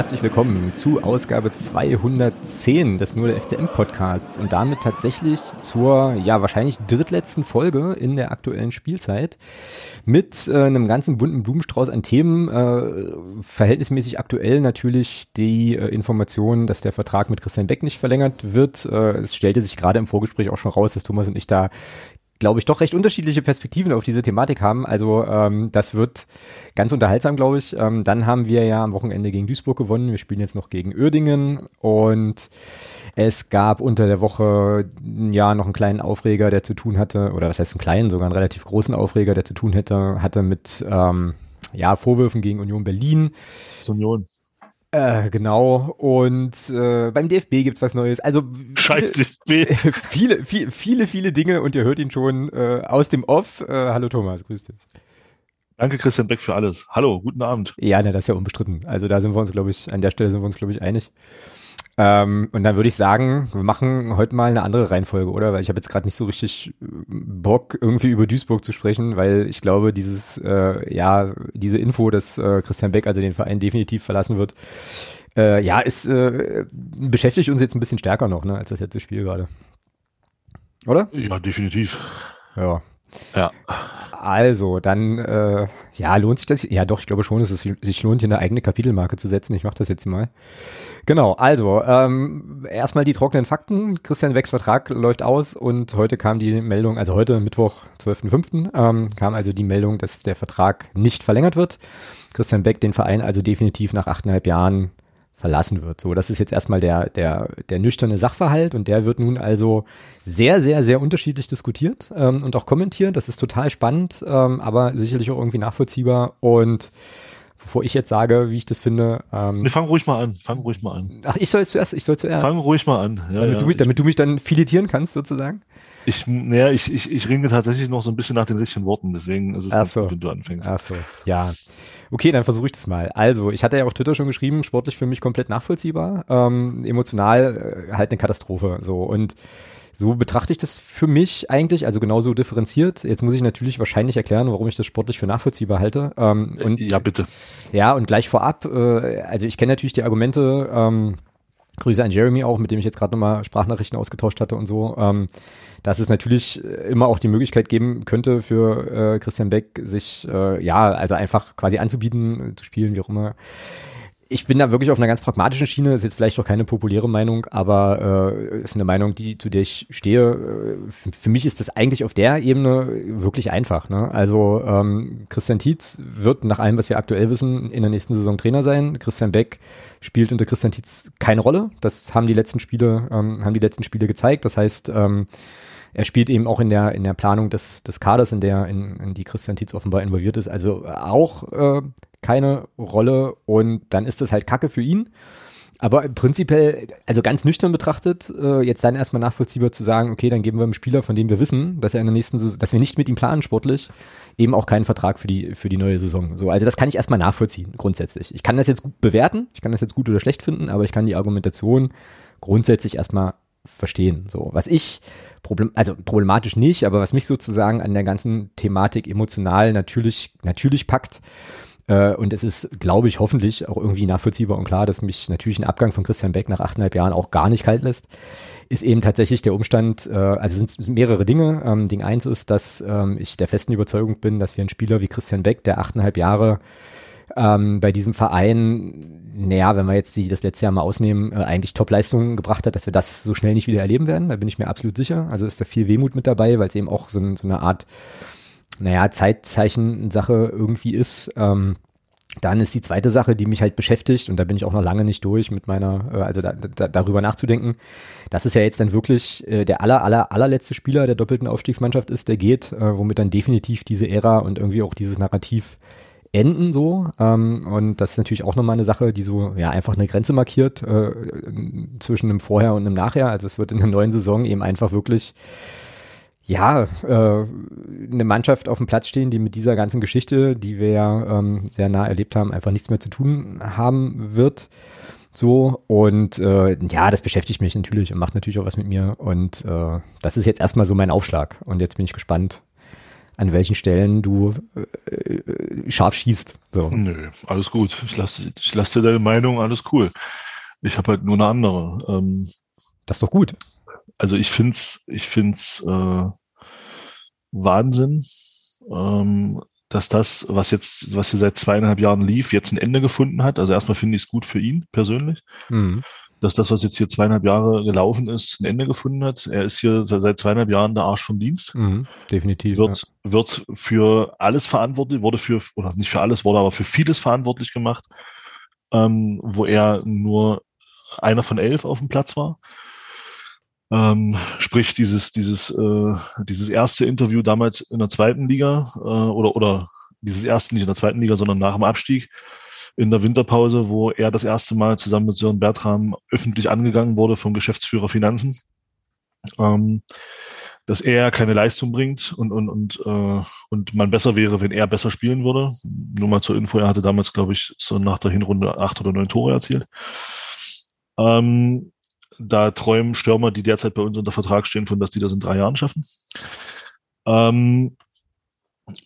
herzlich willkommen zu Ausgabe 210 des Nur der FCM Podcasts und damit tatsächlich zur ja wahrscheinlich drittletzten Folge in der aktuellen Spielzeit mit äh, einem ganzen bunten Blumenstrauß an Themen. Äh, verhältnismäßig aktuell natürlich die äh, Information, dass der Vertrag mit Christian Beck nicht verlängert wird. Äh, es stellte sich gerade im Vorgespräch auch schon raus, dass Thomas und ich da glaube ich, doch recht unterschiedliche Perspektiven auf diese Thematik haben. Also ähm, das wird ganz unterhaltsam, glaube ich. Ähm, dann haben wir ja am Wochenende gegen Duisburg gewonnen. Wir spielen jetzt noch gegen Uerdingen und es gab unter der Woche ja noch einen kleinen Aufreger, der zu tun hatte, oder was heißt einen kleinen, sogar einen relativ großen Aufreger, der zu tun hätte, hatte mit ähm, ja, Vorwürfen gegen Union Berlin. Union. Äh, genau. Und äh, beim DFB gibt's was Neues. Also Scheiß DFB. Viele, viele, viele, viele Dinge und ihr hört ihn schon äh, aus dem Off. Äh, hallo Thomas, grüß dich. Danke Christian Beck für alles. Hallo, guten Abend. Ja, ne, das ist ja unbestritten. Also da sind wir uns, glaube ich, an der Stelle sind wir uns, glaube ich, einig. Ähm, und dann würde ich sagen, wir machen heute mal eine andere Reihenfolge, oder? Weil ich habe jetzt gerade nicht so richtig Bock, irgendwie über Duisburg zu sprechen, weil ich glaube, dieses, äh, ja, diese Info, dass äh, Christian Beck also den Verein definitiv verlassen wird, äh, ja, ist, äh, beschäftigt uns jetzt ein bisschen stärker noch, ne, als das letzte Spiel gerade. Oder? Ja, definitiv. Ja. Ja. Also, dann, äh, ja, lohnt sich das? Ja, doch, ich glaube schon, dass es sich lohnt, hier eine eigene Kapitelmarke zu setzen. Ich mache das jetzt mal. Genau, also, ähm, erstmal die trockenen Fakten. Christian Becks Vertrag läuft aus und heute kam die Meldung, also heute, Mittwoch, 12.05., ähm, kam also die Meldung, dass der Vertrag nicht verlängert wird. Christian Beck den Verein also definitiv nach achteinhalb Jahren verlassen wird. So, das ist jetzt erstmal der, der, der nüchterne Sachverhalt und der wird nun also sehr, sehr, sehr unterschiedlich diskutiert ähm, und auch kommentiert. Das ist total spannend, ähm, aber sicherlich auch irgendwie nachvollziehbar und bevor ich jetzt sage, wie ich das finde. Ähm, nee, fang ruhig mal an, fang ruhig mal an. Ach, ich soll zuerst, ich soll zuerst. Fang ruhig mal an. Ja, damit, ja, du mich, damit du mich dann filetieren kannst, sozusagen. Ich, naja, ich, ich, ich ringe tatsächlich noch so ein bisschen nach den richtigen Worten, deswegen ist es Ach so. gut, wenn du anfängst. Ach so, ja. Okay, dann versuche ich das mal. Also, ich hatte ja auf Twitter schon geschrieben, sportlich für mich komplett nachvollziehbar, ähm, emotional äh, halt eine Katastrophe. So und so betrachte ich das für mich eigentlich, also genauso differenziert. Jetzt muss ich natürlich wahrscheinlich erklären, warum ich das sportlich für nachvollziehbar halte. Ähm, und, ja, bitte. Ja, und gleich vorab, äh, also ich kenne natürlich die Argumente, ähm, Grüße an Jeremy auch, mit dem ich jetzt gerade nochmal Sprachnachrichten ausgetauscht hatte und so, ähm, dass es natürlich immer auch die Möglichkeit geben könnte für äh, Christian Beck, sich äh, ja, also einfach quasi anzubieten, zu spielen, wie auch immer ich bin da wirklich auf einer ganz pragmatischen Schiene, ist jetzt vielleicht auch keine populäre Meinung, aber äh, ist eine Meinung, die zu der ich stehe. Äh, für, für mich ist das eigentlich auf der Ebene wirklich einfach. Ne? Also ähm, Christian Tietz wird nach allem, was wir aktuell wissen, in der nächsten Saison Trainer sein. Christian Beck spielt unter Christian Tietz keine Rolle. Das haben die letzten Spiele, ähm, haben die letzten Spiele gezeigt. Das heißt, ähm, er spielt eben auch in der, in der Planung des, des Kaders, in der, in, in die Christian Tietz offenbar involviert ist, also auch äh, keine Rolle und dann ist das halt Kacke für ihn. Aber prinzipiell, also ganz nüchtern betrachtet, äh, jetzt dann erstmal nachvollziehbar zu sagen, okay, dann geben wir einem Spieler, von dem wir wissen, dass er in der nächsten Saison, dass wir nicht mit ihm planen sportlich, eben auch keinen Vertrag für die, für die neue Saison. So, also das kann ich erstmal nachvollziehen, grundsätzlich. Ich kann das jetzt gut bewerten, ich kann das jetzt gut oder schlecht finden, aber ich kann die Argumentation grundsätzlich erstmal verstehen. So, was ich problem, also problematisch nicht, aber was mich sozusagen an der ganzen Thematik emotional natürlich natürlich packt. Äh, und es ist, glaube ich, hoffentlich auch irgendwie nachvollziehbar und klar, dass mich natürlich ein Abgang von Christian Beck nach achteinhalb Jahren auch gar nicht kalt lässt, ist eben tatsächlich der Umstand, äh, also sind, sind mehrere Dinge. Ähm, Ding eins ist, dass ähm, ich der festen Überzeugung bin, dass wir einen Spieler wie Christian Beck, der achteinhalb Jahre ähm, bei diesem Verein, naja, wenn wir jetzt die, das letzte Jahr mal ausnehmen, äh, eigentlich Top-Leistungen gebracht hat, dass wir das so schnell nicht wieder erleben werden. Da bin ich mir absolut sicher. Also ist da viel Wehmut mit dabei, weil es eben auch so, so eine Art, naja, Zeitzeichen-Sache irgendwie ist. Ähm, dann ist die zweite Sache, die mich halt beschäftigt, und da bin ich auch noch lange nicht durch mit meiner, äh, also da, da, darüber nachzudenken. Das ist ja jetzt dann wirklich äh, der aller, aller, allerletzte Spieler der doppelten Aufstiegsmannschaft ist, der geht, äh, womit dann definitiv diese Ära und irgendwie auch dieses Narrativ enden so. Ähm, und das ist natürlich auch nochmal eine Sache, die so ja einfach eine Grenze markiert äh, zwischen einem Vorher und einem Nachher. Also es wird in der neuen Saison eben einfach wirklich ja, äh, eine Mannschaft auf dem Platz stehen, die mit dieser ganzen Geschichte, die wir ja ähm, sehr nah erlebt haben, einfach nichts mehr zu tun haben wird. So, und äh, ja, das beschäftigt mich natürlich und macht natürlich auch was mit mir. Und äh, das ist jetzt erstmal so mein Aufschlag. Und jetzt bin ich gespannt, an welchen Stellen du äh, äh, scharf schießt. So. Nö, alles gut. Ich lasse ich lass dir deine Meinung, alles cool. Ich habe halt nur eine andere. Ähm, das ist doch gut. Also ich find's, ich find's äh, Wahnsinn, ähm, dass das, was jetzt, was hier seit zweieinhalb Jahren lief, jetzt ein Ende gefunden hat. Also erstmal finde ich es gut für ihn persönlich. Mhm dass das, was jetzt hier zweieinhalb Jahre gelaufen ist, ein Ende gefunden hat. Er ist hier seit zweieinhalb Jahren der Arsch vom Dienst. Mhm, definitiv. Wird, ja. wird für alles verantwortlich, wurde für, oder nicht für alles, wurde aber für vieles verantwortlich gemacht, ähm, wo er nur einer von elf auf dem Platz war. Ähm, sprich, dieses, dieses, äh, dieses erste Interview damals in der zweiten Liga, äh, oder, oder dieses erste nicht in der zweiten Liga, sondern nach dem Abstieg, in der Winterpause, wo er das erste Mal zusammen mit Sören Bertram öffentlich angegangen wurde vom Geschäftsführer Finanzen, ähm, dass er keine Leistung bringt und, und, und, äh, und man besser wäre, wenn er besser spielen würde. Nur mal zur Info, er hatte damals, glaube ich, so nach der Hinrunde acht oder neun Tore erzielt. Ähm, da träumen Stürmer, die derzeit bei uns unter Vertrag stehen, von, dass die das in drei Jahren schaffen. Ähm,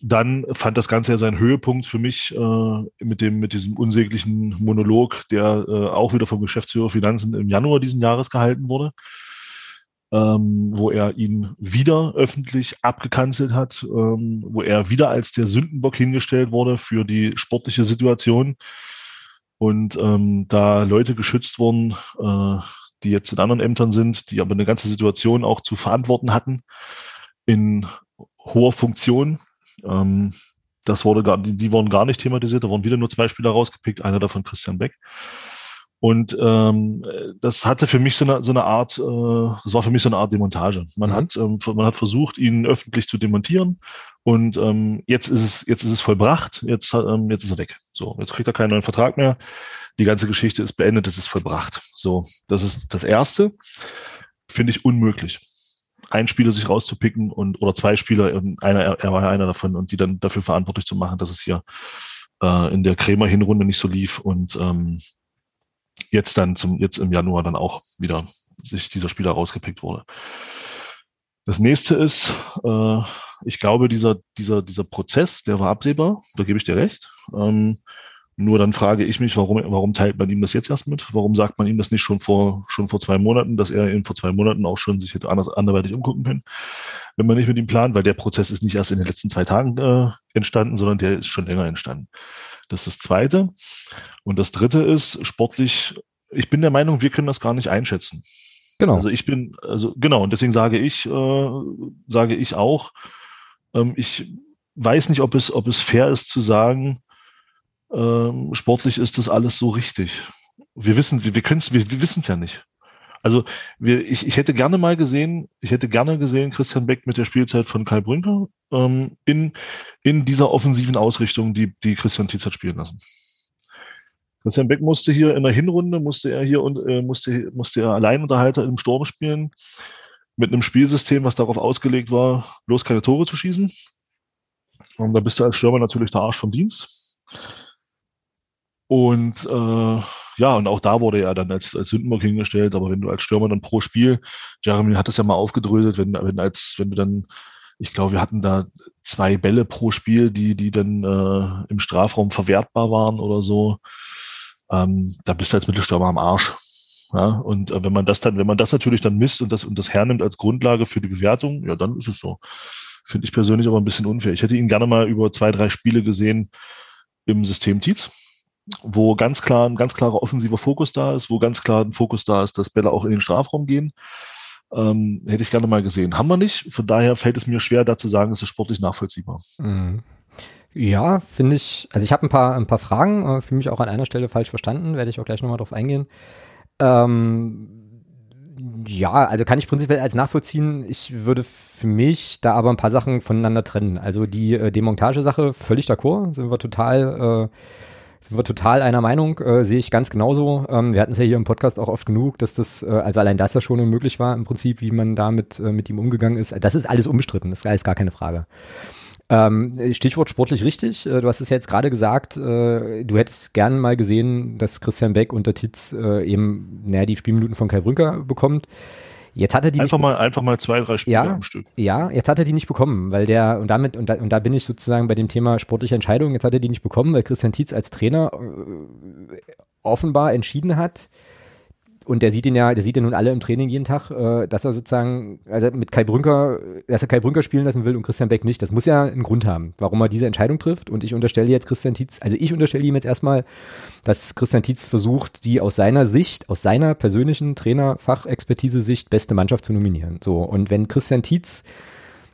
dann fand das Ganze ja seinen Höhepunkt für mich äh, mit dem mit diesem unsäglichen Monolog, der äh, auch wieder vom Geschäftsführer Finanzen im Januar diesen Jahres gehalten wurde, ähm, wo er ihn wieder öffentlich abgekanzelt hat, ähm, wo er wieder als der Sündenbock hingestellt wurde für die sportliche Situation. Und ähm, da Leute geschützt wurden, äh, die jetzt in anderen Ämtern sind, die aber eine ganze Situation auch zu verantworten hatten in hoher Funktion, ähm, das wurde gar, die, die wurden gar nicht thematisiert, da wurden wieder nur zwei Spieler rausgepickt, einer davon Christian Beck. Und ähm, das hatte für mich so eine, so eine Art, äh, das war für mich so eine Art Demontage. Man mhm. hat, ähm, man hat versucht, ihn öffentlich zu demontieren und ähm, jetzt ist es, jetzt ist es vollbracht, jetzt, ähm, jetzt ist er weg. So, jetzt kriegt er keinen neuen Vertrag mehr. Die ganze Geschichte ist beendet, es ist vollbracht. So, das ist das Erste. Finde ich unmöglich einen Spieler sich rauszupicken und oder zwei Spieler, einer, er war ja einer davon und die dann dafür verantwortlich zu machen, dass es hier äh, in der Krämer Hinrunde nicht so lief und ähm, jetzt dann zum jetzt im Januar dann auch wieder sich dieser Spieler rausgepickt wurde. Das nächste ist, äh, ich glaube, dieser, dieser, dieser Prozess, der war absehbar, da gebe ich dir recht. Ähm, nur dann frage ich mich, warum, warum teilt man ihm das jetzt erst mit? Warum sagt man ihm das nicht schon vor, schon vor zwei Monaten, dass er ihn vor zwei Monaten auch schon sich hätte anders, anderweitig umgucken können, wenn man nicht mit ihm plant, weil der Prozess ist nicht erst in den letzten zwei Tagen äh, entstanden, sondern der ist schon länger entstanden. Das ist das Zweite. Und das Dritte ist sportlich, ich bin der Meinung, wir können das gar nicht einschätzen. Genau. Also ich bin, also genau, und deswegen sage ich, äh, sage ich auch, ähm, ich weiß nicht, ob es, ob es fair ist zu sagen, ähm, sportlich ist das alles so richtig. Wir wissen, wir, wir können es, wir, wir wissen es ja nicht. Also wir, ich, ich hätte gerne mal gesehen, ich hätte gerne gesehen Christian Beck mit der Spielzeit von Kai Brünker ähm, in, in dieser offensiven Ausrichtung, die, die Christian Tietz hat spielen lassen. Christian Beck musste hier in der Hinrunde, musste er hier und äh, musste, musste er Alleinunterhalter im Sturm spielen, mit einem Spielsystem, was darauf ausgelegt war, bloß keine Tore zu schießen. Und da bist du als Stürmer natürlich der Arsch vom Dienst. Und äh, ja, und auch da wurde er dann als, als Sündenbock hingestellt, aber wenn du als Stürmer dann pro Spiel, Jeremy hat das ja mal aufgedröselt, wenn, wenn als, wenn du dann, ich glaube, wir hatten da zwei Bälle pro Spiel, die, die dann äh, im Strafraum verwertbar waren oder so, ähm, da bist du als Mittelstürmer am Arsch. Ja, und äh, wenn man das dann, wenn man das natürlich dann misst und das und das hernimmt als Grundlage für die Bewertung, ja, dann ist es so. Finde ich persönlich aber ein bisschen unfair. Ich hätte ihn gerne mal über zwei, drei Spiele gesehen im System Tietz wo ganz klar ein ganz klarer offensiver Fokus da ist, wo ganz klar ein Fokus da ist, dass Bälle auch in den Strafraum gehen. Ähm, hätte ich gerne mal gesehen. Haben wir nicht. Von daher fällt es mir schwer, da zu sagen, es ist sportlich nachvollziehbar. Mhm. Ja, finde ich. Also ich habe ein paar, ein paar Fragen, äh, für mich auch an einer Stelle falsch verstanden, werde ich auch gleich nochmal drauf eingehen. Ähm, ja, also kann ich prinzipiell als nachvollziehen. Ich würde für mich da aber ein paar Sachen voneinander trennen. Also die äh, Demontagesache völlig d'accord, sind wir total äh, sind wir total einer Meinung, äh, sehe ich ganz genauso. Ähm, wir hatten es ja hier im Podcast auch oft genug, dass das, äh, also allein das ja schon unmöglich war im Prinzip, wie man da mit, äh, mit ihm umgegangen ist. Das ist alles umstritten, das ist alles gar keine Frage. Ähm, Stichwort sportlich richtig. Äh, du hast es ja jetzt gerade gesagt, äh, du hättest gern mal gesehen, dass Christian Beck unter Titz äh, eben, naja, die Spielminuten von Kai Brünker bekommt. Jetzt hat er die einfach mal, einfach mal zwei, drei Spiele ja, am Stück. Ja, jetzt hat er die nicht bekommen, weil der, und damit, und da, und da bin ich sozusagen bei dem Thema sportliche Entscheidungen, jetzt hat er die nicht bekommen, weil Christian Tietz als Trainer äh, offenbar entschieden hat, und der sieht ihn ja, der sieht ja nun alle im Training jeden Tag, äh, dass er sozusagen, also mit Kai Brünker, dass er Kai Brünker spielen lassen will und Christian Beck nicht. Das muss ja einen Grund haben, warum er diese Entscheidung trifft. Und ich unterstelle jetzt Christian Tietz, also ich unterstelle ihm jetzt erstmal, dass Christian Tietz versucht, die aus seiner Sicht, aus seiner persönlichen Trainer-Fachexpertise-Sicht beste Mannschaft zu nominieren. So. Und wenn Christian Tietz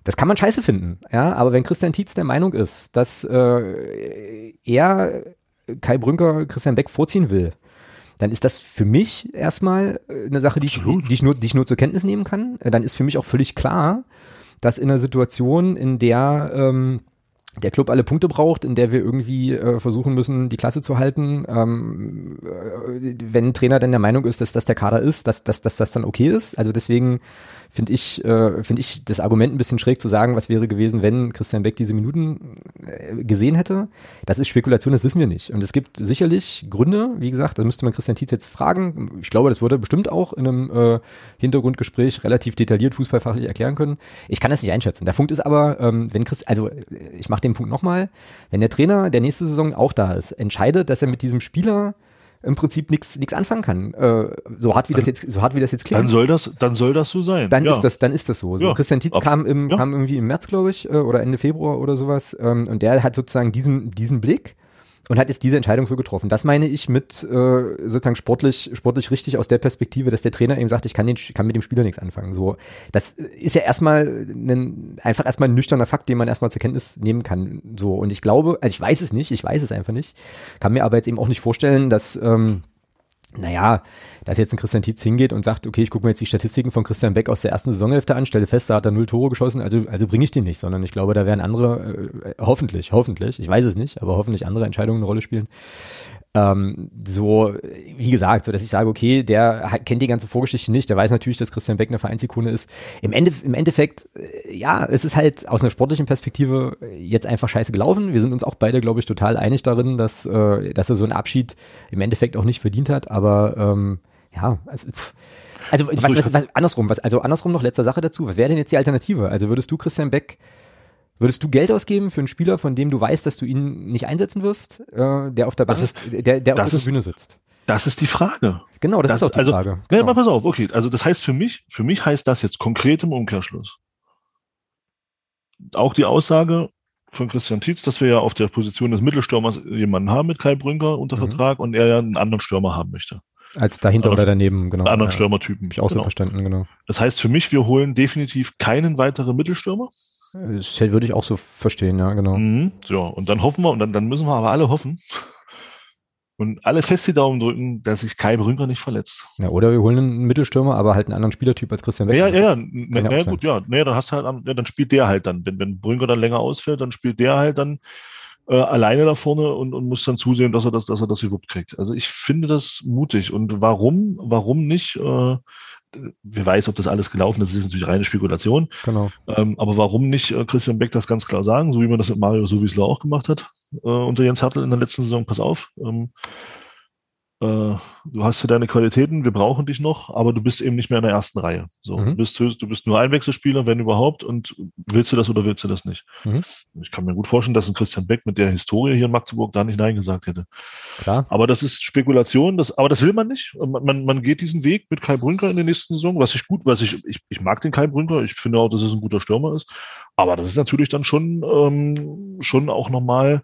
das kann man scheiße finden, ja, aber wenn Christian Tietz der Meinung ist, dass äh, er Kai Brünker Christian Beck vorziehen will, dann ist das für mich erstmal äh, eine Sache, die ich, die, ich nur, die ich nur zur Kenntnis nehmen kann. Äh, dann ist für mich auch völlig klar, dass in einer Situation, in der ähm, der Club alle Punkte braucht, in der wir irgendwie äh, versuchen müssen, die Klasse zu halten. Ähm, äh, wenn ein Trainer dann der Meinung ist, dass das der Kader ist, dass, dass, dass das dann okay ist. Also deswegen finde ich, äh, finde ich das Argument ein bisschen schräg zu sagen, was wäre gewesen, wenn Christian Beck diese Minuten äh, gesehen hätte. Das ist Spekulation, das wissen wir nicht. Und es gibt sicherlich Gründe, wie gesagt, da müsste man Christian Tietz jetzt fragen. Ich glaube, das wurde bestimmt auch in einem äh, Hintergrundgespräch relativ detailliert fußballfachlich erklären können. Ich kann das nicht einschätzen. Der Punkt ist aber, ähm, wenn Chris, also ich mache den Punkt nochmal, wenn der Trainer der nächste Saison auch da ist, entscheidet, dass er mit diesem Spieler im Prinzip nichts nichts anfangen kann. Äh, so hart wie das jetzt so hart wie das jetzt klingt. Dann soll das dann soll das so sein. Dann ja. ist das dann ist das so. so ja. Christian Tietz kam im kam irgendwie im März glaube ich äh, oder Ende Februar oder sowas ähm, und der hat sozusagen diesen diesen Blick und hat jetzt diese Entscheidung so getroffen. Das meine ich mit äh, sozusagen sportlich, sportlich richtig aus der Perspektive, dass der Trainer eben sagt, ich kann, den, kann mit dem Spieler nichts anfangen. So, das ist ja erstmal ein, einfach erstmal ein nüchterner Fakt, den man erstmal zur Kenntnis nehmen kann. So, und ich glaube, also ich weiß es nicht, ich weiß es einfach nicht, kann mir aber jetzt eben auch nicht vorstellen, dass ähm, naja, dass jetzt ein Christian Tietz hingeht und sagt, okay, ich gucke mir jetzt die Statistiken von Christian Beck aus der ersten Saisonhälfte an, stelle fest, da hat er null Tore geschossen, also, also bringe ich den nicht, sondern ich glaube, da werden andere, äh, hoffentlich, hoffentlich, ich weiß es nicht, aber hoffentlich andere Entscheidungen eine Rolle spielen. Ähm, so, wie gesagt, so dass ich sage, okay, der kennt die ganze Vorgeschichte nicht, der weiß natürlich, dass Christian Beck eine Vereinsikone ist. Im, Ende, im Endeffekt, äh, ja, es ist halt aus einer sportlichen Perspektive jetzt einfach scheiße gelaufen. Wir sind uns auch beide, glaube ich, total einig darin, dass, äh, dass er so einen Abschied im Endeffekt auch nicht verdient hat, aber ähm, ja, also, pff. also was, was, was, andersrum, was, also andersrum noch letzte Sache dazu. Was wäre denn jetzt die Alternative? Also würdest du Christian Beck Würdest du Geld ausgeben für einen Spieler, von dem du weißt, dass du ihn nicht einsetzen wirst, äh, der auf der Bank, ist, der, der auf der Bühne sitzt? Das ist die Frage. Genau, das, das ist auch die also, Frage. Genau. Ja, mal pass auf, okay. Also das heißt für mich, für mich heißt das jetzt konkret im Umkehrschluss. Auch die Aussage von Christian Tietz, dass wir ja auf der Position des Mittelstürmers jemanden haben mit Kai Brünker unter mhm. Vertrag und er ja einen anderen Stürmer haben möchte. Als dahinter also, oder daneben, genau. Einen anderen ja. Stürmertypen. Hab ich auch genau. so verstanden, genau. Das heißt für mich, wir holen definitiv keinen weiteren Mittelstürmer. Das würde ich auch so verstehen, ja, genau. Mhm, so, und dann hoffen wir, und dann, dann müssen wir aber alle hoffen und alle fest die Daumen drücken, dass sich Kai Brünker nicht verletzt. Ja, oder wir holen einen Mittelstürmer, aber halt einen anderen Spielertyp als Christian Beck. Ja, ja, ja, na, ja gut, ja, nee, dann hast halt, ja, dann spielt der halt dann. Wenn, wenn Brünker dann länger ausfällt, dann spielt der halt dann äh, alleine da vorne und, und muss dann zusehen, dass er das, dass er das gewuppt kriegt. Also ich finde das mutig. Und warum, warum nicht? Äh, wer weiß, ob das alles gelaufen ist, das ist natürlich reine Spekulation. Genau. Ähm, aber warum nicht äh, Christian Beck das ganz klar sagen, so wie man das mit Mario Sowiesler auch gemacht hat, äh, unter Jens Hartl in der letzten Saison, pass auf, ähm, äh, du hast ja deine Qualitäten, wir brauchen dich noch, aber du bist eben nicht mehr in der ersten Reihe. So, mhm. du, bist, du bist nur Einwechselspieler, wenn überhaupt, und willst du das oder willst du das nicht? Mhm. Ich kann mir gut vorstellen, dass ein Christian Beck mit der Historie hier in Magdeburg da nicht Nein gesagt hätte. Klar. Aber das ist Spekulation, das, aber das will man nicht. Man, man, man geht diesen Weg mit Kai Brünker in der nächsten Saison, was ich gut, was ich, ich, ich mag den Kai Brünker, ich finde auch, dass es ein guter Stürmer ist. Aber das ist natürlich dann schon, ähm, schon auch nochmal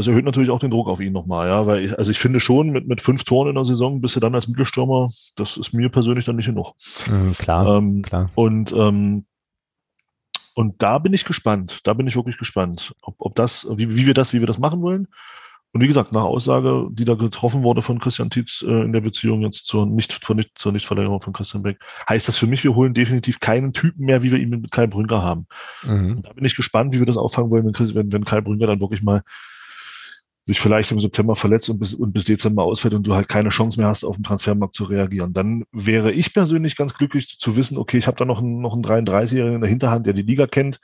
das erhöht natürlich auch den Druck auf ihn nochmal, ja, weil ich, also ich finde schon, mit, mit fünf Toren in der Saison bist du dann als Mittelstürmer, das ist mir persönlich dann nicht genug. Mhm, klar, ähm, klar. Und, ähm, und da bin ich gespannt, da bin ich wirklich gespannt, ob, ob das, wie, wie wir das, wie wir das machen wollen. Und wie gesagt, nach Aussage, die da getroffen wurde von Christian Tietz äh, in der Beziehung jetzt zur, nicht, zur, nicht, zur Nichtverlängerung von Christian Beck, heißt das für mich, wir holen definitiv keinen Typen mehr, wie wir ihn mit Kai Brünker haben. Mhm. Da bin ich gespannt, wie wir das auffangen wollen, wenn, wenn, wenn Kai Brünker dann wirklich mal sich vielleicht im September verletzt und bis, und bis Dezember ausfällt und du halt keine Chance mehr hast, auf den Transfermarkt zu reagieren. Dann wäre ich persönlich ganz glücklich zu wissen, okay, ich habe da noch einen, noch einen 33-Jährigen in der Hinterhand, der die Liga kennt,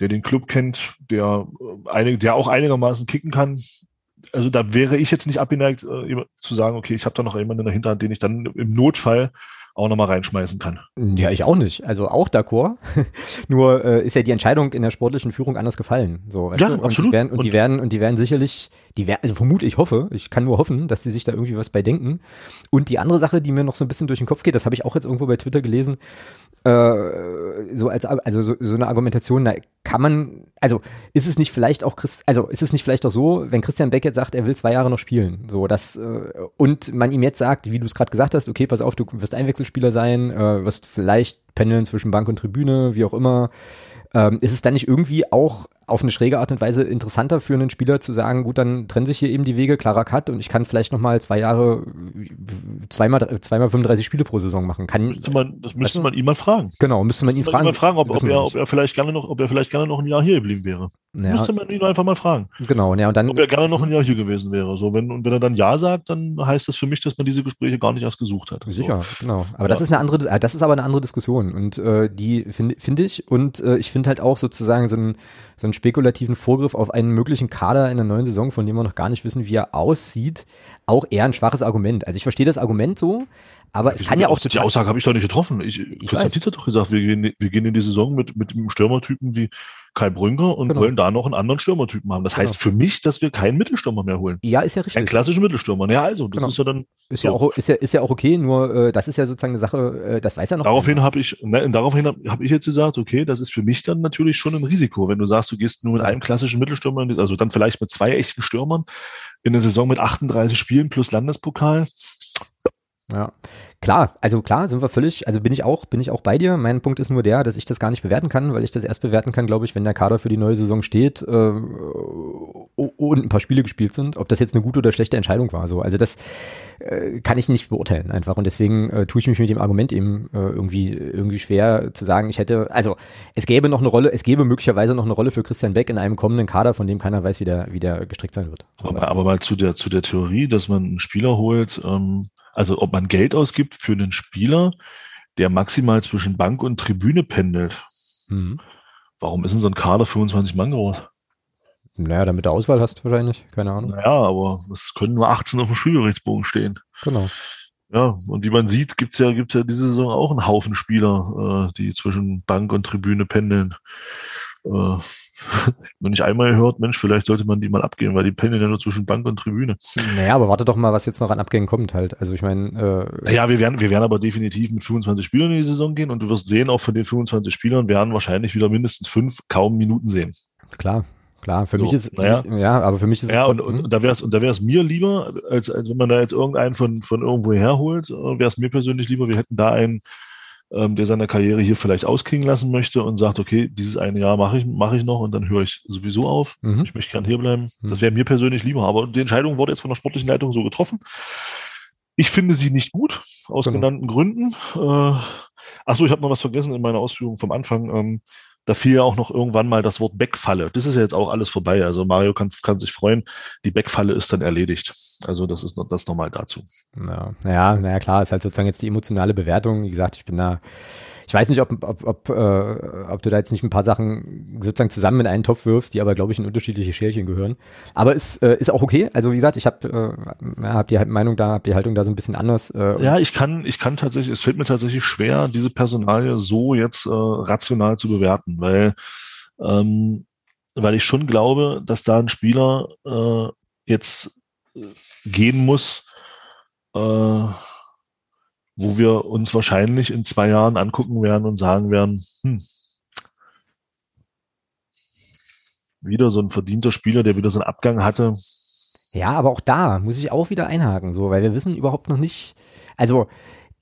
der den Club kennt, der, äh, der auch einigermaßen kicken kann. Also da wäre ich jetzt nicht abgeneigt, äh, zu sagen, okay, ich habe da noch jemanden in der Hinterhand, den ich dann im Notfall auch nochmal reinschmeißen kann. Ja, ich auch nicht. Also auch d'accord. Nur äh, ist ja die Entscheidung in der sportlichen Führung anders gefallen. So, Ja, du? Und absolut. Die werden, und, Und- die werden und die werden sicherlich, die werden, also vermute ich hoffe, ich kann nur hoffen, dass sie sich da irgendwie was bei denken. Und die andere Sache, die mir noch so ein bisschen durch den Kopf geht, das habe ich auch jetzt irgendwo bei Twitter gelesen, äh, so als also so, so eine Argumentation, na, kann man, also ist es nicht vielleicht auch Chris, also ist es nicht vielleicht auch so, wenn Christian Beck jetzt sagt, er will zwei Jahre noch spielen, so das äh, und man ihm jetzt sagt, wie du es gerade gesagt hast, okay, pass auf, du wirst Einwechselspieler sein, äh, wirst vielleicht pendeln zwischen Bank und Tribüne, wie auch immer. Ähm, ist es dann nicht irgendwie auch auf eine schräge Art und Weise interessanter für einen Spieler zu sagen, gut, dann trennen sich hier eben die Wege, klarer Cut und ich kann vielleicht nochmal zwei Jahre, zweimal, zweimal 35 Spiele pro Saison machen. Kann, Müsste man, das müsste man ihn mal fragen. genau, müsste man ihn fragen. Mal fragen, ob, ob, er, ob er vielleicht gerne noch, ob er vielleicht gerne noch ein Jahr hier geblieben wäre. ja, Müsste man ihn einfach mal fragen. genau, ja, und dann, Ob er gerne noch ein Jahr hier gewesen wäre. So, wenn, und wenn er dann Ja sagt, dann heißt das für mich, dass man diese Gespräche gar nicht erst gesucht hat. Sicher, genau. Aber das Ja. ist eine andere, äh, das ist aber eine andere Diskussion und äh, die finde finde ich und äh, ich finde halt auch sozusagen so einen so einen spekulativen Vorgriff auf einen möglichen Kader in der neuen Saison, von dem wir noch gar nicht wissen, wie er aussieht, auch eher ein schwaches Argument. Also ich verstehe das Argument so, aber es Wieso? kann ja auch Die Aussage habe ich doch nicht getroffen. Ich, Christian weiß. Tietz hat doch gesagt, wir gehen, wir gehen in die Saison mit, mit einem Stürmertypen wie Kai Brünker und Genau. wollen da noch einen anderen Stürmertypen haben. Das heißt für mich, dass wir keinen Mittelstürmer mehr holen. ja, ist ja richtig. klassischen Mittelstürmer. Ja, also, das Genau. ist ja dann, Ist ja, so. auch, ist, ja, ist ja auch okay, nur äh, das ist ja sozusagen eine Sache, äh, das weiß er noch. daraufhin habe ich, ne, daraufhin habe hab ich jetzt gesagt, okay, das ist für mich dann natürlich schon ein Risiko, wenn du sagst, du gehst nur mit Ja. einem klassischen Mittelstürmer, also dann vielleicht mit zwei echten Stürmern in eine Saison mit 38 Spielen plus Landespokal. Ja, klar, also klar sind wir völlig, also bin ich auch, bin ich auch bei dir. Mein Punkt ist nur der, dass ich das gar nicht bewerten kann, weil ich das erst bewerten kann, glaube ich, wenn der Kader für die neue Saison steht äh, und ein paar Spiele gespielt sind, ob das jetzt eine gute oder schlechte Entscheidung war. So, also das äh, kann ich nicht beurteilen einfach und deswegen äh, tue ich mich mit dem Argument eben äh, irgendwie irgendwie schwer zu sagen, ich hätte, also es gäbe noch eine Rolle, es gäbe möglicherweise noch eine Rolle für Christian Beck in einem kommenden Kader, von dem keiner weiß, wie der wie der gestrickt sein wird. So, Aber, aber mal zu der, zu der Theorie, dass man einen Spieler holt, ähm, also ob man Geld ausgibt für einen Spieler, der maximal zwischen Bank und Tribüne pendelt. Mhm. Warum ist denn so ein Kader 25 Mann groß? Naja, damit du Auswahl hast wahrscheinlich, keine Ahnung. Naja, aber es können nur 18 auf dem Spielberichtsbogen stehen. Genau. Ja, und wie man sieht, gibt's ja, gibt's ja diese Saison auch einen Haufen Spieler, äh, die zwischen Bank und Tribüne pendeln. Äh, nur nicht einmal gehört, Mensch, vielleicht sollte man die mal abgeben, weil die pendeln ja nur zwischen Bank und Tribüne. Naja, aber warte doch mal, was jetzt noch an Abgängen kommt halt. Also ich meine, äh, Naja, wir werden, wir werden aber definitiv mit 25 Spielern in die Saison gehen und du wirst sehen, auch von den 25 Spielern werden wahrscheinlich wieder mindestens fünf kaum Minuten sehen. klar, klar. Für So, mich ist, naja. ja, aber für mich ist Ja, es und, und, hm? und da wäre es und da wäre es mir lieber, als, als wenn man da jetzt irgendeinen von, von irgendwo herholt, wäre es mir persönlich lieber, wir hätten da einen, ähm, der seine Karriere hier vielleicht ausklingen lassen möchte und sagt, okay, dieses eine Jahr mache ich, mache ich noch und dann höre ich sowieso auf. Mhm. Ich möchte gern hierbleiben. Mhm. Das wäre mir persönlich lieber. Aber die Entscheidung wurde jetzt von der sportlichen Leitung so getroffen. Ich finde sie nicht gut, aus Genau. genannten Gründen. Äh, achso, ich habe noch was vergessen in meiner Ausführung vom Anfang. Ähm, da fiel ja auch noch irgendwann mal das Wort Backfalle. Das ist ja jetzt auch alles vorbei. Also Mario kann, kann sich freuen. Die Backfalle ist dann erledigt. Also das ist das nochmal dazu. Ja, naja, naja, klar, ist halt sozusagen jetzt die emotionale Bewertung. Wie gesagt, ich bin da, ich weiß nicht, ob, ob, ob, äh, ob du da jetzt nicht ein paar Sachen sozusagen zusammen in einen Topf wirfst, die aber, glaube ich, in unterschiedliche Schälchen gehören. Aber ist, äh, ist auch okay. Also wie gesagt, ich habe äh, hab die Meinung da, hab die Haltung da so ein bisschen anders. Äh, Ja, ich kann, ich kann tatsächlich, es fällt mir tatsächlich schwer, diese Personalie so jetzt äh, rational zu bewerten, weil, ähm, weil ich schon glaube, dass da ein Spieler äh, jetzt äh, gehen muss, äh, wo wir uns wahrscheinlich in zwei Jahren angucken werden und sagen werden, hm, wieder so ein verdienter Spieler, der wieder so einen Abgang hatte. Ja, aber auch da muss ich auch wieder einhaken, so, weil wir wissen überhaupt noch nicht, also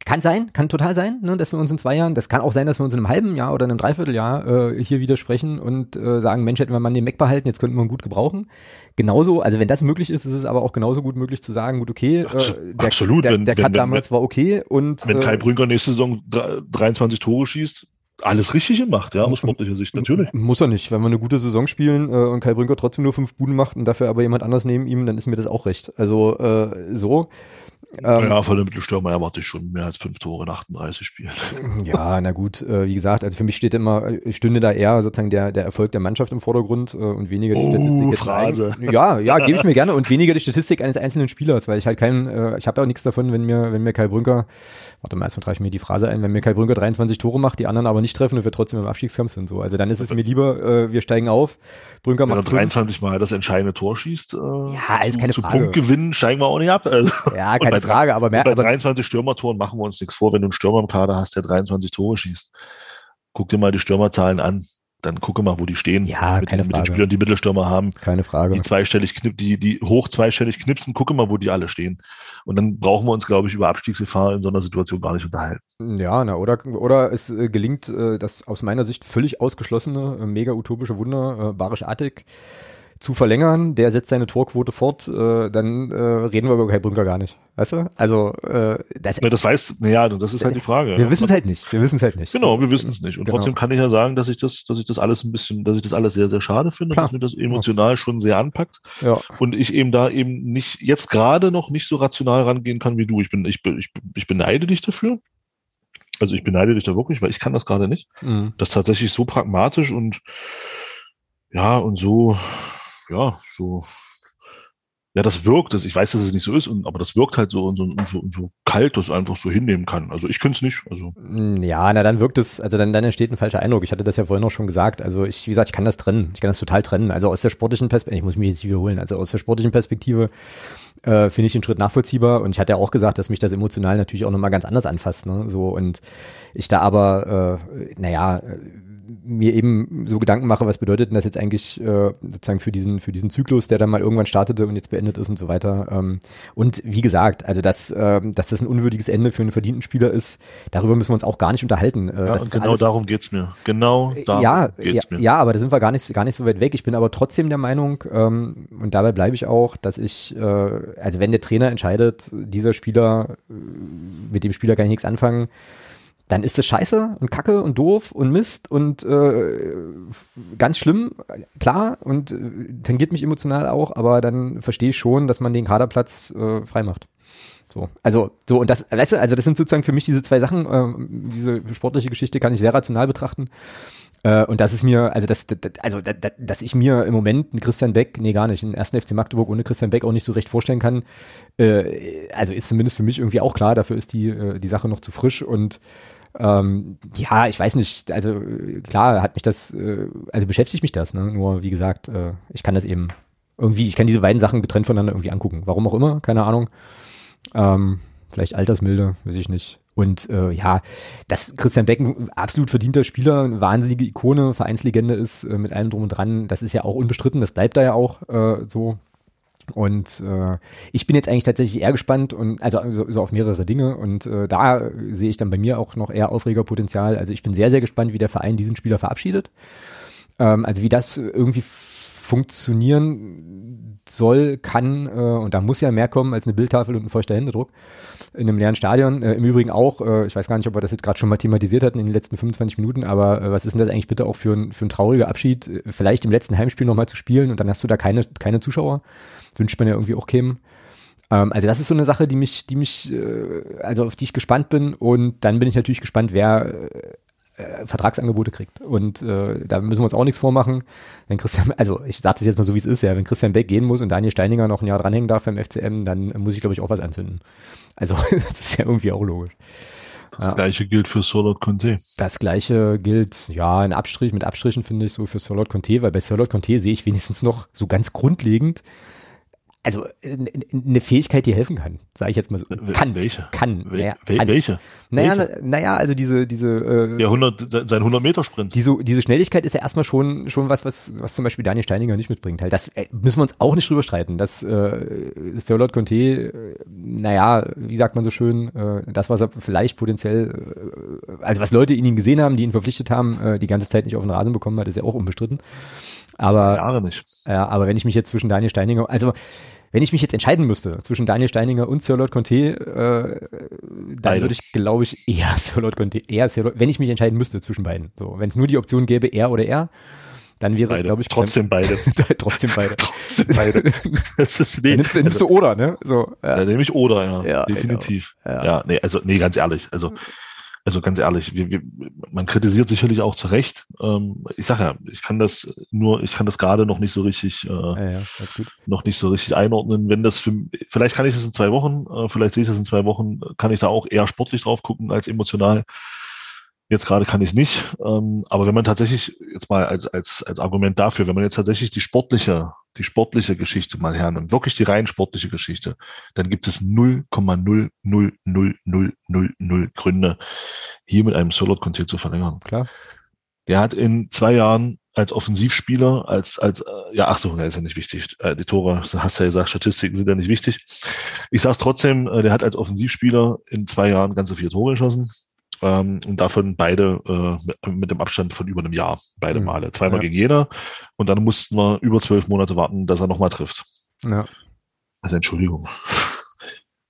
kann sein, kann total sein, ne, dass wir uns in zwei Jahren, das kann auch sein, dass wir uns in einem halben Jahr oder einem Dreivierteljahr äh, hier widersprechen und äh, sagen, Mensch, hätten wir mal den Mac behalten, jetzt könnten wir ihn gut gebrauchen. Genauso, also wenn das möglich ist, ist es aber auch genauso gut möglich zu sagen, gut, okay, äh, der, absolut, der, wenn- der wenn- Cut wenn- damals war okay und Wenn äh, Kai Brünker nächste Saison dre- 23 Tore schießt, alles richtig gemacht, ja, aus sportlicher Sicht, natürlich. Muss er nicht. Wenn wir eine gute Saison spielen äh, und Kai Brünker trotzdem nur fünf Buden macht und dafür aber jemand anders neben ihm, dann ist mir das auch recht. Also äh, so. Ähm, ja, von dem Mittelstürmer erwarte ich schon mehr als fünf Tore in 38 Spielen. Ja, na gut, äh, wie gesagt, also für mich steht immer, äh, stünde da eher sozusagen der, der Erfolg der Mannschaft im Vordergrund äh, und weniger die Oh, Statistik. Phrase. Ein, ja, ja, gebe ich mir gerne und weniger die Statistik eines einzelnen Spielers, weil ich halt kein, äh, ich habe auch nichts davon, wenn mir, wenn mir Kai Brünker, warte mal, erstmal trage ich mir die Phrase ein, wenn mir Kai Brünker 23 Tore macht, die anderen aber nicht treffen und wir trotzdem im Abstiegskampf sind. So. Also dann ist es mir lieber, äh, wir steigen auf, Brünker Wenn er macht fünf. 23 Mal das entscheidende Tor schießt, äh, Ja, ist zu, keine zu Frage. Punktgewinnen steigen wir auch nicht ab. Also, Ja, keine Frage, aber mehr, bei aber 23 Stürmertoren machen wir uns nichts vor, wenn du einen Stürmer im Kader hast, der 23 Tore schießt. Guck dir mal die Stürmerzahlen an. Dann gucke mal, wo die stehen. Ja, mit, keine den, mit den Frage. Spielern, die Mittelstürmer haben, keine Frage. die zweistellig knipp, die, die hoch zweistellig knipsen, gucke mal, wo die alle stehen. Und dann brauchen wir uns, glaube ich, über Abstiegsgefahr in so einer Situation gar nicht unterhalten. Ja, na, oder, oder es äh, gelingt äh, das aus meiner Sicht völlig ausgeschlossene, äh, mega utopische Wunder, äh, Barisch Attic zu verlängern, der setzt seine Torquote fort, äh, dann äh, reden wir über Kai Brünker gar nicht. Weißt du? Also, äh, das, Ne, das weiß, naja, das ist halt die Frage. wir wissen es halt nicht. Wir wissen es halt nicht. Genau, wir wissen es nicht. Und Genau. trotzdem kann ich ja sagen, dass ich das, dass ich das alles ein bisschen, dass ich das alles sehr, sehr schade finde, Klar. dass mir das emotional schon sehr anpackt. Ja, Und ich eben da eben nicht, jetzt gerade noch nicht so rational rangehen kann wie du. Ich bin, ich ich, ich beneide dich dafür. Also ich beneide dich da wirklich, weil ich kann das gerade nicht. mhm. Das tatsächlich so pragmatisch und ja, und so, ja, so, ja, das wirkt, das, ich weiß, dass es nicht so ist, aber das wirkt halt so und so, und so, und so kalt, dass einfach so hinnehmen kann. Also ich könnte es nicht. Also Mm, Ja, na dann wirkt es, also dann, dann entsteht ein falscher Eindruck. Ich hatte das ja vorhin auch schon gesagt. Also ich, wie gesagt, ich kann das trennen. Ich kann das total trennen. Also aus der sportlichen Perspektive, ich muss mich jetzt wiederholen, also aus der sportlichen Perspektive äh, finde ich den Schritt nachvollziehbar. Und ich hatte ja auch gesagt, dass mich das emotional natürlich auch nochmal ganz anders anfasst. Ne? So, und ich da aber, äh, naja, äh, mir eben so Gedanken mache, was bedeutet denn das jetzt eigentlich äh, sozusagen für diesen, für diesen Zyklus, der dann mal irgendwann startete und jetzt beendet ist und so weiter. Ähm, und wie gesagt, also dass, ähm, dass das ein unwürdiges Ende für einen verdienten Spieler ist, darüber müssen wir uns auch gar nicht unterhalten. Äh, ja, und genau alles- darum geht's mir. Genau darum ja, ja, geht's mir. ja, aber da sind wir gar nicht, gar nicht so weit weg. Ich bin aber trotzdem der Meinung, ähm, und dabei bleibe ich auch, dass ich, äh, also wenn der Trainer entscheidet, dieser Spieler, äh, mit dem Spieler kann ich nichts anfangen, dann ist das scheiße und kacke und doof und Mist und äh, ganz schlimm, klar, und äh, tangiert mich emotional auch, aber dann verstehe ich schon, dass man den Kaderplatz äh, frei macht. So, also so und das, weißt du, also das sind sozusagen für mich diese zwei Sachen. ähm, diese sportliche Geschichte kann ich sehr rational betrachten. Äh, und das ist mir, also das, das also da- da- dass ich mir im Moment einen Christian Beck, nee gar nicht, einen ersten FC Magdeburg ohne Christian Beck auch nicht so recht vorstellen kann. Äh, also ist zumindest für mich irgendwie auch klar. Dafür ist die äh, die Sache noch zu frisch und ähm, ja, ich weiß nicht, also äh, klar hat mich das, äh, also beschäftigt mich das, ne? Nur wie gesagt, äh, ich kann das eben irgendwie, ich kann diese beiden Sachen getrennt voneinander irgendwie angucken. Warum auch immer, keine Ahnung. Ähm, vielleicht Altersmilde, weiß ich nicht. Und äh, ja, dass Christian Beck ein absolut verdienter Spieler, eine wahnsinnige Ikone, Vereinslegende ist, äh, mit allem drum und dran, das ist ja auch unbestritten, das bleibt da ja auch äh, so. Und äh, ich bin jetzt eigentlich tatsächlich eher gespannt und also so, so auf mehrere Dinge und äh, da sehe ich dann bei mir auch noch eher Aufregerpotenzial. Also ich bin sehr, sehr gespannt, wie der Verein diesen Spieler verabschiedet. Ähm, also wie das irgendwie funktionieren soll, kann, äh, und da muss ja mehr kommen als eine Bildtafel und ein feuchter Händedruck in einem leeren Stadion. Äh, Im Übrigen auch, äh, ich weiß gar nicht, ob wir das jetzt gerade schon mal thematisiert hatten in den letzten 25 Minuten, aber äh, was ist denn das eigentlich bitte auch für ein, für ein trauriger Abschied, äh, vielleicht im letzten Heimspiel nochmal zu spielen und dann hast du da keine, keine Zuschauer. Wünscht man ja irgendwie auch kämen. Ähm, also das ist so eine Sache, die mich, die mich, äh, also auf die ich gespannt bin und dann bin ich natürlich gespannt, wer äh, äh, Vertragsangebote kriegt. Und äh, da müssen wir uns auch nichts vormachen. Wenn Christian, also ich sage das jetzt mal so, wie es ist, ja, wenn Christian Beck gehen muss und Daniel Steininger noch ein Jahr dranhängen darf beim FCM, dann muss ich, glaube ich, auch was anzünden. Also das ist ja irgendwie auch logisch. Das Ja. gleiche gilt für Solot Conte. Das gleiche gilt, ja, in Abstrich, mit Abstrichen finde ich so für Charlotte Conte, weil bei Charlotte Conte sehe ich wenigstens noch so ganz grundlegend, also äh, eine Fähigkeit, die helfen kann, sage ich jetzt mal so. Wel- Kann, welche? kann, Wel naja, wel welche? Naja, welche? naja, also diese, diese, äh, Der 100, sein 100-Meter-Sprint. diese, diese Schnelligkeit ist ja erstmal schon, schon was, was, was zum Beispiel Daniel Steininger nicht mitbringt. Halt, das äh, müssen wir uns auch nicht drüber streiten. Das äh, Charlotte Conte, äh, naja, wie sagt man so schön, äh, das, was er vielleicht potenziell, äh, also was Leute in ihm gesehen haben, die ihn verpflichtet haben, äh, die ganze Zeit nicht auf den Rasen bekommen hat, ist ja auch unbestritten. Aber Jahre nicht. ja, aber wenn ich mich jetzt zwischen Daniel Steininger, also wenn ich mich jetzt entscheiden müsste zwischen Daniel Steininger und Sir Lord Conte, äh, dann Beide. würde ich, glaube ich, eher Sir Lord Conte, eher Sir Lord, wenn ich mich entscheiden müsste zwischen beiden. So, wenn es nur die Option gäbe, er oder er, dann wäre es, glaube ich, trotzdem beide. trotzdem beide. trotzdem beide. das ist, nee, dann nimmst, nimmst du oder, ne? So, ja. Da nehme ich oder, ja, ja definitiv. Genau. Ja. ja, nee, also nee, ganz ehrlich, also also ganz ehrlich, wir, wir, man kritisiert sicherlich auch zu Recht. Ähm, ich sage ja, ich kann das nur, ich kann das gerade noch nicht so richtig, äh, ja, ja, noch nicht so richtig einordnen. Wenn das für, vielleicht kann ich das in zwei Wochen, äh, vielleicht sehe ich das in zwei Wochen, kann ich da auch eher sportlich drauf gucken als emotional. Jetzt gerade kann ich es nicht. Ähm, aber wenn man tatsächlich jetzt mal als, als, als Argument dafür, wenn man jetzt tatsächlich die sportliche, die sportliche Geschichte mal hernimmt, wirklich die rein sportliche Geschichte, dann gibt es 0,00000 Gründe, hier mit einem Solot Conte zu verlängern. Klar. Der hat in zwei Jahren als Offensivspieler, als, als, äh, ja, ach so, der ist ja nicht wichtig. Äh, die Tore, hast du ja gesagt, Statistiken sind ja nicht wichtig. Ich sag's trotzdem, äh, der hat als Offensivspieler in zwei Jahren ganze vier Tore geschossen ähm, und davon beide äh, mit, dem Abstand von über einem Jahr, beide mhm. Male. Zweimal ja. gegen Jena und dann mussten wir über zwölf Monate warten, dass er nochmal trifft. Ja. Also Entschuldigung.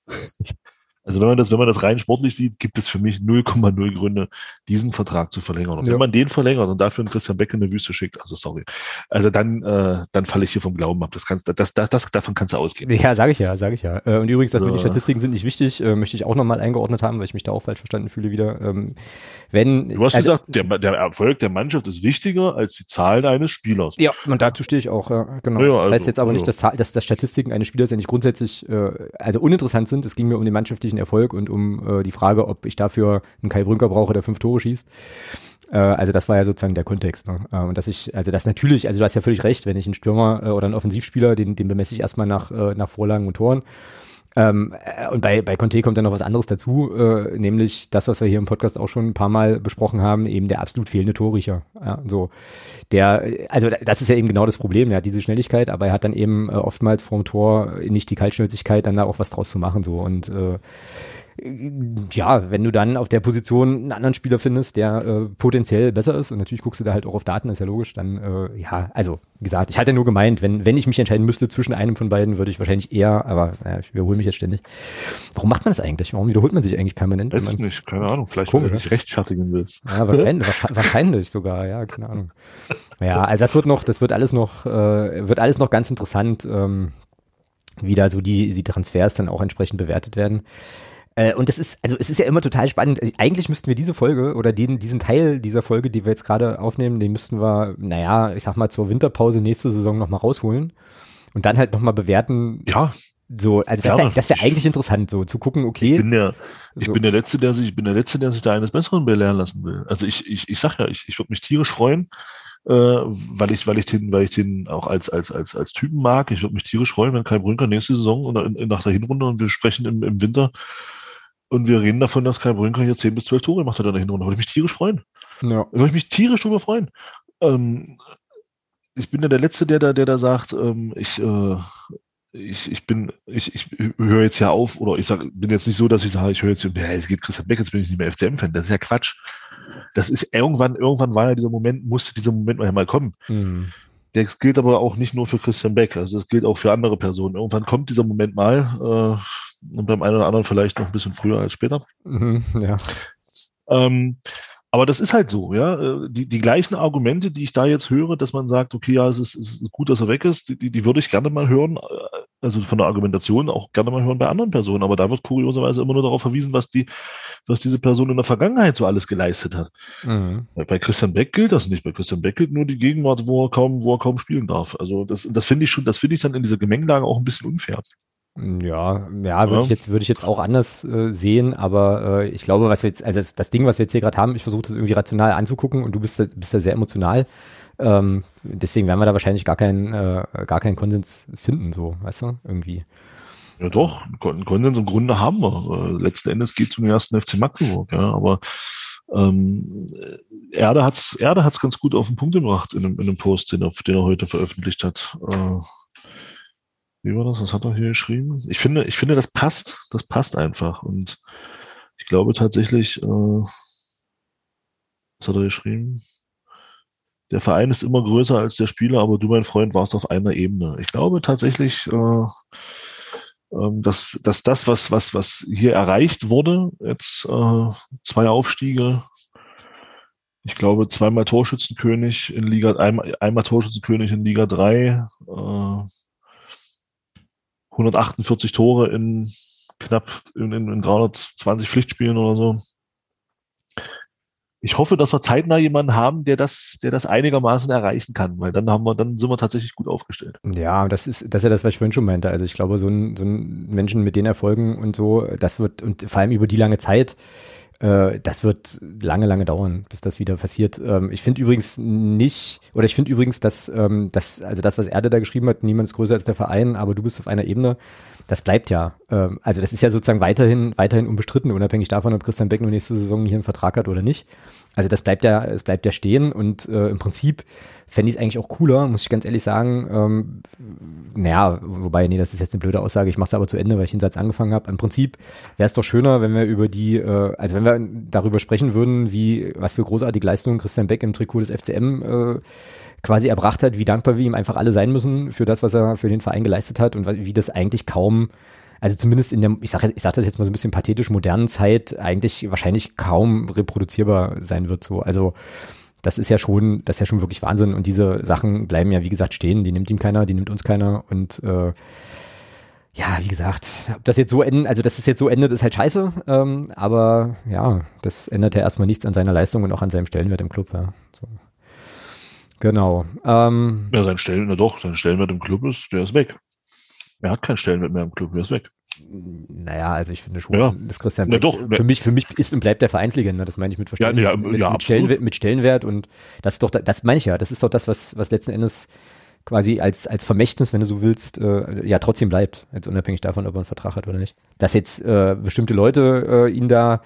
Also wenn man das, wenn man das rein sportlich sieht, gibt es für mich 0,0 Gründe, diesen Vertrag zu verlängern. Und ja. wenn man den verlängert und dafür einen Christian Beck in eine Wüste schickt, also sorry, also dann, äh, dann falle ich hier vom Glauben ab. Das kannst, das, das, das, davon kannst du ausgehen. Ja, sage ich ja, sage ich ja. Äh, und übrigens, dass also, mir die Statistiken sind nicht wichtig, äh, möchte ich auch nochmal eingeordnet haben, weil ich mich da auch falsch verstanden fühle wieder. Wenn, du hast also, gesagt, der, der Erfolg der Mannschaft ist wichtiger als die Zahlen eines Spielers. Ja, und dazu stehe ich auch, ja, genau. Ja, das heißt also, jetzt aber also. nicht, dass, dass, dass Statistiken eines Spielers ja nicht grundsätzlich äh, also uninteressant sind. Es ging mir um den mannschaftlichen Erfolg und um äh, die Frage, ob ich dafür einen Kai Brünker brauche, der fünf Tore schießt. Äh, also das war ja sozusagen der Kontext. Ne? Äh, und dass ich, also das natürlich, also du hast ja völlig recht, wenn ich einen Stürmer äh, oder einen Offensivspieler, den, den bemesse ich erstmal nach, nach Vorlagen und Toren. Ähm, äh, und bei, bei Conte kommt dann noch was anderes dazu, äh, nämlich das, was wir hier im Podcast auch schon ein paar Mal besprochen haben, eben der absolut fehlende Torriecher. Ja, so. Der, also das ist ja eben genau das Problem. Er hat diese Schnelligkeit, aber er hat dann eben äh, oftmals vorm Tor nicht die Kaltschnäuzigkeit, dann da auch was draus zu machen. So. Und äh, ja, wenn du dann auf der Position einen anderen Spieler findest, der äh, potenziell besser ist, und natürlich guckst du da halt auch auf Daten, ist ja logisch, dann äh, ja, also wie gesagt, ich hatte nur gemeint, wenn, wenn ich mich entscheiden müsste zwischen einem von beiden, würde ich wahrscheinlich eher, aber ja, ich wiederhole mich jetzt ständig. Warum macht man das eigentlich? Warum wiederholt man sich eigentlich permanent? Weiß ich nicht, keine Ahnung, vielleicht komisch, weil du dich rechtfertigen willst. Ja, wahrscheinlich, wahrscheinlich sogar, ja, keine Ahnung. Ja, also das wird noch, das wird alles noch, äh, wird alles noch ganz interessant, ähm, wie da so die, die Transfers dann auch entsprechend bewertet werden. Äh, und das ist, also es ist ja immer total spannend. Also eigentlich müssten wir diese Folge oder den, diesen Teil dieser Folge, die wir jetzt gerade aufnehmen, den müssten wir, naja, ich sag mal zur Winterpause nächste Saison nochmal rausholen und dann halt nochmal bewerten. Ja. So, also das wäre wär eigentlich interessant, so zu gucken, okay. Ich bin der, ich so. bin der Letzte, der sich, ich bin der Letzte, der sich da eines Besseren belehren lassen will. Also ich, ich, ich sag ja, ich, ich würde mich tierisch freuen, äh, weil ich, weil ich den, weil ich den auch als, als, als, als Typen mag. Ich würde mich tierisch freuen, wenn Kai Brünker nächste Saison oder in, in, nach der Hinrunde und wir sprechen im, im Winter und wir reden davon, dass Kai Brünker hier 10 bis 12 Tore gemacht hat in der Hinrunde. Da würde ich mich tierisch freuen. Ja. Da würde ich mich tierisch drüber freuen. Ähm, ich bin ja der Letzte, der da, der da sagt, ähm, ich, äh, ich, ich bin, ich, ich höre jetzt ja auf, oder ich sag, bin jetzt nicht so, dass ich sage, ich höre jetzt, ja, es geht Christian Beck, jetzt bin ich nicht mehr FCM-Fan. Das ist ja Quatsch. Das ist irgendwann, irgendwann war ja dieser Moment, musste dieser Moment mal kommen. Mhm. Das gilt aber auch nicht nur für Christian Beck, also das gilt auch für andere Personen. Irgendwann kommt dieser Moment mal, äh, und beim einen oder anderen vielleicht noch ein bisschen früher als später. Mhm, ja. Ähm, aber das ist halt so, ja. Äh, die, die gleichen Argumente, die ich da jetzt höre, dass man sagt, okay, ja, es ist, es ist gut, dass er weg ist, die, die würde ich gerne mal hören, äh, also von der Argumentation auch gerne mal hören bei anderen Personen. Aber da wird kurioserweise immer nur darauf verwiesen, was die, was diese Person in der Vergangenheit so alles geleistet hat. Mhm. Bei Christian Beck gilt das nicht. Bei Christian Beck gilt nur die Gegenwart, wo er kaum, wo er kaum spielen darf. Also das, das finde ich schon, das finde ich dann in dieser Gemengelage auch ein bisschen unfair. Ja, ja, würde ja. ich jetzt würde ich jetzt auch anders äh, sehen, aber äh, ich glaube, was wir jetzt, also das, das Ding, was wir jetzt hier gerade haben, ich versuche das irgendwie rational anzugucken und du bist da, bist da sehr emotional. Ähm, deswegen werden wir da wahrscheinlich gar keinen äh, gar keinen Konsens finden, so, weißt du, irgendwie. Ja doch, einen Konsens im Grunde haben wir. Äh, letzten Endes geht es um den ersten FC Magdeburg, ja, aber ähm, Erde hat's Erde hat's ganz gut auf den Punkt gebracht in einem, in einem Post, den er, den er heute veröffentlicht hat. Äh, wie war das? Was hat er hier geschrieben? Ich finde, ich finde, das passt. Das passt einfach. Und ich glaube tatsächlich, äh, was hat er geschrieben? Der Verein ist immer größer als der Spieler, aber du, mein Freund, warst auf einer Ebene. Ich glaube tatsächlich, äh, ähm, dass, dass das, was, was, was hier erreicht wurde, jetzt äh, zwei Aufstiege, ich glaube, zweimal Torschützenkönig in Liga, einmal, einmal Torschützenkönig in Liga 3, äh, 148 Tore in knapp in, in, in 320 Pflichtspielen oder so. Ich hoffe, dass wir zeitnah jemanden haben, der das, der das einigermaßen erreichen kann, weil dann haben wir, dann sind wir tatsächlich gut aufgestellt. Ja, das ist, das ist ja das, was ich vorhin schon meinte. Also ich glaube, so ein, so ein Menschen mit den Erfolgen und so, das wird, und vor allem über die lange Zeit, äh, das wird lange, lange dauern, bis das wieder passiert. Ähm, ich finde übrigens nicht, oder ich finde übrigens, dass, ähm, dass, also das, was Erde da geschrieben hat, niemand ist größer als der Verein, aber du bist auf einer Ebene, das bleibt ja. Ähm, also das ist ja sozusagen weiterhin, weiterhin unbestritten, unabhängig davon, ob Christian Beck nur nächste Saison hier einen Vertrag hat oder nicht. Also das bleibt ja, es bleibt ja stehen und äh, im Prinzip fände ich es eigentlich auch cooler, muss ich ganz ehrlich sagen. Ähm, naja, wobei, nee, das ist jetzt eine blöde Aussage, ich mache es aber zu Ende, weil ich den Satz angefangen habe. Im Prinzip wäre es doch schöner, wenn wir über die, äh, also wenn wir darüber sprechen würden, wie, was für großartige Leistungen Christian Beck im Trikot des FCM äh, quasi erbracht hat, wie dankbar wir ihm einfach alle sein müssen für das, was er für den Verein geleistet hat und wie das eigentlich kaum also zumindest in der, ich sage ich sag das jetzt mal so ein bisschen pathetisch modernen Zeit, eigentlich wahrscheinlich kaum reproduzierbar sein wird. So. Also das ist ja schon, das ist ja schon wirklich Wahnsinn. Und diese Sachen bleiben ja, wie gesagt, stehen. Die nimmt ihm keiner, die nimmt uns keiner. Und äh, ja, wie gesagt, ob das jetzt so endet, also dass es jetzt so endet, ist halt scheiße. Ähm, aber ja, das ändert ja erstmal nichts an seiner Leistung und auch an seinem Stellenwert im Club. Ja. So. Genau. Ähm, ja, sein Stellenwert, doch, sein Stellenwert im Club ist, der ist weg. Er hat keinen Stellenwert mehr im Club, er ist weg. Naja, also ich finde schon, ja. das Christian Na doch, für mich, für mich ist und bleibt der Vereinslegende, das meine ich mit Verständnis, ja, ja, mit, ja, mit, Stellenwert, mit Stellenwert und das ist doch, das meine ich ja, das ist doch das, was, was letzten Endes quasi als, als Vermächtnis, wenn du so willst, äh, ja trotzdem bleibt, jetzt unabhängig davon, ob er einen Vertrag hat oder nicht. Dass jetzt äh, bestimmte Leute äh, ihn da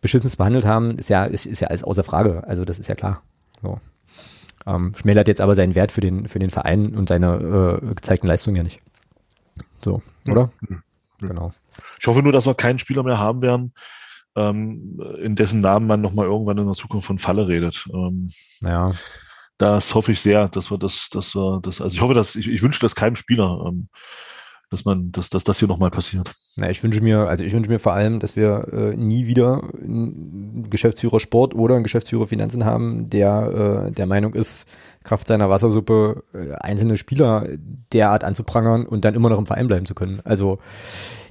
beschissens behandelt haben, ist ja, ist, ist ja alles außer Frage, also das ist ja klar. So. Ähm, schmälert jetzt aber seinen Wert für den, für den Verein und seine äh, gezeigten Leistungen ja nicht. So, oder? Ja. Genau. Ich hoffe nur, dass wir keinen Spieler mehr haben werden, ähm, in dessen Namen man nochmal irgendwann in der Zukunft von Falle redet. Ähm, ja. Das hoffe ich sehr, dass wir das, dass wir das, also ich hoffe, dass, ich, ich wünsche das keinem Spieler, ähm, dass man, dass, dass das hier nochmal passiert. Na, ich wünsche mir, also ich wünsche mir vor allem, dass wir äh, nie wieder einen Geschäftsführer Sport oder einen Geschäftsführer Finanzen haben, der äh, der Meinung ist, Kraft seiner Wassersuppe äh, einzelne Spieler derart anzuprangern und dann immer noch im Verein bleiben zu können. Also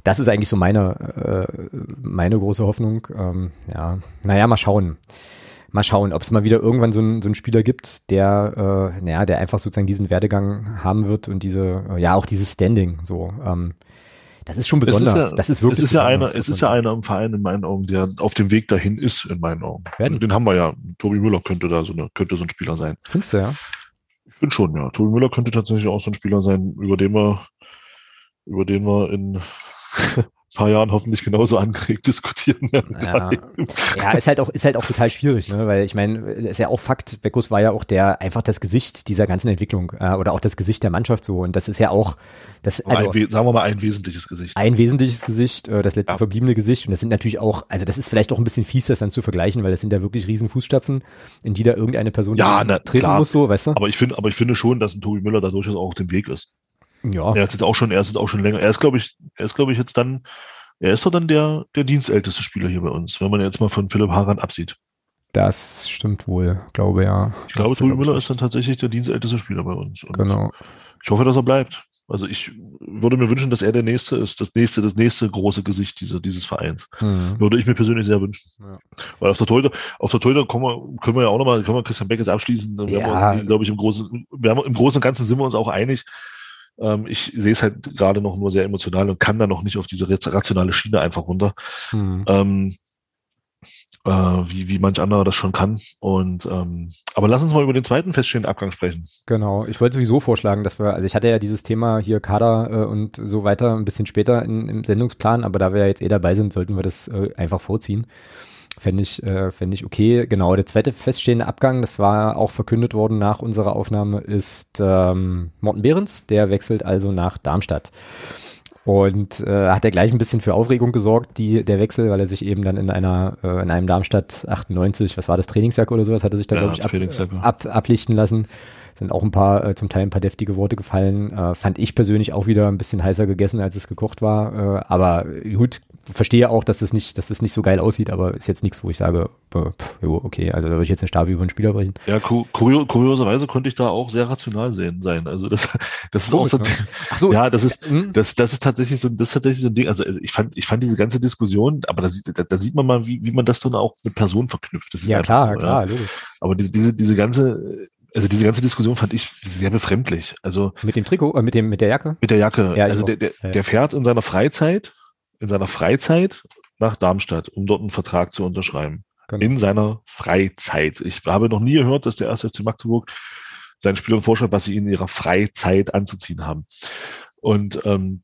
das ist eigentlich so meine, äh, meine große Hoffnung. Ähm, ja, naja, mal schauen mal schauen, ob es mal wieder irgendwann so einen so einen Spieler gibt, der, äh, naja, der einfach sozusagen diesen Werdegang haben wird und diese, äh, ja, auch dieses Standing so. Ähm, das ist schon besonders. Ist ja, das ist wirklich. Es ist ja einer, es ist ja einer im Verein in meinen Augen, der auf dem Weg dahin ist, in meinen Augen. Werden. Den haben wir ja. Tobi Müller könnte da so eine, könnte so ein Spieler sein. Findest du ja? Ich finde schon, ja. Tobi Müller könnte tatsächlich auch so ein Spieler sein, über den wir, über den wir in paar Jahren hoffentlich genauso angeregt diskutieren werden. Ja. ja, ist halt auch, ist halt auch total schwierig, ne? weil ich meine, ist ja auch Fakt, Beckus war ja auch der, einfach das Gesicht dieser ganzen Entwicklung äh, oder auch das Gesicht der Mannschaft so und das ist ja auch, das, also, ein, sagen wir mal ein wesentliches Gesicht. Ein wesentliches Gesicht, äh, das letzte ja. verbliebene Gesicht und das sind natürlich auch, also das ist vielleicht auch ein bisschen fies, das dann zu vergleichen, weil das sind ja wirklich riesen Fußstapfen, in die da irgendeine Person ja, na, treten klar. muss, so, weißt du? Aber ich finde, aber ich finde schon, dass ein Tobi Müller da durchaus auch auf dem Weg ist. Ja. Er ist jetzt auch schon, er ist jetzt auch schon länger. Er ist, glaube ich, er ist, glaube ich, jetzt dann er ist doch dann der, der dienstälteste Spieler hier bei uns, wenn man jetzt mal von Philipp Haran absieht. Das stimmt wohl, glaube ja. Ich glaube, Tobi Müller ist dann tatsächlich der dienstälteste Spieler bei uns. Und genau. Ich hoffe, dass er bleibt. Also ich würde mir wünschen, dass er der nächste ist, das nächste, das nächste große Gesicht dieser, dieses Vereins. Mhm. Würde ich mir persönlich sehr wünschen. Ja. Weil auf der Torhüter, auf der Torhüter können wir, können wir ja auch nochmal, können wir Christian Beck jetzt abschließen. Ja. glaube ich, im Großen, wir haben, im Großen und Ganzen sind wir uns auch einig. Ähm, ich sehe es halt gerade noch nur sehr emotional und kann da noch nicht auf diese rationale Schiene einfach runter. Mhm. Ähm, äh, wie, wie manch anderer das schon kann. Und ähm, aber lass uns mal über den zweiten feststehenden Abgang sprechen. Genau, ich wollte sowieso vorschlagen, dass wir, also ich hatte ja dieses Thema hier Kader äh, und so weiter ein bisschen später in, im Sendungsplan, aber da wir ja jetzt eh dabei sind, sollten wir das äh, einfach vorziehen. Fände ich, äh, fände ich okay. Genau, der zweite feststehende Abgang, das war auch verkündet worden nach unserer Aufnahme, ist ähm, Morten Behrens. Der wechselt also nach Darmstadt. Und äh, hat er gleich ein bisschen für Aufregung gesorgt, die, der Wechsel, weil er sich eben dann in einer, äh, in einem Darmstadt 98, was war das, Trainingsjahr oder sowas, hat er sich da, ja, glaube ich, ab, ab, ablichten lassen sind auch ein paar, äh, zum Teil ein paar deftige Worte gefallen. Äh, fand ich persönlich auch wieder ein bisschen heißer gegessen, als es gekocht war. Äh, aber gut, verstehe auch, dass es nicht, dass es nicht so geil aussieht, aber ist jetzt nichts, wo ich sage, pff, okay, also da würde ich jetzt eine Stabe über einen Spieler brechen. Ja, kurios, kurioserweise konnte ich da auch sehr rational sehen sein. Also das, das ist Komisch, auch so, ne? Ach so, ja, das ist, hm? das, das ist tatsächlich so, das ist tatsächlich so ein Ding. Also, also ich fand, ich fand diese ganze Diskussion, aber da, da, da sieht man mal, wie, wie man das dann auch mit Personen verknüpft. Das ist ja klar, so, klar, logisch. Aber diese, diese, diese ganze, also diese ganze Diskussion fand ich sehr befremdlich. Also mit dem Trikot, äh, mit dem mit der Jacke. Mit der Jacke. Ja, also der, der, der fährt in seiner Freizeit, in seiner Freizeit nach Darmstadt, um dort einen Vertrag zu unterschreiben. Genau. In seiner Freizeit. Ich habe noch nie gehört, dass der 1. FC Magdeburg seinen Spielern vorschreibt, was sie in ihrer Freizeit anzuziehen haben. Und ähm,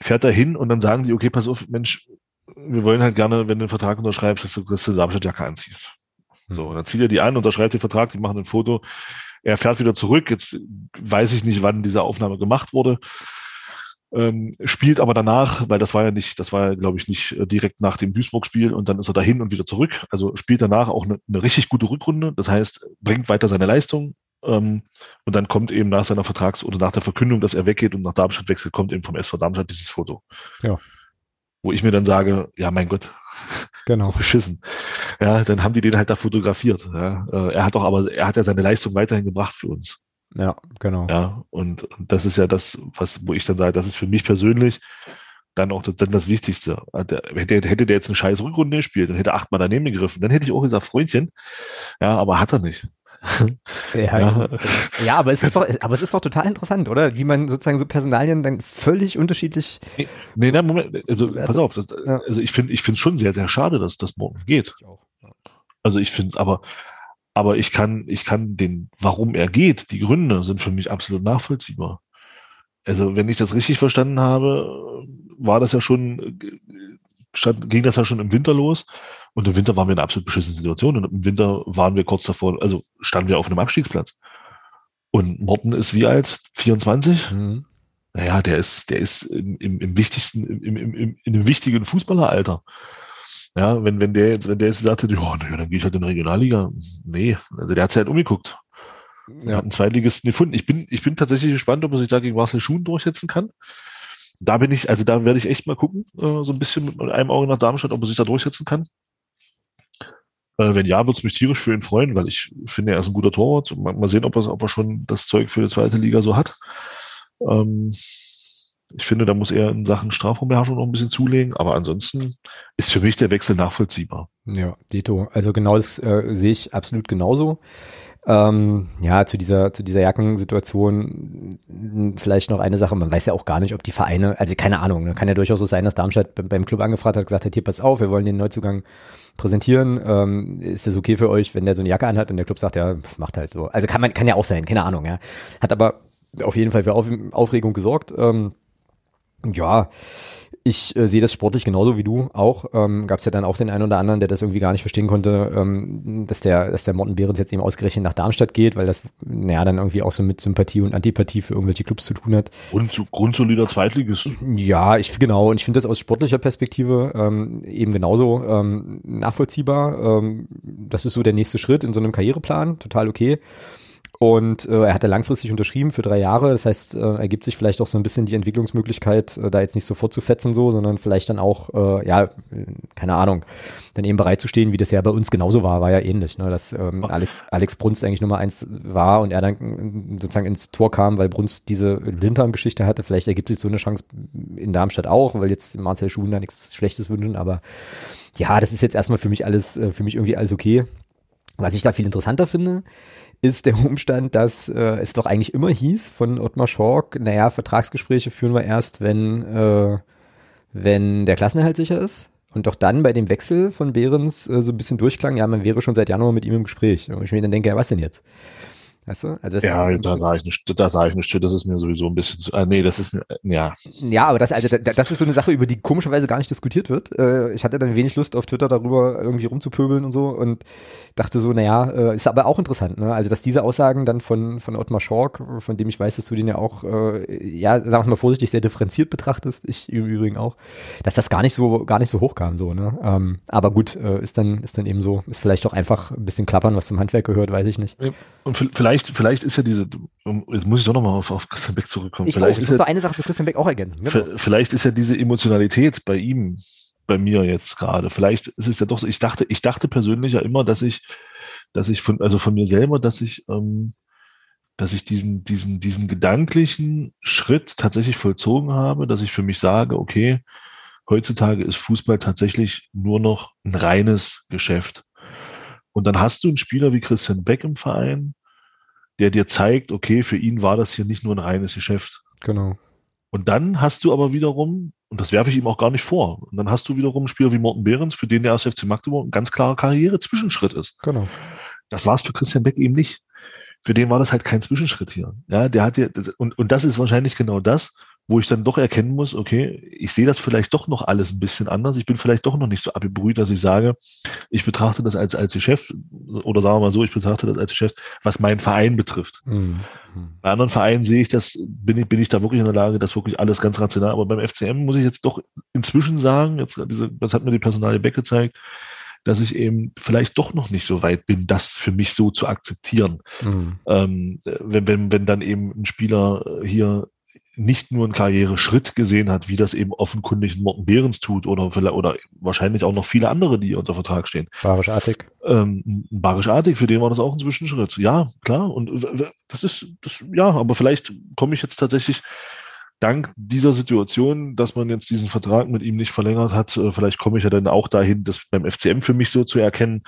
fährt da hin und dann sagen die, okay, pass auf, Mensch, wir wollen halt gerne, wenn du einen Vertrag unterschreibst, dass du, dass du Darmstadt-Jacke anziehst. So, hm. und dann zieht er die an, unterschreibt den Vertrag, die machen ein Foto. Er fährt wieder zurück. Jetzt weiß ich nicht, wann diese Aufnahme gemacht wurde ähm, spielt aber danach, weil das war ja nicht, das war ja, glaube ich, nicht äh, direkt nach dem Duisburg-Spiel und dann ist er dahin und wieder zurück. Also spielt danach auch eine, eine richtig gute Rückrunde. Das heißt, bringt weiter seine Leistung. Ähm, und dann kommt eben nach seiner Vertrags- oder nach der Verkündung, dass er weggeht und nach Darmstadt wechselt, kommt eben vom SV Darmstadt dieses Foto. Ja. Wo ich mir dann sage, ja, mein Gott, genau. beschissen. Ja, dann haben die den halt da fotografiert. Ja. Äh, er hat doch aber, er hat ja seine Leistung weiterhin gebracht für uns. Ja, genau. Ja, und, und das ist ja das, was, wo ich dann sage, das ist für mich persönlich dann auch das, dann das Wichtigste. Hätte, hätte der jetzt eine scheiß Rückrunde gespielt und hätte achtmal daneben gegriffen, dann hätte ich auch gesagt, Freundchen. Ja, aber hat er nicht. Ja, ja. ja, aber es ist doch, aber es ist doch total interessant, oder? Wie man sozusagen so Personalien dann völlig unterschiedlich. Nee, nee nein, Moment, also pass auf, das, ja. also ich finde, ich finde schon sehr, sehr schade, dass das morgen geht. Also ich finde, aber aber ich kann, ich kann den, warum er geht, die Gründe sind für mich absolut nachvollziehbar. Also, wenn ich das richtig verstanden habe, war das ja schon, stand, ging das ja schon im Winter los. Und im Winter waren wir in einer absolut beschissenen Situation. Und im Winter waren wir kurz davor, also standen wir auf einem Abstiegsplatz. Und Morten ist wie alt? 24? Mhm. Naja, der ist, der ist im, im, im wichtigsten, im, im, im, in einem wichtigen Fußballeralter. Ja, wenn, wenn der jetzt, wenn der jetzt sagte, ja, na, dann gehe ich halt in die Regionalliga. Nee, also der hat sich halt umgeguckt. Ja. Hat einen Zweitligisten gefunden. Ich bin, ich bin tatsächlich gespannt, ob er sich da gegen Marcel Schuhen durchsetzen kann. Da bin ich, also da werde ich echt mal gucken, äh, so ein bisschen mit einem Auge nach Darmstadt, ob er sich da durchsetzen kann. Äh, wenn ja, würde es mich tierisch für ihn freuen, weil ich finde, er ist ein guter Torwart. Mal, mal sehen, ob er, ob er schon das Zeug für die zweite Liga so hat. Ähm, ich finde, da muss er in Sachen Strafraumbeherrschung noch ein bisschen zulegen, aber ansonsten ist für mich der Wechsel nachvollziehbar. Ja, Dito. Also genau das äh, sehe ich absolut genauso. Ähm, ja, zu dieser, zu dieser Jackensituation vielleicht noch eine Sache. Man weiß ja auch gar nicht, ob die Vereine, also keine Ahnung, ne, kann ja durchaus so sein, dass Darmstadt beim Club angefragt hat, gesagt hat, hier pass auf, wir wollen den Neuzugang präsentieren. Ähm, ist das okay für euch, wenn der so eine Jacke anhat und der Club sagt, ja, macht halt so. Also kann man, kann ja auch sein, keine Ahnung, ja. Hat aber auf jeden Fall für Auf Aufregung gesorgt. Ähm, ja, ich äh, sehe das sportlich genauso wie du auch. Ähm, Gab es ja dann auch den einen oder anderen, der das irgendwie gar nicht verstehen konnte, ähm, dass der, dass der Morten Behrens jetzt eben ausgerechnet nach Darmstadt geht, weil das naja dann irgendwie auch so mit Sympathie und Antipathie für irgendwelche Clubs zu tun hat. Und grundsolider Zweitligist. Ja, ich genau und ich finde das aus sportlicher Perspektive ähm, eben genauso ähm, nachvollziehbar. Ähm, das ist so der nächste Schritt in so einem Karriereplan, total okay. Und äh, er hat ja langfristig unterschrieben für drei Jahre. Das heißt, äh, ergibt sich vielleicht auch so ein bisschen die Entwicklungsmöglichkeit, äh, da jetzt nicht sofort zu fetzen so, sondern vielleicht dann auch, äh, ja, keine Ahnung, dann eben bereit zu stehen, wie das ja bei uns genauso war, war ja ähnlich, ne? dass ähm, Alex, Alex Brunst eigentlich Nummer eins war und er dann äh, sozusagen ins Tor kam, weil Brunst diese Blinddarm-Geschichte hatte. Vielleicht ergibt sich so eine Chance in Darmstadt auch, weil jetzt Marcel Schuhen da nichts Schlechtes wünschen, aber ja, das ist jetzt erstmal für mich alles, äh, für mich irgendwie alles okay. Was ich da viel interessanter finde, ist der Umstand, dass äh, es doch eigentlich immer hieß von Ottmar Schork, naja, Vertragsgespräche führen wir erst, wenn, äh, wenn der Klassenerhalt sicher ist. Und doch dann bei dem Wechsel von Behrens äh, so ein bisschen durchklang, ja, man wäre schon seit Januar mit ihm im Gespräch. Und ich mir dann denke, ja, was denn jetzt? Weißt du? Also ja, da sage ich nicht, da sage ich nicht, das ist mir sowieso ein bisschen, zu, äh, nee, das ist mir, ja. Ja, aber das, also, das ist so eine Sache, über die komischerweise gar nicht diskutiert wird. Äh, ich hatte dann wenig Lust auf Twitter darüber irgendwie rumzupöbeln und so und dachte so, naja, äh, ist aber auch interessant, ne? Also, dass diese Aussagen dann von, von Ottmar Schork, von dem ich weiß, dass du den ja auch, äh, ja, sagen wir mal vorsichtig, sehr differenziert betrachtest, ich im Übrigen auch, dass das gar nicht so, gar nicht so hoch kam, so, ne? Ähm, aber gut, ist dann, ist dann eben so, ist vielleicht auch einfach ein bisschen klappern, was zum Handwerk gehört, weiß ich nicht. Und vielleicht vielleicht, vielleicht ist ja diese, jetzt muss ich doch nochmal auf, auf Christian Beck zurückkommen. Ich, vielleicht auch, ich ist ja, eine Sache zu Christian Beck auch ergänzen. Genau. Vielleicht ist ja diese Emotionalität bei ihm, bei mir jetzt gerade. Vielleicht ist es ja doch so, ich dachte, ich dachte persönlich ja immer, dass ich, dass ich von, also von mir selber, dass ich, ähm, dass ich diesen, diesen, diesen gedanklichen Schritt tatsächlich vollzogen habe, dass ich für mich sage, okay, heutzutage ist Fußball tatsächlich nur noch ein reines Geschäft. Und dann hast du einen Spieler wie Christian Beck im Verein, der dir zeigt, okay, für ihn war das hier nicht nur ein reines Geschäft. Genau. Und dann hast du aber wiederum, und das werfe ich ihm auch gar nicht vor, und dann hast du wiederum einen Spieler wie Morten Behrens, für den der erste FC Magdeburg ein ganz klarer Karriere-Zwischenschritt ist. Genau. Das war es für Christian Beck eben nicht. Für den war das halt kein Zwischenschritt hier. Ja, der hat ja, und, und das ist wahrscheinlich genau das, wo ich dann doch erkennen muss, okay, ich sehe das vielleicht doch noch alles ein bisschen anders. Ich bin vielleicht doch noch nicht so abgebrüht, dass ich sage, ich betrachte das als, als Geschäft oder sagen wir mal so, ich betrachte das als Geschäft, was meinen Verein betrifft. Mhm. Bei anderen Vereinen sehe ich das, bin ich, bin ich da wirklich in der Lage, das wirklich alles ganz rational. Aber beim FCM muss ich jetzt doch inzwischen sagen, jetzt diese, das hat mir die Personalie Beck gezeigt, dass ich eben vielleicht doch noch nicht so weit bin, das für mich so zu akzeptieren. Mhm. Ähm, wenn, wenn, wenn dann eben ein Spieler hier nicht nur einen Karriereschritt gesehen hat, wie das eben offenkundig Morten Behrens tut oder, oder wahrscheinlich auch noch viele andere, die unter Vertrag stehen. Barisch-Artig. Ähm, Barisch-Artig, für den war das auch ein Zwischenschritt. Ja, klar. Und das ist, das, ja, aber vielleicht komme ich jetzt tatsächlich dank dieser Situation, dass man jetzt diesen Vertrag mit ihm nicht verlängert hat, äh, vielleicht komme ich ja dann auch dahin, das beim FCM für mich so zu erkennen,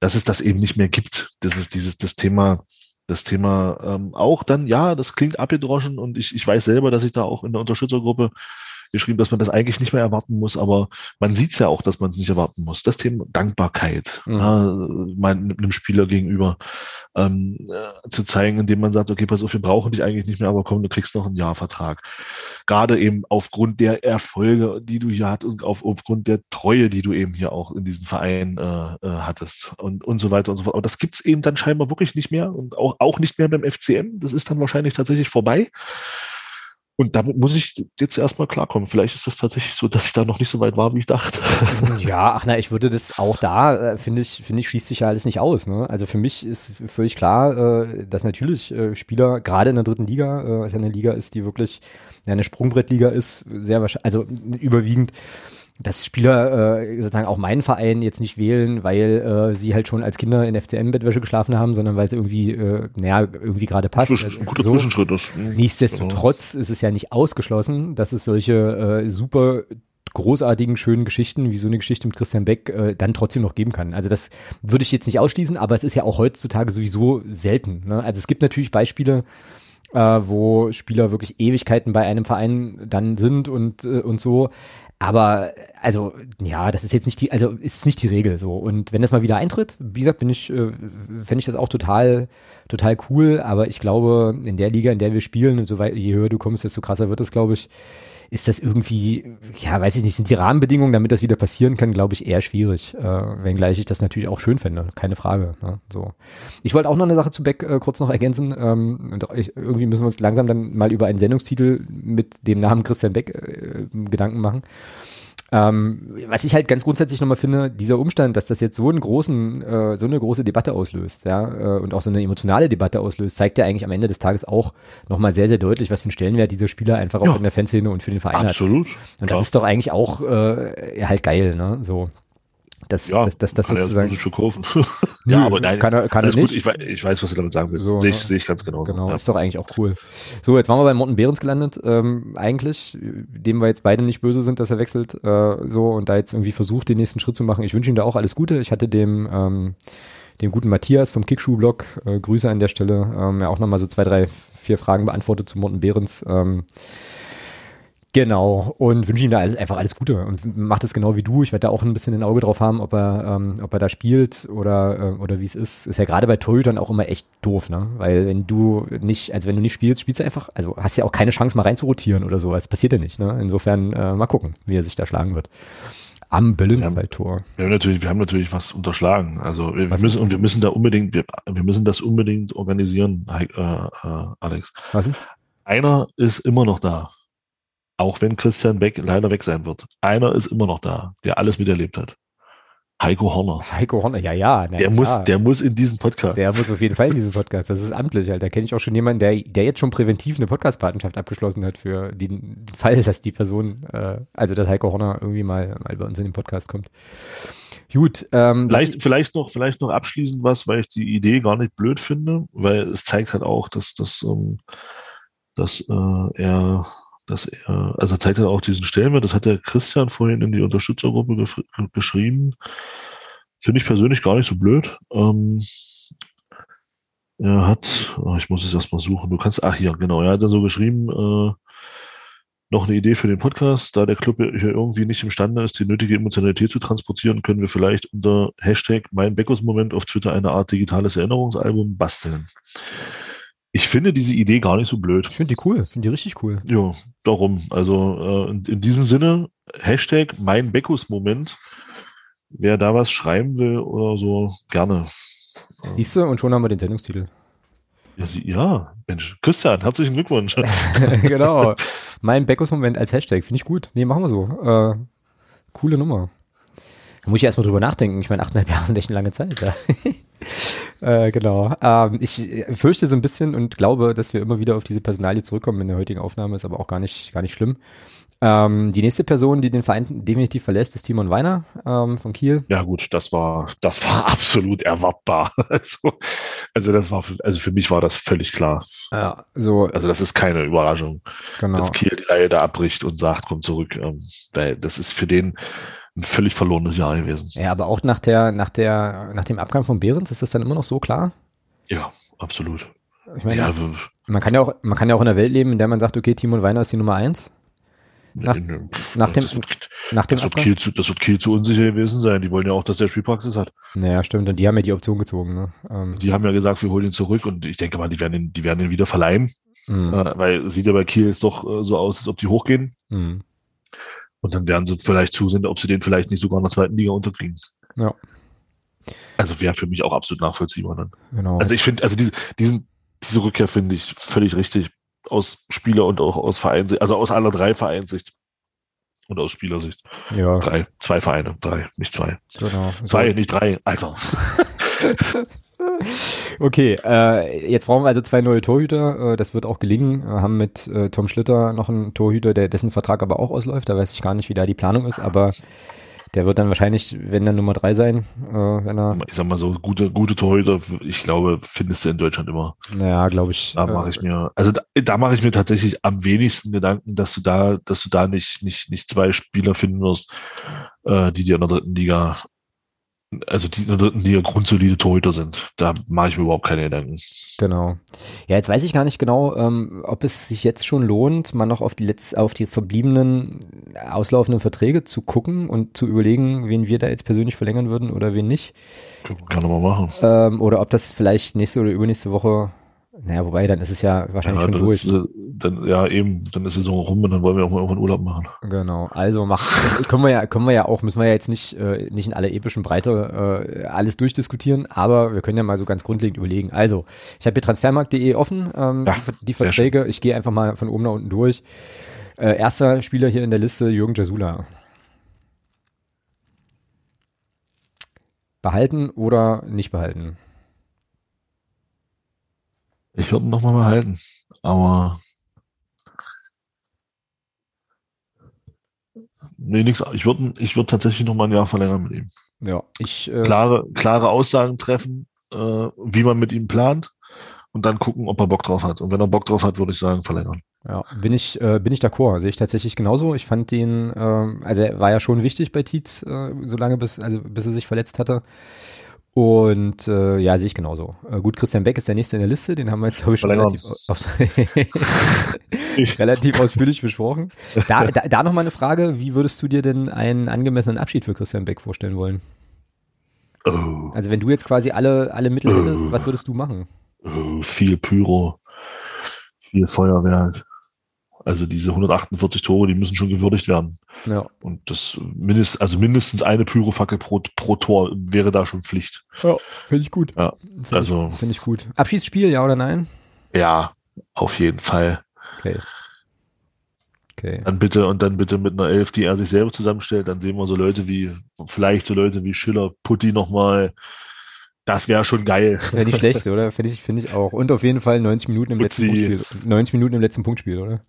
dass es das eben nicht mehr gibt. Das ist dieses, das Thema, das Thema ähm, auch dann, ja, das klingt abgedroschen und ich, ich weiß selber, dass ich da auch in der Unterstützergruppe geschrieben, dass man das eigentlich nicht mehr erwarten muss, aber man sieht es ja auch, dass man es nicht erwarten muss. Das Thema Dankbarkeit, mhm. äh, mein, einem Spieler gegenüber ähm, äh, zu zeigen, indem man sagt, okay, pass auf, wir brauchen dich eigentlich nicht mehr, aber komm, du kriegst noch einen Jahrvertrag. Gerade eben aufgrund der Erfolge, die du hier hattest und auf, aufgrund der Treue, die du eben hier auch in diesem Verein äh, äh, hattest und, und so weiter und so fort. Aber das gibt's eben dann scheinbar wirklich nicht mehr und auch, auch nicht mehr beim FCM. Das ist dann wahrscheinlich tatsächlich vorbei. Und damit muss ich jetzt erstmal klarkommen. Vielleicht ist das tatsächlich so, dass ich da noch nicht so weit war, wie ich dachte. Ja, ach na, ich würde das auch da, äh, finde ich, finde ich, schließt sich ja alles nicht aus. Ne? Also für mich ist völlig klar, äh, dass natürlich äh, Spieler, gerade in der dritten Liga, was ja eine Liga ist, die wirklich eine Sprungbrettliga ist, sehr wahrscheinlich, also überwiegend dass Spieler äh, sozusagen auch meinen Verein jetzt nicht wählen, weil äh, sie halt schon als Kinder in FCM-Bettwäsche geschlafen haben, sondern weil es irgendwie, äh, naja, irgendwie gerade passt. Zwischen, ein guter so. Zwischenschritt ist. Nichtsdestotrotz genau. ist es ja nicht ausgeschlossen, dass es solche äh, super großartigen, schönen Geschichten, wie so eine Geschichte mit Christian Beck, äh, dann trotzdem noch geben kann. Also das würde ich jetzt nicht ausschließen, aber es ist ja auch heutzutage sowieso selten. Ne? Also es gibt natürlich Beispiele, äh, wo Spieler wirklich Ewigkeiten bei einem Verein dann sind und, äh, und so. Aber also ja, das ist jetzt nicht die, also ist nicht die Regel so. Und wenn das mal wieder eintritt, wie gesagt, bin ich, äh, fände ich das auch total, total cool. Aber ich glaube, in der Liga, in der wir spielen, und so weit, je höher du kommst, desto krasser wird es, glaube ich ist das irgendwie, ja, weiß ich nicht, sind die Rahmenbedingungen, damit das wieder passieren kann, glaube ich, eher schwierig. Äh, wenngleich ich das natürlich auch schön fände, keine Frage. Ne? So. Ich wollte auch noch eine Sache zu Beck äh, kurz noch ergänzen. Ähm, ich, irgendwie müssen wir uns langsam dann mal über einen Sendungstitel mit dem Namen Christian Beck äh, Gedanken machen. Ähm, was ich halt ganz grundsätzlich nochmal finde, dieser Umstand, dass das jetzt so einen großen, äh, so eine große Debatte auslöst, ja, äh, und auch so eine emotionale Debatte auslöst, zeigt ja eigentlich am Ende des Tages auch nochmal sehr, sehr deutlich, was für einen Stellenwert dieser Spieler einfach auch ja. in der Fanszene und für den Verein Absolut. hat. Und Klar. das ist doch eigentlich auch äh, halt geil, ne? So. Das, ja, das, das, das sozusagen. schon kaufen. ja, aber nein. Kann er, kann er nicht. Ich weiß, ich weiß, was du damit sagen willst. So, sehe ich, seh ich ganz genau. Genau, ja. ist doch eigentlich auch cool. So, jetzt waren wir bei Morten Behrens gelandet. Ähm, eigentlich, dem wir jetzt beide nicht böse sind, dass er wechselt. Äh, so und da jetzt irgendwie versucht, den nächsten Schritt zu machen. Ich wünsche ihm da auch alles Gute. Ich hatte dem, ähm, dem guten Matthias vom Kickschuh-Blog, äh, Grüße an der Stelle, ähm, ja auch nochmal so zwei, drei, vier Fragen beantwortet zu Morten Behrens. Ähm, Genau, und wünsche ihm da alles, einfach alles Gute und macht es genau wie du. Ich werde da auch ein bisschen ein Auge drauf haben, ob er, ähm, ob er da spielt oder, äh, oder wie es ist. Ist ja gerade bei Torhütern auch immer echt doof, ne? Weil wenn du nicht, also wenn du nicht spielst, spielst du einfach, also hast ja auch keine Chance mal reinzurotieren oder so. Das passiert ja nicht, ne? Insofern äh, mal gucken, wie er sich da schlagen wird. Am Böllenfalltor. Wir haben natürlich, wir haben natürlich was unterschlagen. Also wir, was müssen und wir müssen da unbedingt, wir, wir müssen das unbedingt organisieren, äh, äh, Alex. Was denn? Einer ist immer noch da. Auch wenn Christian Beck leider weg sein wird. Einer ist immer noch da, der alles miterlebt hat. Heiko Horner. Heiko Horner, ja, ja. Na, der, muss, der muss in diesen Podcast. Der muss auf jeden Fall in diesen Podcast. Das ist amtlich, halt. Da kenne ich auch schon jemanden, der, der jetzt schon präventiv eine Podcast-Patenschaft abgeschlossen hat für den Fall, dass die Person, äh, also dass Heiko Horner irgendwie mal, mal bei uns in den Podcast kommt. Gut. Ähm, vielleicht, vielleicht, noch, vielleicht noch abschließend was, weil ich die Idee gar nicht blöd finde, weil es zeigt halt auch, dass, dass, ähm, dass äh, er dass er, also er zeigt halt auch diesen Stellenwert, das hat der Christian vorhin in die Unterstützergruppe geschrieben. Finde ich persönlich gar nicht so blöd. Ähm, er hat, oh, ich muss es erstmal suchen, du kannst, ach hier, genau, er hat dann so geschrieben, äh, noch eine Idee für den Podcast. Da der Club hier irgendwie nicht imstande ist, die nötige Emotionalität zu transportieren, können wir vielleicht unter Hashtag mein Beckus-Moment auf Twitter eine Art digitales Erinnerungsalbum basteln. Ich finde diese Idee gar nicht so blöd. Ich finde die cool, finde die richtig cool. Ja, darum. Also äh, in, in, diesem Sinne, Hashtag mein Beckus-Moment. Wer da was schreiben will oder so, gerne. Siehst du, und schon haben wir den Sendungstitel. Ja, sie, ja, Mensch, Christian, herzlichen Glückwunsch. genau. Mein Beckus-Moment als Hashtag, finde ich gut. Nee, machen wir so. Äh, coole Nummer. Da muss ich erstmal drüber nachdenken. Ich meine, achteinhalb Jahre sind echt eine lange Zeit. Ja. Äh, genau. Ähm, ich fürchte so ein bisschen und glaube, dass wir immer wieder auf diese Personalie zurückkommen in der heutigen Aufnahme, ist aber auch gar nicht, gar nicht schlimm. Ähm, die nächste Person, die den Verein definitiv verlässt, ist Timon Weiner ähm, von Kiel. Ja gut, das war, das war absolut erwartbar. Also, also das war, also für mich war das völlig klar. Ja, so. Also das ist keine Überraschung, genau. dass Kiel die Reihe da abbricht und sagt, komm zurück. Ähm, das ist für den ein völlig verlorenes Jahr gewesen. Ja, aber auch nach der, nach der, nach dem Abgang von Behrens ist das dann immer noch so klar? Ja, absolut. Ich meine, ja, man kann ja auch, man kann ja auch in einer Welt leben, in der man sagt, okay, Timon Weiner ist die Nummer eins. Nach, nach dem, das wird, nach dem das wird, Kiel zu, das wird Kiel zu unsicher gewesen sein. Die wollen ja auch, dass der Spielpraxis hat. Naja, stimmt. Und die haben ja die Option gezogen. Ne? Ähm. Die haben ja gesagt, wir holen ihn zurück und ich denke mal, die werden ihn, die werden ihn wieder verleihen. Mhm. Äh, weil sieht ja bei Kiel jetzt doch äh, so aus, als ob die hochgehen. Mhm. Und dann werden sie vielleicht zusehen, ob sie den vielleicht nicht sogar in der zweiten Liga unterkriegen. Ja. Also wäre für mich auch absolut nachvollziehbar dann. Genau. Also ich finde, also diese, diesen, diese Rückkehr finde ich völlig richtig aus Spieler und auch aus Vereinsicht, also aus aller drei Vereinsicht und aus Spielersicht. Ja. Drei, zwei Vereine, drei, nicht zwei. Genau. Zwei, nicht drei, Alter. Okay, äh, jetzt brauchen wir also zwei neue Torhüter. Äh, das wird auch gelingen. Wir haben mit äh, Tom Schlitter noch einen Torhüter, der dessen Vertrag aber auch ausläuft. Da weiß ich gar nicht, wie da die Planung ist, aber der wird dann wahrscheinlich, wenn dann Nummer drei sein, äh, wenn er. Ich sag mal so, gute, gute Torhüter, ich glaube, findest du in Deutschland immer. Naja, glaube ich. Da mache ich mir, also da, da mache ich mir tatsächlich am wenigsten Gedanken, dass du da, dass du da nicht, nicht, nicht zwei Spieler finden wirst, äh, die dir in der dritten Liga also die, die ja grundsolide Torhüter sind. Da mache ich mir überhaupt keine Gedanken. Genau. Ja, jetzt weiß ich gar nicht genau, ähm, ob es sich jetzt schon lohnt, mal noch auf die letzt, auf die verbliebenen auslaufenden Verträge zu gucken und zu überlegen, wen wir da jetzt persönlich verlängern würden oder wen nicht. Kann man mal machen. Ähm, oder ob das vielleicht nächste oder übernächste Woche naja, wobei, dann ist es ja wahrscheinlich ja, schon durch. Ist, dann, ja, eben, dann ist es so rum und dann wollen wir auch mal irgendwann Urlaub machen. Genau, also machen, können wir ja, können wir ja auch, müssen wir ja jetzt nicht, äh, nicht in aller epischen Breite äh, alles durchdiskutieren, aber wir können ja mal so ganz grundlegend überlegen. Also, ich habe hier transfermarkt.de offen, ähm, ja, die, die Verträge, ich gehe einfach mal von oben nach unten durch. Äh, erster Spieler hier in der Liste, Jürgen Jasula. Behalten oder nicht behalten? Ich würde ihn nochmal behalten. Aber nee, nix. Ich würde ich würd tatsächlich noch mal ein Jahr verlängern mit ihm. Ja, ich äh, klare, klare Aussagen treffen, äh, wie man mit ihm plant und dann gucken, ob er Bock drauf hat. Und wenn er Bock drauf hat, würde ich sagen, verlängern. Ja, bin ich, äh, bin ich d'accord. Sehe ich tatsächlich genauso. Ich fand den, äh, also er war ja schon wichtig bei Tietz, äh, solange bis, also bis er sich verletzt hatte. Und äh, ja, sehe ich genauso. Äh, gut, Christian Beck ist der nächste in der Liste, den haben wir jetzt, glaube ich, schon relativ, aus, relativ, ausführlich besprochen. Da, da, da nochmal eine Frage, wie würdest du dir denn einen angemessenen Abschied für Christian Beck vorstellen wollen? Oh. Also wenn du jetzt quasi alle, alle Mittel oh. hättest, was würdest du machen? Oh, viel Pyro, viel Feuerwerk. Also diese 148 Tore, die müssen schon gewürdigt werden. Ja. Und das mindest, also mindestens eine Pyrofackel pro, pro Tor wäre da schon Pflicht. Ja, finde ich gut. Ja, find also. Finde ich gut. Abschiedsspiel, ja oder nein? Ja, auf jeden Fall. Okay. Okay. Dann bitte und dann bitte mit einer Elf, die er sich selber zusammenstellt. Dann sehen wir so Leute wie, vielleicht so Leute wie Schiller, Putti nochmal. Das wäre schon geil. Das wäre nicht schlecht, oder? Finde ich, finde ich auch. Und auf jeden Fall 90 Minuten im letzten Putzi. Punktspiel. 90 Minuten im letzten Punktspiel, oder?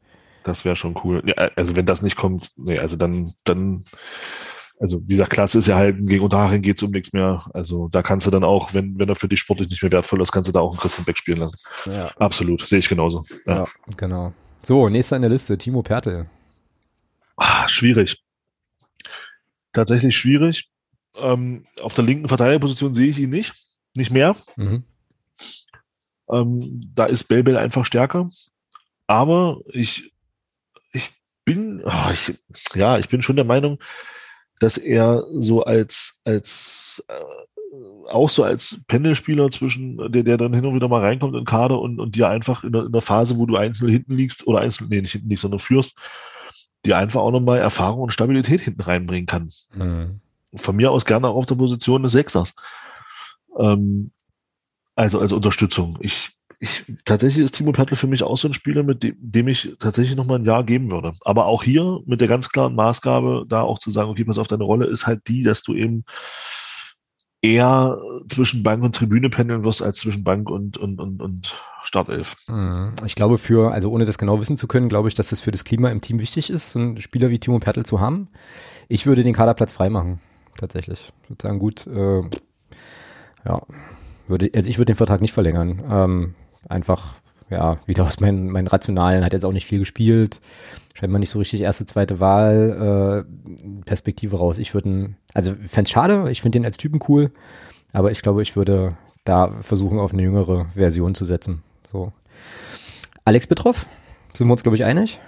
Das wäre schon cool. Ja, also wenn das nicht kommt, nee, also dann, dann, also wie gesagt, Klasse ist ja halt, gegen Unterhaching geht's um nichts mehr. Also da kannst du dann auch, wenn, wenn er für dich sportlich nicht mehr wertvoll ist, kannst du da auch einen Christian Beck spielen lassen. Ja. Absolut, sehe ich genauso. Ja. Ja, genau. So, nächster in der Liste, Timo Pertl. Ah, schwierig. Tatsächlich schwierig. Ähm, auf der linken Verteidigerposition sehe ich ihn nicht. Nicht mehr. Mhm. Ähm, da ist Belbel einfach stärker. Aber ich bin, ah, ich, ja, ich bin schon der Meinung, dass er so als, als äh, auch so als Pendelspieler zwischen, der, der dann hin und wieder mal reinkommt in Kader und, und dir einfach in der, in der Phase, wo du einzeln hinten liegst oder einzeln, nee, nicht hinten liegst, sondern führst, dir einfach auch nochmal Erfahrung und Stabilität hinten reinbringen kann. Mhm. Von mir aus gerne auch auf der Position des Sechsers. Ähm, also als Unterstützung. Ich, ich, tatsächlich ist Timo Pertl für mich auch so ein Spieler, mit dem, dem ich tatsächlich nochmal ein Jahr geben würde. Aber auch hier mit der ganz klaren Maßgabe, da auch zu sagen, okay, pass auf, deine Rolle ist halt die, dass du eben eher zwischen Bank und Tribüne pendeln wirst, als zwischen Bank und, und, und, und Startelf. Mhm. Ich glaube für, also ohne das genau wissen zu können, glaube ich, dass es für das Klima im Team wichtig ist, einen Spieler wie Timo Pertl zu haben. Ich würde den Kaderplatz freimachen, tatsächlich. Ich würde sagen, gut, äh, ja, würde, also ich würde den Vertrag nicht verlängern. Ähm, einfach, ja, wieder aus meinen, meinen Rationalen, hat jetzt auch nicht viel gespielt, scheinbar nicht so richtig erste, zweite Wahl, äh, Perspektive raus. Ich würde, also fände es schade, ich finde den als Typen cool, aber ich glaube, ich würde da versuchen, auf eine jüngere Version zu setzen. So. Alex Betroff, sind wir uns, glaube ich, einig?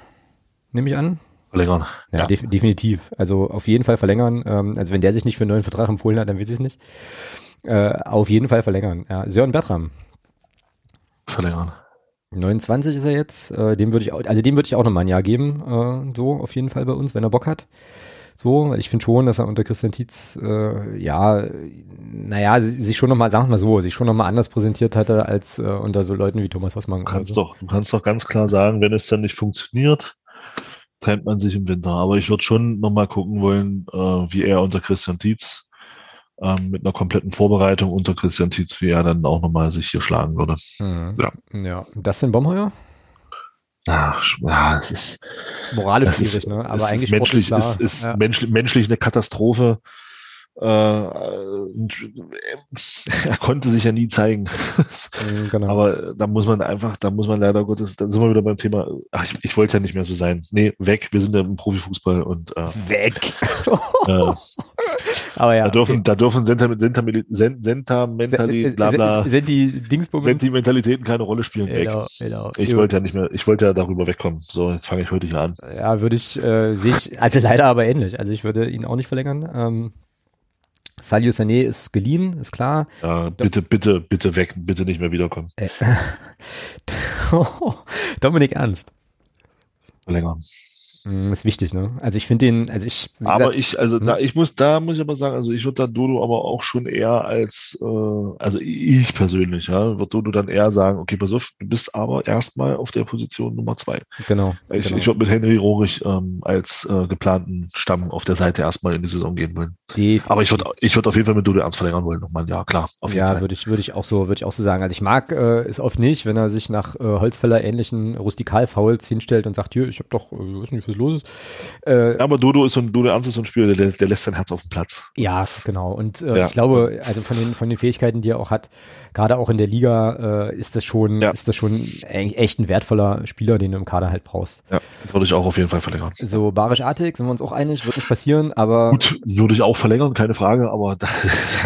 Nehme ich an. Verlängern. Ja, Def definitiv. Also auf jeden Fall verlängern. Ähm, also wenn der sich nicht für einen neuen Vertrag empfohlen hat, dann weiß ich es nicht. Äh, auf jeden Fall verlängern. Ja, Sören Bertram, Verlängern. 29 ist er jetzt. Äh, dem würde ich auch, also dem würde ich auch nochmal ein Jahr geben. Äh, so auf jeden Fall bei uns, wenn er Bock hat. So, ich finde schon, dass er unter Christian Tietz, äh, ja, naja, sich schon nochmal, sagen wir mal so, sich schon nochmal anders präsentiert hatte als äh, unter so Leuten wie Thomas Hossmann. Du kannst so. doch, du kannst doch ganz klar sagen, wenn es dann nicht funktioniert, trennt man sich im Winter. Aber ich würde schon nochmal gucken wollen, äh, wie er unter Christian Tietz ähm, mit einer kompletten Vorbereitung unter Christian Tietz, wie er dann auch nochmal sich hier schlagen würde. Mhm. Ja. ja. Dustin Bomheuer? Ach, ja, es ist, Moralisch das schwierig, ist, ne? es Aber ist eigentlich menschlich, sportlich ist, klar. ist ja. menschlich, menschlich eine Katastrophe. Äh, er konnte sich ja nie zeigen. Mhm, genau. Aber da muss man einfach, da muss man leider Gottes, da sind wir wieder beim Thema, ach, ich, ich wollte ja nicht mehr so sein. Nee, weg, wir sind ja im Profifußball und äh, Weg. äh, Aber ja. da dürfen, da dürfen Sentimentalität, Sen- Sentimentalität, bla bla, Sind die Dingsbums? Sentimentalitäten keine Rolle spielen. Genau, genau. Ich wollte ja nicht mehr, ich wollte ja darüber wegkommen. So, jetzt fange ich heute hier an. Ja, würde ich, äh, sehe ich, also leider aber ähnlich. Also ich würde ihn auch nicht verlängern. Ähm, Salio Sané ist geliehen, ist klar. Ja, bitte, bitte, bitte weg, bitte nicht mehr wiederkommen. Äh, Dominik Ernst. Länger. Mm, Ist wichtig, ne? Also ich finde den, also ich, Aber gesagt, ich, also hm? da, ich muss, da muss ich aber sagen, also ich würde dann Dodo aber auch schon eher als, äh, also ich persönlich, ja, würde Dodo dann eher sagen, okay, pass auf, du bist aber erstmal auf der Position Nummer zwei. genau. Ich, genau. ich würde mit Henry Rohrig ähm, als äh, geplanten Stamm auf der Seite erstmal in die Saison gehen wollen. Definitiv. Aber ich würde ich würd auf jeden Fall mit Dodo ernst verlängern wollen nochmal. Ja, klar, auf jeden ja, Fall. würde ich, würde ich auch so, würde ich auch so sagen. Also ich mag äh, es oft nicht, wenn er sich nach äh, Holzfäller ähnlichen Rustikal-Fouls hinstellt und sagt, hier, ich habe doch, äh, weiß nicht, was los ist. Äh, Aber Dodo ist so ein, Dodo Ernst ist so ein Spieler, der, der lässt sein Herz auf dem Platz. Ja, genau. Und äh, Ja. ich glaube, also von den von den Fähigkeiten, die er auch hat, gerade auch in der Liga, äh, ist das schon, Ja. ist das schon echt ein wertvoller Spieler, den du im Kader halt brauchst. Ja, würde ich auch auf jeden Fall verlängern. So Barisch Artig, sind wir uns auch einig, wird nicht passieren, aber Gut, würde ich auch verlängern, keine Frage, aber da,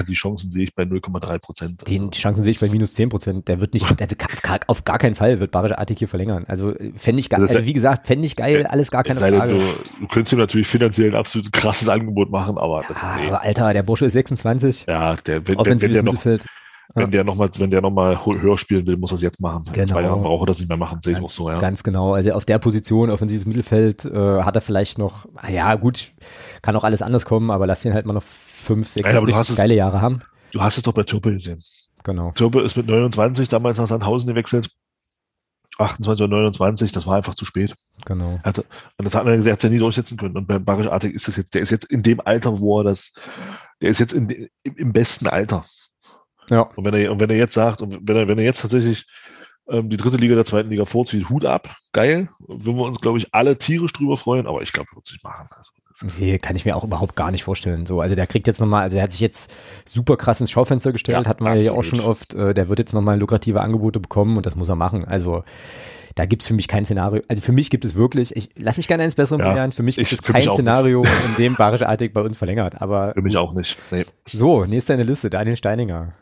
die Chancen sehe ich bei 0,3 Prozent. den die Chancen sehe ich bei minus 10 Prozent. Der wird nicht, also auf gar, auf gar keinen Fall wird Barisch Artig hier verlängern. Also fände ich geil, also wie gesagt, fände ich geil, alles gar keine sei denn, Frage. du, du könntest ihm natürlich finanziell ein absolut krasses Angebot machen, aber das Ah, nee. aber Alter, der Bursche ist 26, ja, der, wenn, wenn, wenn der noch, Mittelfeld. wenn der noch mal, wenn der noch mal höher spielen will, muss er es jetzt machen. In Genau. zwei Jahren braucht er das nicht mehr machen, sehe ich auch Ganz, so, ja. ganz genau. Also auf der Position, offensives Mittelfeld, äh, hat er vielleicht noch, ah ja gut, kann auch alles anders kommen, aber lass ihn halt mal noch fünf, sechs du richtig hast es- geile Jahre haben. Du hast es doch bei Türpe gesehen. Genau. Türpe ist mit 29 damals nach Sandhausen gewechselt 28 oder 29, das war einfach zu spät. Genau. Hatte, und das hat man gesagt, ja nie durchsetzen können. Und bei Barisch Artig ist das jetzt, der ist jetzt in dem Alter, wo er das, der ist jetzt in, im besten Alter. Ja. Und wenn er, und wenn er jetzt sagt, und wenn er, wenn er jetzt tatsächlich ähm, die dritte Liga der zweiten Liga vorzieht, Hut ab, geil, würden wir uns, glaube ich, alle tierisch drüber freuen, aber ich glaube, er wird es nicht machen. Also, Nee, kann ich mir auch überhaupt gar nicht vorstellen. So, also der kriegt jetzt nochmal, also er hat sich jetzt super krass ins Schaufenster gestellt, Ja, hat man ja auch schon oft, äh, der wird jetzt nochmal lukrative Angebote bekommen und das muss er machen. Also da gibt's für mich kein Szenario. Also für mich gibt es wirklich, ich lass mich gerne eins Besseren Ja, belehren, für mich gibt es kein Szenario, in dem Barisch Artig bei uns verlängert. Aber für mich auch nicht. Nee. so, nächster in der Liste, Daniel Steininger.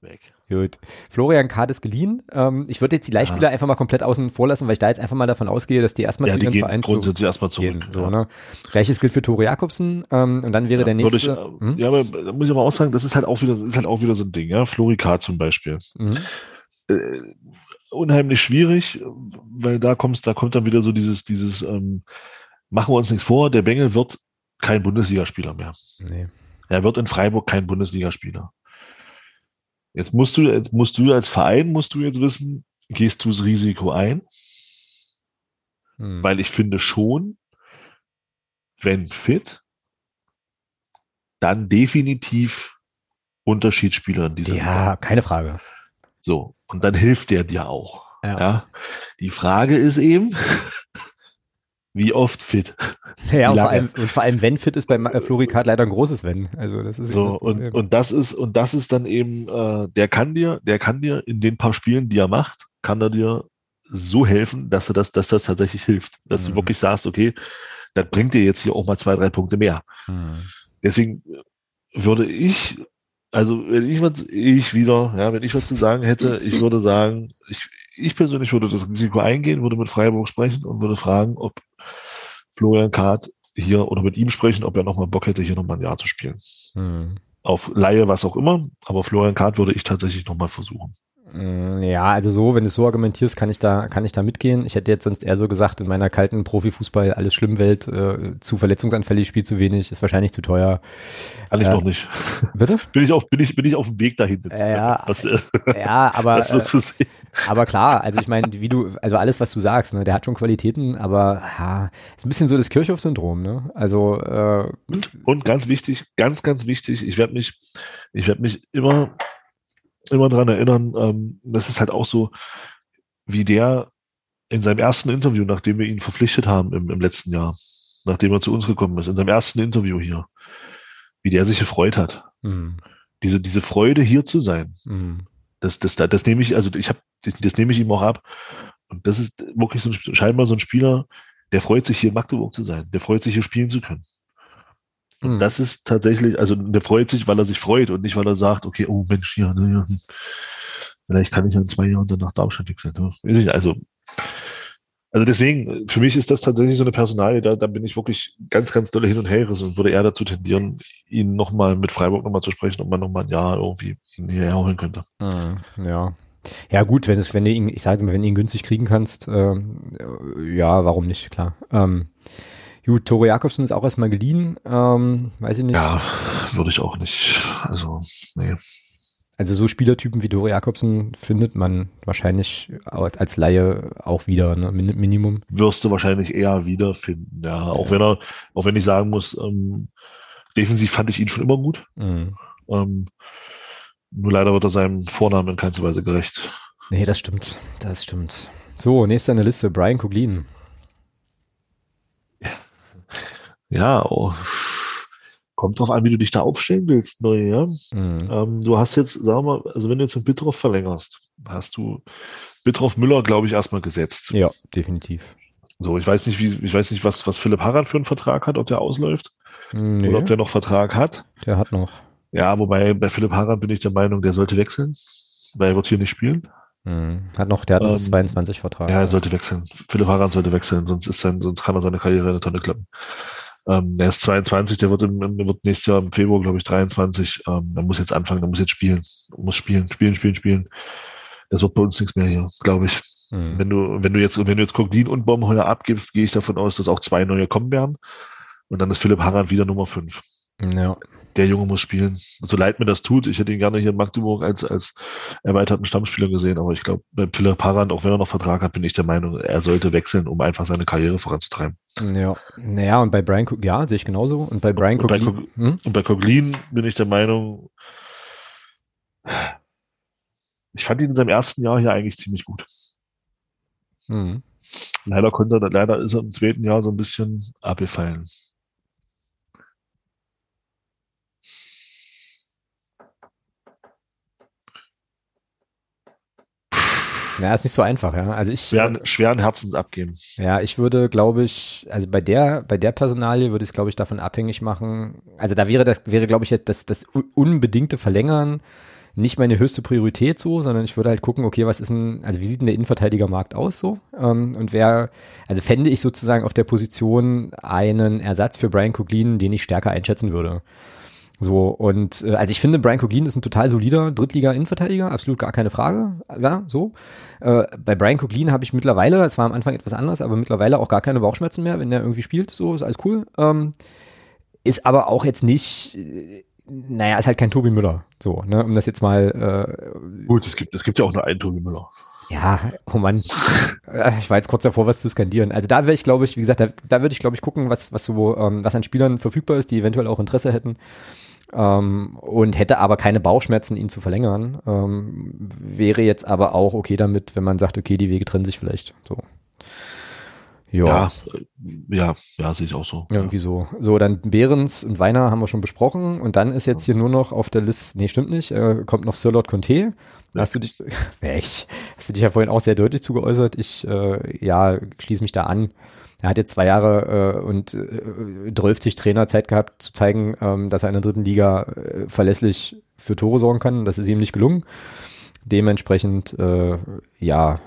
Weg. Gut. Florian Kahn ist geliehen. Ähm, ich würde jetzt die Leihspieler einfach mal komplett außen vor lassen, weil ich da jetzt einfach mal davon ausgehe, dass die erstmal Ja, zu ihrem Verein zu grundsätzlich erstmal zurück. gehen. So, ja. ne? Gleiches gilt für Tore Jakobsen ähm, und dann wäre der Würde ich, nächste. äh, Hm? Ja, aber da muss ich aber auch sagen, das ist halt auch wieder, ist halt auch wieder so ein Ding, ja. Flori K. zum Beispiel. Mhm. Äh, unheimlich schwierig, weil da kommst, da kommt dann wieder so dieses, dieses, ähm, machen wir uns nichts vor, der Bengel wird kein Bundesligaspieler mehr. Nee. Er wird in Freiburg kein Bundesligaspieler. Jetzt musst du, jetzt musst du als Verein, musst du jetzt wissen, gehst du das Risiko ein? Hm. Weil ich finde schon, wenn fit, dann definitiv Unterschiedsspieler in dieser. Ja, keine Frage. So. Und dann hilft der dir auch. Ja. Ja. Die Frage ist eben, wie oft fit. Ja, und vor, allem, und vor allem, wenn fit ist bei äh, Florikat leider ein großes Wenn. Also das ist So, das und, und das ist, und das ist dann eben, äh, der kann dir, der kann dir in den paar Spielen, die er macht, kann er dir so helfen, dass er das, dass das tatsächlich hilft. Dass Mhm. du wirklich sagst, okay, das bringt dir jetzt hier auch mal zwei, drei Punkte mehr. Hm. Deswegen würde ich, also wenn ich was, ich wieder, ja, wenn ich was zu sagen hätte, ich würde sagen, ich, ich persönlich würde das Risiko eingehen, würde mit Freiburg sprechen und würde fragen, ob Florian Kahrt hier oder mit ihm sprechen, ob er nochmal Bock hätte, hier nochmal ein Jahr zu spielen. Hm. Auf Laie, was auch immer, aber Florian Kahrt würde ich tatsächlich nochmal versuchen. Mm, Ja, also so, wenn du es so argumentierst, kann ich da, kann ich da mitgehen. Ich hätte jetzt sonst eher so gesagt, in meiner kalten Profifußball alles schlimm Welt, äh, zu verletzungsanfällig, spielt zu wenig, ist wahrscheinlich zu teuer. Kann ich Ja. noch nicht. Bitte? Bin ich auf, bin ich, bin ich auf dem Weg dahin. Äh, ja. Das, äh, Ja, aber, äh, aber klar, also ich meine, wie du, also alles, was du sagst, ne, der hat schon Qualitäten, aber ja, ist ein bisschen so das Kirchhoff-Syndrom, ne? Also, äh, Und, und ganz wichtig, ganz, ganz wichtig, ich werde mich, ich werde mich immer, immer dran erinnern, ähm, das ist halt auch so, wie der in seinem ersten Interview, nachdem wir ihn verpflichtet haben im, im letzten Jahr, nachdem er zu uns gekommen ist, in seinem ersten Interview hier, wie der sich gefreut hat. mh, Diese, diese Freude hier zu sein, mh, das, das, das nehme ich, also ich habe, das, das nehme ich ihm auch ab. Und das ist wirklich so ein, scheinbar so ein Spieler, der freut sich hier in Magdeburg zu sein, der freut sich hier spielen zu können. Mh. Das ist tatsächlich, also der freut sich, weil er sich freut und nicht, weil er sagt, okay, oh Mensch, ja, ne, ja, vielleicht kann ich ja in zwei Jahren dann nach Darmstadt wechseln. Ne? Also, also deswegen, für mich ist das tatsächlich so eine Personalie, da, da bin ich wirklich ganz, ganz dolle hin und her und würde eher dazu tendieren, ihn nochmal mit Freiburg nochmal zu sprechen, ob man nochmal ein Jahr irgendwie ihn hierher holen könnte. Mhm, Ja. Ja, gut, wenn es, wenn du ihn, ich sage mal, wenn du ihn günstig kriegen kannst, äh, ja, warum nicht, klar. Ähm, gut, Tore Jakobsen ist auch erstmal geliehen, ähm, weiß ich nicht. Ja, würde ich auch nicht. Also, nee. Also so Spielertypen wie Tore Jakobsen findet man wahrscheinlich als Laie auch wieder, ne, Min Minimum. wirst du wahrscheinlich eher wiederfinden. Ja, auch wenn er, auch wenn ich sagen muss, ähm, defensiv fand ich ihn schon immer gut. Mhm. Ähm, nur leider wird er seinem Vornamen in keinster Weise gerecht. Nee, das stimmt, das stimmt. So, nächster in der Liste, Brian Coglin. Ja, oh, kommt drauf an, wie du dich da aufstellen willst, neu, ja. Mhm. Ähm, du hast jetzt, sagen wir mal, also wenn du jetzt mit Bittroff verlängerst, hast du Bittroff Müller, glaube ich, erstmal gesetzt. Ja, definitiv. So, ich weiß nicht, wie, ich weiß nicht, was, was Philipp Harran für einen Vertrag hat, ob der ausläuft Mhm, oder ob Nee, der noch Vertrag hat. der hat noch. Ja, wobei bei Philipp Harran bin ich der Meinung, der sollte wechseln, weil er wird hier nicht spielen. Mhm. Hat noch, der hat noch Ähm, 22 Vertrag. Ja, er sollte wechseln. Philipp Harran sollte wechseln, sonst ist sein, sonst kann er seine Karriere in eine Tonne klappen. Ähm, er ist 22, der wird, im, der wird nächstes Jahr im Februar, glaube ich, 23. Ähm, er muss jetzt anfangen, er muss jetzt spielen. Er muss spielen, spielen, spielen, spielen. Es wird bei uns nichts mehr hier, glaube ich. Mhm. Wenn du, wenn du jetzt, wenn du jetzt Coglin und Baumheuer abgibst, gehe ich davon aus, dass auch zwei neue kommen werden. Und dann ist Philipp Harran wieder Nummer fünf. Ja. Der Junge muss spielen. So leid mir das tut, ich hätte ihn gerne hier in Magdeburg als, als erweiterten Stammspieler gesehen, aber ich glaube, bei Philipp Parand, auch wenn er noch Vertrag hat, bin ich der Meinung, er sollte wechseln, um einfach seine Karriere voranzutreiben. Ja, naja, und bei Brian, ja, sehe ich genauso. Und bei Brian und, Coglin, bei, hm? und bei Coglin bin ich der Meinung, ich fand ihn in seinem ersten Jahr hier eigentlich ziemlich gut. Hm. Leider konnte leider ist er im zweiten Jahr so ein bisschen abgefallen. Ja, ist nicht so einfach, ja. Also ich schweren, schweren Herzens abgeben. Ja, ich würde, glaube ich, also bei der bei der Personalie würde ich es, glaube ich, davon abhängig machen. Also da wäre das wäre, glaube ich, das das unbedingte Verlängern nicht meine höchste Priorität so, sondern ich würde halt gucken, okay, was ist ein, also wie sieht denn der Innenverteidigermarkt aus so? Ähm, und wer, also fände ich sozusagen auf der Position einen Ersatz für Brian Coglin, den ich stärker einschätzen würde. So, und äh, also ich finde, Brian Coglin ist ein total solider Drittliga-Innenverteidiger, absolut gar keine Frage. Ja, so. Äh, bei Brian Coglin habe ich mittlerweile, es war am Anfang etwas anders, aber mittlerweile auch gar keine Bauchschmerzen mehr, wenn der irgendwie spielt. So, ist alles cool. Ähm, ist aber auch jetzt nicht naja, ist halt kein Tobi Müller. So, ne, um das jetzt mal. Äh, Gut, es gibt, es gibt ja auch nur einen Tobi Müller. Ja, oh Mann. Äh, ich war jetzt kurz davor, was zu skandieren. Also da wäre ich, glaube ich, wie gesagt, da, da würde ich, glaube ich, gucken, was, was so, ähm, was an Spielern verfügbar ist, die eventuell auch Interesse hätten. Ähm, und hätte aber keine Bauchschmerzen, ihn zu verlängern. Ähm, wäre jetzt aber auch okay damit, wenn man sagt, okay, die Wege trennen sich vielleicht. So. Ja. ja, ja, ja, sehe ich auch so. Irgendwie so. So, dann Behrens und Weiner haben wir schon besprochen und dann ist jetzt hier nur noch auf der Liste, nee, stimmt nicht, äh, kommt noch Sir Lord Conte. Hast du dich, weg, hast du dich ja vorhin auch sehr deutlich zugeäußert. Ich, äh, ja, schließe mich da an. Er hat jetzt zwei Jahre äh, und äh, 12 Trainer Zeit gehabt, zu zeigen, ähm, dass er in der dritten Liga äh, verlässlich für Tore sorgen kann. Das ist ihm nicht gelungen. Dementsprechend, äh, ja,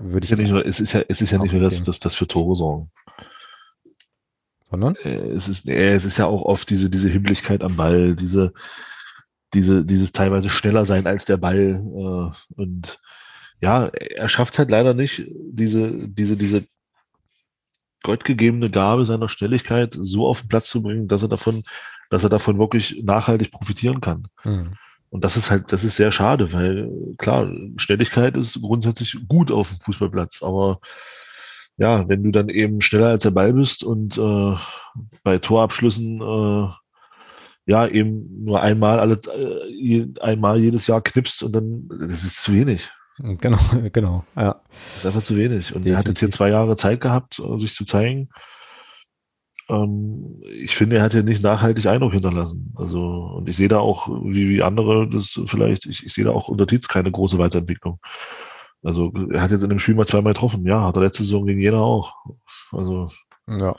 würde ich. Ja nicht nur, es ist ja, es ist ja nicht nur das, das, das für Tore sorgen. Sondern? Äh, es ist, es ist ja auch oft diese, diese Himmlichkeit am Ball, diese, diese, dieses teilweise schneller sein als der Ball. Äh, und ja, er schafft halt leider nicht, diese, diese, diese gottgegebene Gabe seiner Schnelligkeit so auf den Platz zu bringen, dass er davon, dass er davon wirklich nachhaltig profitieren kann. Mhm. Und das ist halt, das ist sehr schade, weil klar, Schnelligkeit ist grundsätzlich gut auf dem Fußballplatz, aber ja, wenn du dann eben schneller als der Ball bist und äh, bei Torabschlüssen äh, ja eben nur einmal alle äh, einmal jedes Jahr knippst und dann das ist zu wenig. Genau, genau, ja. Das ist einfach zu wenig. Und Definitiv. er hat jetzt hier zwei Jahre Zeit gehabt, sich zu zeigen ähm, ich finde, er hat ja nicht nachhaltig Eindruck hinterlassen. Also, und ich sehe da auch, wie, wie andere das vielleicht, ich, ich sehe da auch unter Tietz keine große Weiterentwicklung. Also, er hat jetzt in dem Spiel mal zweimal getroffen. Ja, hat er letzte Saison gegen Jena auch. Also. Ja.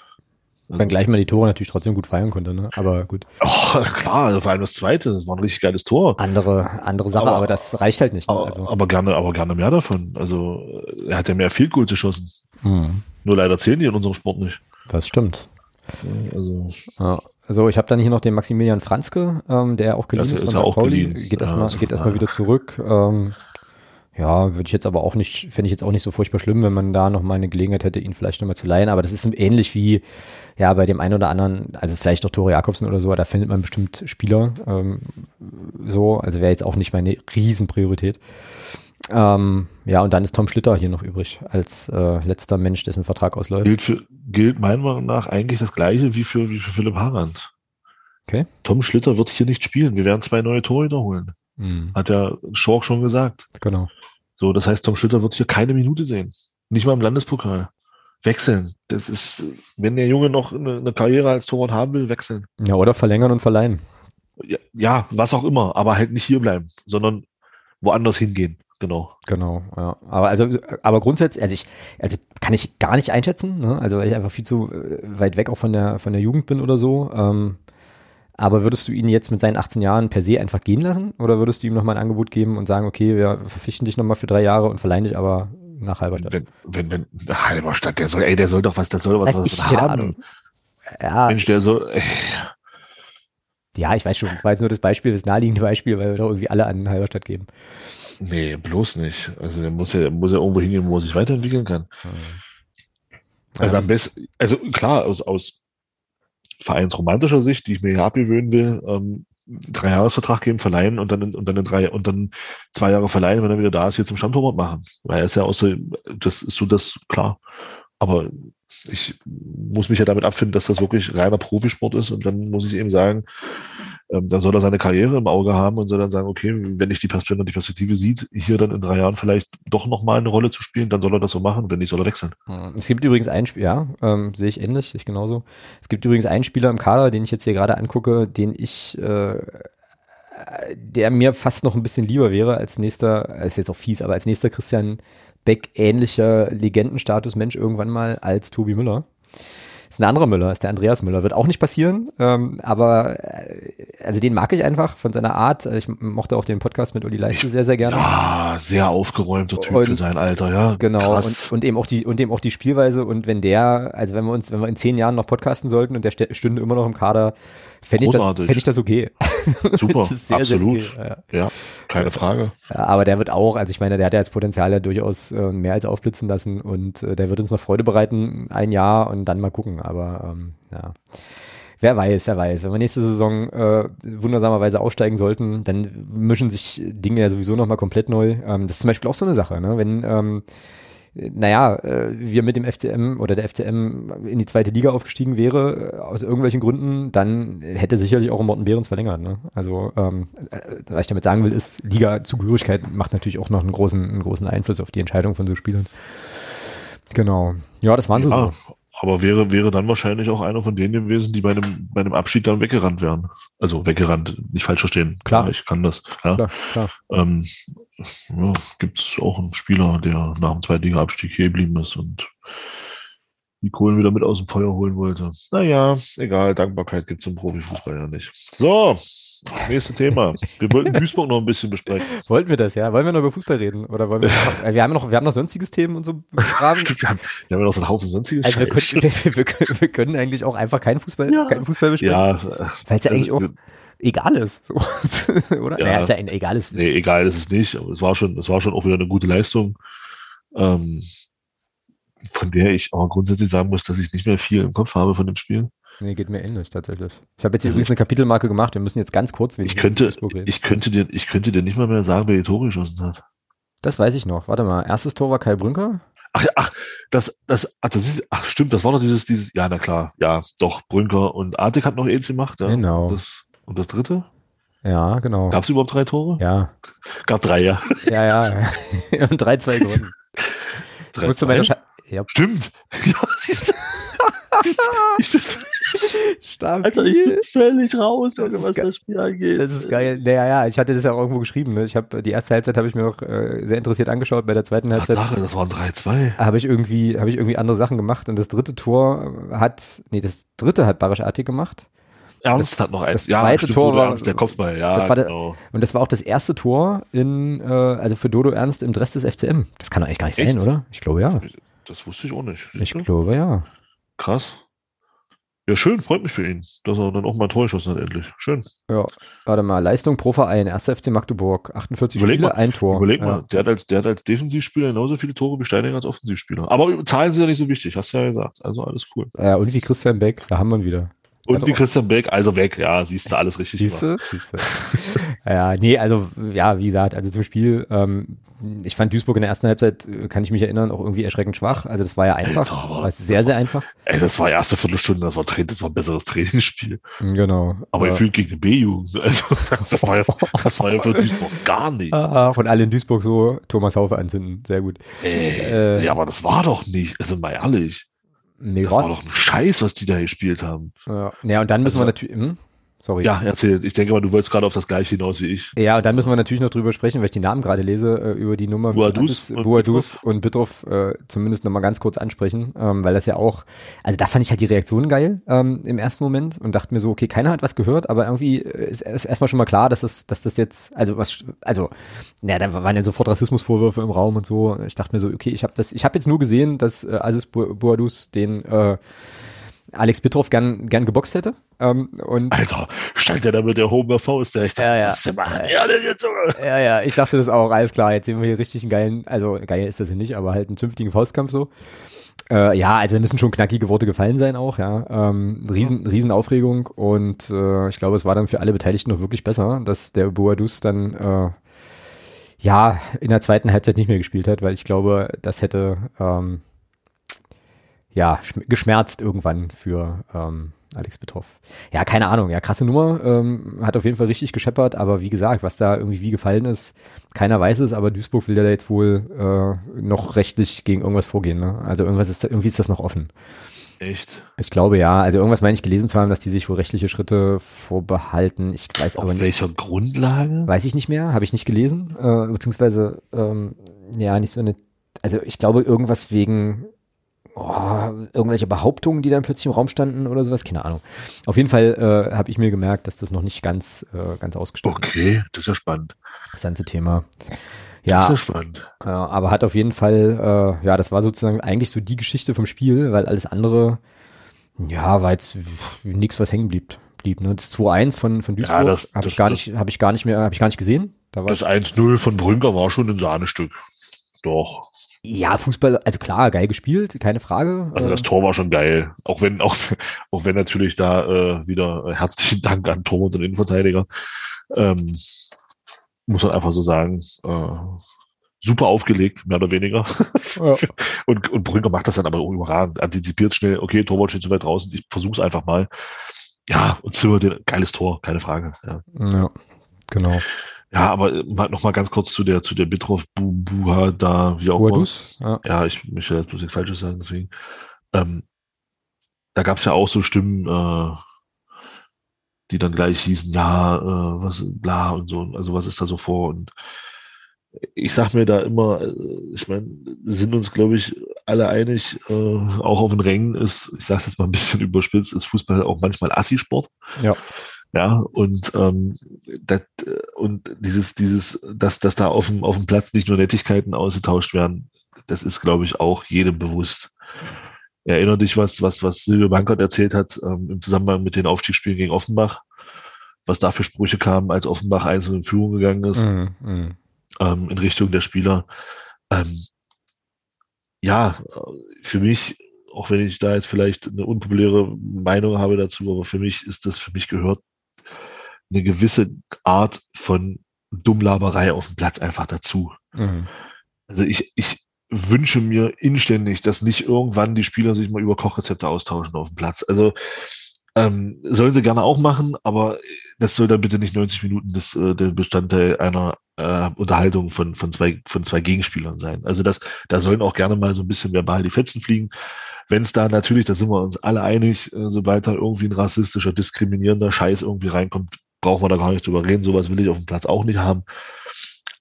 Wenn gleich mal die Tore natürlich trotzdem gut feiern konnte, ne? Aber gut. Oh, klar, vor allem das zweite, das war ein richtig geiles Tor. Andere, andere Sache, aber, aber das reicht halt nicht. Ne? Also. Aber gerne, aber gerne mehr davon. Also, er hat ja mehr viel Goal geschossen. Hm. Nur leider zählen die in unserem Sport nicht. Das stimmt. Also, ja. Also ich habe dann hier noch den Maximilian Franzke, ähm, der auch geliehen ist, ist von St. Pauli. Geht erstmal ja, geht erstmal wieder zurück. Ähm, ja, würde ich jetzt aber auch nicht, fände ich jetzt auch nicht so furchtbar schlimm, wenn man da noch mal eine Gelegenheit hätte, ihn vielleicht nochmal zu leihen. Aber das ist ähnlich wie ja bei dem einen oder anderen, also vielleicht auch Tore Jakobsen oder so, da findet man bestimmt Spieler. Ähm, so, also wäre jetzt auch nicht meine Riesenpriorität. Ähm, ja, und dann ist Tom Schlitter hier noch übrig als äh, letzter Mensch, dessen Vertrag ausläuft. Gilt, für, gilt meiner Meinung nach eigentlich das gleiche wie für, wie für Philipp Harand. Okay. Tom Schlitter wird hier nicht spielen. Wir werden zwei neue Torhüter holen. Mhm. Hat ja Schork schon gesagt. Genau. So, das heißt, Tom Schlitter wird hier keine Minute sehen. Nicht mal im Landespokal. Wechseln. Das ist, wenn der Junge noch eine, eine Karriere als Torwart haben will, wechseln. Ja, oder verlängern und verleihen. Ja, ja, was auch immer, aber halt nicht hier bleiben, sondern woanders hingehen. Genau. Genau, ja. Aber also, aber grundsätzlich, also ich, also kann ich gar nicht einschätzen, ne? Also weil ich einfach viel zu äh, weit weg auch von der von der Jugend bin oder so. Ähm, aber würdest du ihn jetzt mit seinen 18 Jahren per se einfach gehen lassen? Oder würdest du ihm nochmal ein Angebot geben und sagen, okay, wir verpflichten dich nochmal für drei Jahre und verleihen dich aber nach Halberstadt? Wenn, wenn, wenn, Halberstadt, der soll, ey, der soll doch was, der soll das was, was ich, haben. Ja. Mensch, der soll, ey. Ja, ich weiß schon, das war jetzt nur das Beispiel, das naheliegende Beispiel, weil wir doch irgendwie alle an Halberstadt geben. Nee, bloß nicht. Also der muss ja, muss ja irgendwo hingehen, wo er sich weiterentwickeln kann. Mhm. Also am besten, also klar, aus, aus, vereinsromantischer Sicht, die ich mir hier abgewöhnen will, ähm, drei Jahresvertrag geben, verleihen und dann und dann in drei und dann zwei Jahre verleihen, wenn er wieder da ist, hier zum Stammtorwart machen. Weil er ist ja außer, das ist so das klar. Aber ich muss mich ja damit abfinden, dass das wirklich reiner Profisport ist und dann muss ich eben sagen, ähm, dann soll er seine Karriere im Auge haben und soll dann sagen, okay, wenn ich die Perspektive, die Perspektive sieht, hier dann in drei Jahren vielleicht doch nochmal eine Rolle zu spielen, dann soll er das so machen, wenn nicht, soll er wechseln. Es gibt übrigens einen Spieler, ja, ähm, sehe ich ähnlich, ich genauso. Es gibt übrigens einen Spieler im Kader, den ich jetzt hier gerade angucke, den ich äh, der mir fast noch ein bisschen lieber wäre als nächster, ist jetzt auch fies, aber als nächster Christian Beck ähnlicher Legendenstatus Mensch irgendwann mal als Tobi Müller. Ist ein anderer Müller, ist der Andreas Müller. Wird auch nicht passieren, ähm, aber äh, also den mag ich einfach von seiner Art. Ich mochte auch den Podcast mit Uli Leiste sehr, sehr gerne. Ja, sehr aufgeräumter Typ und, für sein Alter, ja. Genau, und, und, eben auch die, und eben auch die Spielweise. Und wenn der, also wenn wir uns, wenn wir in zehn Jahren noch podcasten sollten und der stünde immer noch im Kader, fände ich, das, fänd ich das okay. Super, sehr, absolut. Sehr okay, ja. ja. keine Frage. Aber der wird auch, also ich meine, der hat ja jetzt Potenzial ja durchaus äh, mehr als aufblitzen lassen und äh, der wird uns noch Freude bereiten, ein Jahr und dann mal gucken. Aber ähm, ja. Wer weiß, wer weiß. Wenn wir nächste Saison äh, wundersamerweise aussteigen sollten, dann mischen sich Dinge ja sowieso nochmal komplett neu. Ähm, das ist zum Beispiel auch so eine Sache, ne? Wenn ähm, naja, äh, wir mit dem FCM oder der FCM in die zweite Liga aufgestiegen wäre, äh, aus irgendwelchen Gründen, dann hätte sicherlich auch Morten Behrens verlängert. Ne? Also, ähm, äh, was ich damit sagen will, ist, Liga-Zugehörigkeit macht natürlich auch noch einen großen, einen großen Einfluss auf die Entscheidung von so Spielern. Genau. Ja, das waren sie ja, so. Aber wäre, wäre dann wahrscheinlich auch einer von denen gewesen, die bei einem, bei einem Abschied dann weggerannt wären. Also weggerannt, nicht falsch verstehen. Klar. ich kann das. Ja. Klar, klar. Ähm, ja, gibt es auch einen Spieler, der nach dem Zweitliga-Abstieg hier geblieben ist und die Kohlen wieder mit aus dem Feuer holen wollte. Naja, egal, Dankbarkeit gibt es im Profifußball ja nicht. So, nächstes Thema. Wir wollten Duisburg noch ein bisschen besprechen. Wollten wir das, ja? Wollen wir noch über Fußball reden? Oder wollen wir noch, äh, wir haben noch, wir haben noch sonstiges Themen und so begraben. wir, haben, wir haben noch so einen Haufen sonstiges also wir können, wir, wir, können, wir können eigentlich auch einfach keinen Fußball, ja. keinen Fußball besprechen. Ja. Weil es ja eigentlich auch, egal ist. So. Oder? Ja, naja, ist ja egal ist. Nee, egal ist es nicht, aber es war schon, es war schon auch wieder eine gute Leistung. Ähm, von der ich auch grundsätzlich sagen muss, dass ich nicht mehr viel im Kopf habe von dem Spiel. Nee, geht mir ähnlich tatsächlich. Ich habe jetzt übrigens eine Kapitelmarke gemacht, wir müssen jetzt ganz kurz ich könnte, ich könnte dir, ich könnte dir nicht mal mehr sagen, wer die Tore geschossen hat. Das weiß ich noch. Warte mal, erstes Tor war Kai Brünker. Ach, ach, das, das, ach, das ist, ach, stimmt, das war doch dieses, dieses, ja, na klar, ja, doch, Brünker und Artig hat noch eins gemacht, ja. Genau. Und das, und das dritte? Ja, genau. Gab es überhaupt drei Tore? Ja. Gab drei, ja. Ja, ja. Wir haben drei, zwei gewonnen. Drei, musst du meine ja. Stimmt. Ja, siehst du. Ich bin, Stabil. Alter, ich bin völlig raus, das was das Spiel angeht. Das ist geil. Naja, ja, ich hatte das ja auch irgendwo geschrieben. Ne? Ich habe die erste Halbzeit habe ich mir auch äh, sehr interessiert angeschaut. Bei der zweiten Halbzeit. Ach, das waren 3-2. Habe ich irgendwie, habe ich irgendwie andere Sachen gemacht. Und das dritte Tor hat, nee, das dritte hat Barisch Artig gemacht. Ernst das, hat noch eins. Das zweite ja, Tor war Ernst, der Kopfball, ja. Das genau. und das war auch das erste Tor in, äh, also für Dodo Ernst im Dress des FCM. Das kann doch eigentlich gar nicht Echt? sein, oder? Ich glaube ja. Das wusste ich auch nicht. Ich glaube ja. Krass. Ja, schön, freut mich für ihn, dass er dann auch mal ein Tor geschossen hat, endlich. Schön. Ja, warte mal, Leistung pro Verein, 1. FC Magdeburg, 48 überleg Spiele, mal, ein Tor. Überleg ja. mal, der hat, als, der hat als Defensivspieler genauso viele Tore wie Steininger als Offensivspieler. Aber Zahlen sind ja nicht so wichtig, hast du ja gesagt. Also alles cool. Ja, und wie Christian Beck, da haben wir ihn wieder. Und wie Christian Beck, also weg, ja, siehst du alles richtig. Siehst du? Siehst du. Ja, nee, also, ja, wie gesagt, also zum Spiel, ähm, ich fand Duisburg in der ersten Halbzeit, äh, kann ich mich erinnern, auch irgendwie erschreckend schwach. Also das war ja einfach. Alter, war das sehr, sehr einfach. Ey, das war erste Viertelstunde, das war, das war ein besseres Trainingsspiel. Genau. Aber ja. gefühlt gegen eine B-Jugend. Also das war, ja, das war ja für Duisburg gar nichts. Ah, von allen in Duisburg so Thomas Haufe anzünden. Sehr gut. Ey, äh, ja, aber das war doch nicht, also mal ehrlich. Nee, das war doch ein Scheiß, was die da gespielt haben. Ja, ja und dann müssen also, wir natürlich. Hm? Sorry. Ja, erzähl. Ich denke mal, du wolltest gerade auf das gleiche hinaus wie ich. Ja, und dann müssen wir natürlich noch drüber sprechen, weil ich die Namen gerade lese, äh, über die Nummer Boadus und Boadus und Bitroff äh, zumindest nochmal ganz kurz ansprechen, ähm, weil das ja auch, also da fand ich halt die Reaktion geil ähm, im ersten Moment und dachte mir so, okay, keiner hat was gehört, aber irgendwie ist, ist erstmal schon mal klar, dass das, dass das jetzt, also was, also, ja, da waren ja sofort Rassismusvorwürfe im Raum und so. Ich dachte mir so, okay, ich habe das, ich habe jetzt nur gesehen, dass äh, Aziz Boadus den äh, Alex Bitroff gern, gern geboxt hätte. Ähm, und Alter, stand der da mit der Homer Faust, der ich dachte, ja, ja. was machen ja, jetzt ja, ja, ich dachte das auch, alles klar, jetzt sehen wir hier richtig einen geilen, also geil ist das ja nicht, aber halt einen zünftigen Faustkampf so. Äh, ja, also da müssen schon knackige Worte gefallen sein auch, ja. Ähm, riesen, riesen Aufregung und äh, ich glaube, es war dann für alle Beteiligten noch wirklich besser, dass der Boadus dann äh, ja in der zweiten Halbzeit nicht mehr gespielt hat, weil ich glaube, das hätte ähm, ja geschmerzt irgendwann für ähm, Alex Betroff. Ja, keine Ahnung, ja, krasse Nummer, ähm, hat auf jeden Fall richtig gescheppert, aber wie gesagt, was da irgendwie wie gefallen ist, keiner weiß es, aber Duisburg will ja jetzt wohl äh, noch rechtlich gegen irgendwas vorgehen, ne? Also irgendwas ist, irgendwie ist das noch offen. Echt? Ich glaube ja, also irgendwas meine ich gelesen zu haben, dass die sich wohl rechtliche Schritte vorbehalten. Ich weiß Auf aber nicht. welcher Grundlage? Weiß ich nicht mehr, habe ich nicht gelesen, äh, beziehungsweise ähm, ja, nicht so eine, also ich glaube irgendwas wegen oh, irgendwelche Behauptungen, die dann plötzlich im Raum standen oder sowas, keine Ahnung. Auf jeden Fall äh, habe ich mir gemerkt, dass das noch nicht ganz, äh, ganz ausgestattet Okay, das ist ja spannend. ist. Das ganze Thema. Das Ja, ist ja spannend. äh, aber hat auf jeden Fall, äh, ja, das war sozusagen eigentlich so die Geschichte vom Spiel, weil alles andere, ja, war jetzt nichts, was hängen blieb. blieb ne? Das 2-1 von, von Duisburg Ja, das- habe das- ich gar das- nicht, habe ich gar nicht mehr, habe ich gar nicht gesehen. Da war Das 1-0 von Brünker war schon ein Sahnestück. Doch. Ja, Fußball, also klar, geil gespielt, keine Frage. Also das Tor war schon geil. Auch wenn, auch, auch wenn natürlich da äh, wieder äh, herzlichen Dank an Torwart und Innenverteidiger. Ähm, muss man einfach so sagen. Äh, super aufgelegt, mehr oder weniger. ja. Und, und Brünker macht das dann aber überragend. Antizipiert schnell, okay, Torwart steht zu weit draußen, ich versuch's einfach mal. Ja, und Zimmer, den, geiles Tor, keine Frage. Ja, ja, genau. Ja aber äh, noch mal ganz kurz zu der, zu der Bitroff Buha da, wie auch immer. Ja. ja, ich möchte jetzt bloß nichts Falsches sagen, deswegen. Ähm, da gab es ja auch so Stimmen, äh, die dann gleich hießen, ja, äh, was, bla und so, also was ist da so vor? Und ich sag mir da immer, äh, ich meine, wir sind uns, glaube ich, alle einig, äh, auch auf den Rängen ist, ich sage jetzt mal ein bisschen überspitzt, ist Fußball auch manchmal Assi-Sport. Ja. Ja, und, ähm, das, und dieses, dieses, dass, dass da auf dem, auf dem Platz nicht nur Nettigkeiten ausgetauscht werden, das ist, glaube ich, auch jedem bewusst. Erinner dich, was, was, was Silvio Bankert erzählt hat ähm, im Zusammenhang mit den Aufstiegsspielen gegen Offenbach, was da für Sprüche kamen, als Offenbach einzeln in Führung gegangen ist Mhm, mhm. ähm, in Richtung der Spieler. Ähm, ja, äh, für mich, auch wenn ich da jetzt vielleicht eine unpopuläre Meinung habe dazu, aber für mich ist das, für mich gehört eine gewisse Art von Dummlaberei auf dem Platz einfach dazu. Mhm. Also ich, ich wünsche mir inständig, dass nicht irgendwann die Spieler sich mal über Kochrezepte austauschen auf dem Platz. Also ähm, sollen sie gerne auch machen, aber das soll dann bitte nicht 90 Minuten des, äh, der Bestandteil einer äh, Unterhaltung von, von, zwei, von zwei Gegenspielern sein. Also das, da sollen auch gerne mal so ein bisschen verbal die Fetzen fliegen. Wenn es da natürlich, da sind wir uns alle einig, äh, sobald da irgendwie ein rassistischer, diskriminierender Scheiß irgendwie reinkommt, brauchen wir da gar nicht drüber reden. Sowas will ich auf dem Platz auch nicht haben.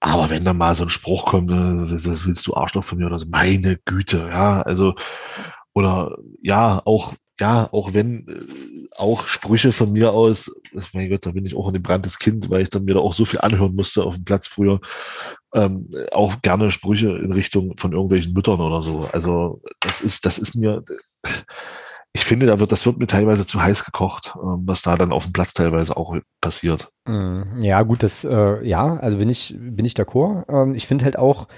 Aber wenn da mal so ein Spruch kommt, äh, das, das willst du Arschloch von mir oder so, meine Güte, ja, also, oder ja, auch, ja, auch wenn, äh, auch Sprüche von mir aus, das, mein Gott, da bin ich auch ein gebranntes Kind, weil ich dann mir da auch so viel anhören musste auf dem Platz früher, ähm, auch gerne Sprüche in Richtung von irgendwelchen Müttern oder so. Also, das ist, das ist mir, ich finde, da wird, das wird mir teilweise zu heiß gekocht, ähm, was da dann auf dem Platz teilweise auch passiert. Mhm. Ja, gut, das, äh, ja, also bin ich, bin ich d'accord. Ähm, ich finde halt auch,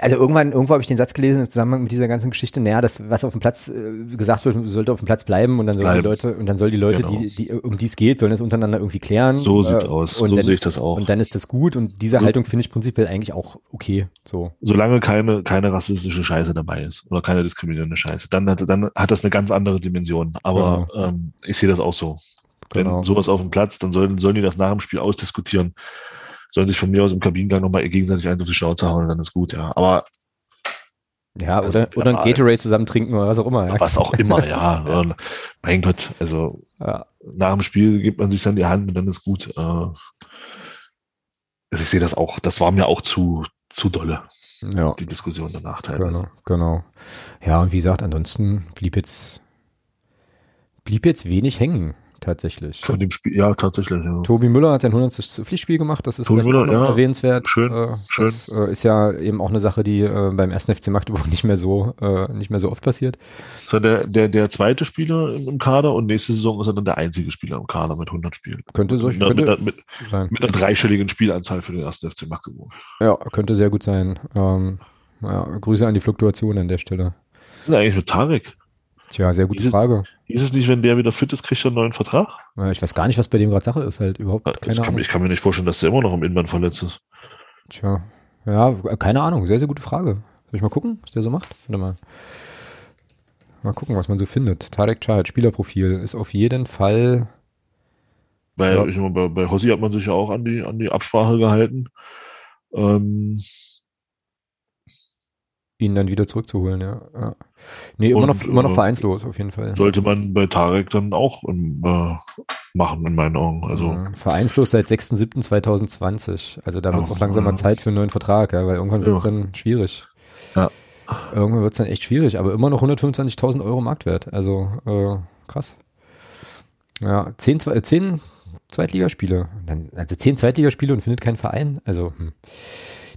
also irgendwann, irgendwo habe ich den Satz gelesen im Zusammenhang mit dieser ganzen Geschichte, naja, das, was auf dem Platz äh, gesagt wird, sollte auf dem Platz bleiben und dann sollen die. Leute, und dann soll die Leute, Genau. die, die, um die es geht, sollen es untereinander irgendwie klären. So sieht's Äh, aus. Und So sehe ich ist, das auch. Und dann ist das gut und diese So- Haltung finde ich prinzipiell eigentlich auch okay, so. solange keine, keine rassistische Scheiße dabei ist oder keine diskriminierende Scheiße, dann hat, dann hat das eine ganz andere Dimension. Aber ähm, ich sehe das auch so. Genau. Wenn sowas auf dem Platz, dann sollen, sollen die das nach dem Spiel ausdiskutieren. Sollen sich von mir aus im Kabinengang nochmal gegenseitig eins auf die Schnauze hauen und dann ist gut, ja. Aber Ja, Also, oder, oder ein ja, Gatorade zusammen trinken oder was auch immer. Ja. was auch immer, ja. Und mein Gott, also Ja. nach dem Spiel gibt man sich dann die Hand und dann ist gut. Äh, also ich sehe das auch, das war mir auch zu, zu dolle, ja. die Diskussion danach teilweise. Genau, genau. Ja, und wie gesagt, ansonsten blieb jetzt, blieb jetzt wenig hängen, tatsächlich. Von dem Spiel, ja, tatsächlich, ja. Tobi Müller hat sein 100. Pflichtspiel gemacht, das ist Tobi Müller, ja. erwähnenswert. Schön, äh, schön. Das äh, ist ja eben auch eine Sache, die äh, beim 1. FC Magdeburg nicht mehr so, äh, nicht mehr so oft passiert. ist er der, der, der zweite Spieler im, Kader und nächste Saison ist er dann der einzige Spieler im Kader mit 100 Spielen. Könnte so, Mit, mit, könnte einer- mit, sein. mit einer dreistelligen Spielanzahl für den ersten FC Magdeburg. Ja, könnte sehr gut sein. Ähm, ja, Grüße an die Fluktuation an der Stelle. Was ist eigentlich mit Tarek? Tja, sehr gute Dieses- Frage. Hieß es nicht, wenn der wieder fit ist, kriegt er einen neuen Vertrag? Äh, Ich weiß gar nicht, was bei dem gerade Sache ist, halt überhaupt Ich keine kann, Ahnung. ich kann mir nicht vorstellen, dass der immer noch im Innenband verletzt ist. Tja, ja, keine Ahnung, sehr, sehr gute Frage. Soll ich mal gucken, was der so macht? Warte mal. Mal gucken, was man so findet. Tarek Child, Spielerprofil, ist auf jeden Fall, Weil Ja. ich meine, bei, bei Hossi hat man sich ja auch an die, an die Absprache gehalten. Ähm, ihn dann wieder zurückzuholen, ja. ja. Nee, immer Und, noch, immer noch äh, vereinslos, auf jeden Fall. sollte man bei Tarek dann auch ähm, äh, machen, in meinen Augen. Also, Mhm. Vereinslos seit 6.7.2020. Also da wird es auch langsam mal ja. Zeit für einen neuen Vertrag, ja, weil irgendwann wird es Ja. dann schwierig. Ja. Irgendwann wird es dann echt schwierig, aber immer noch 125.000 Euro Marktwert. Also äh, krass. Ja, 10, Zwe- äh, 10 Zweitligaspiele. Dann, also 10 Zweitligaspiele und findet keinen Verein. Also hm.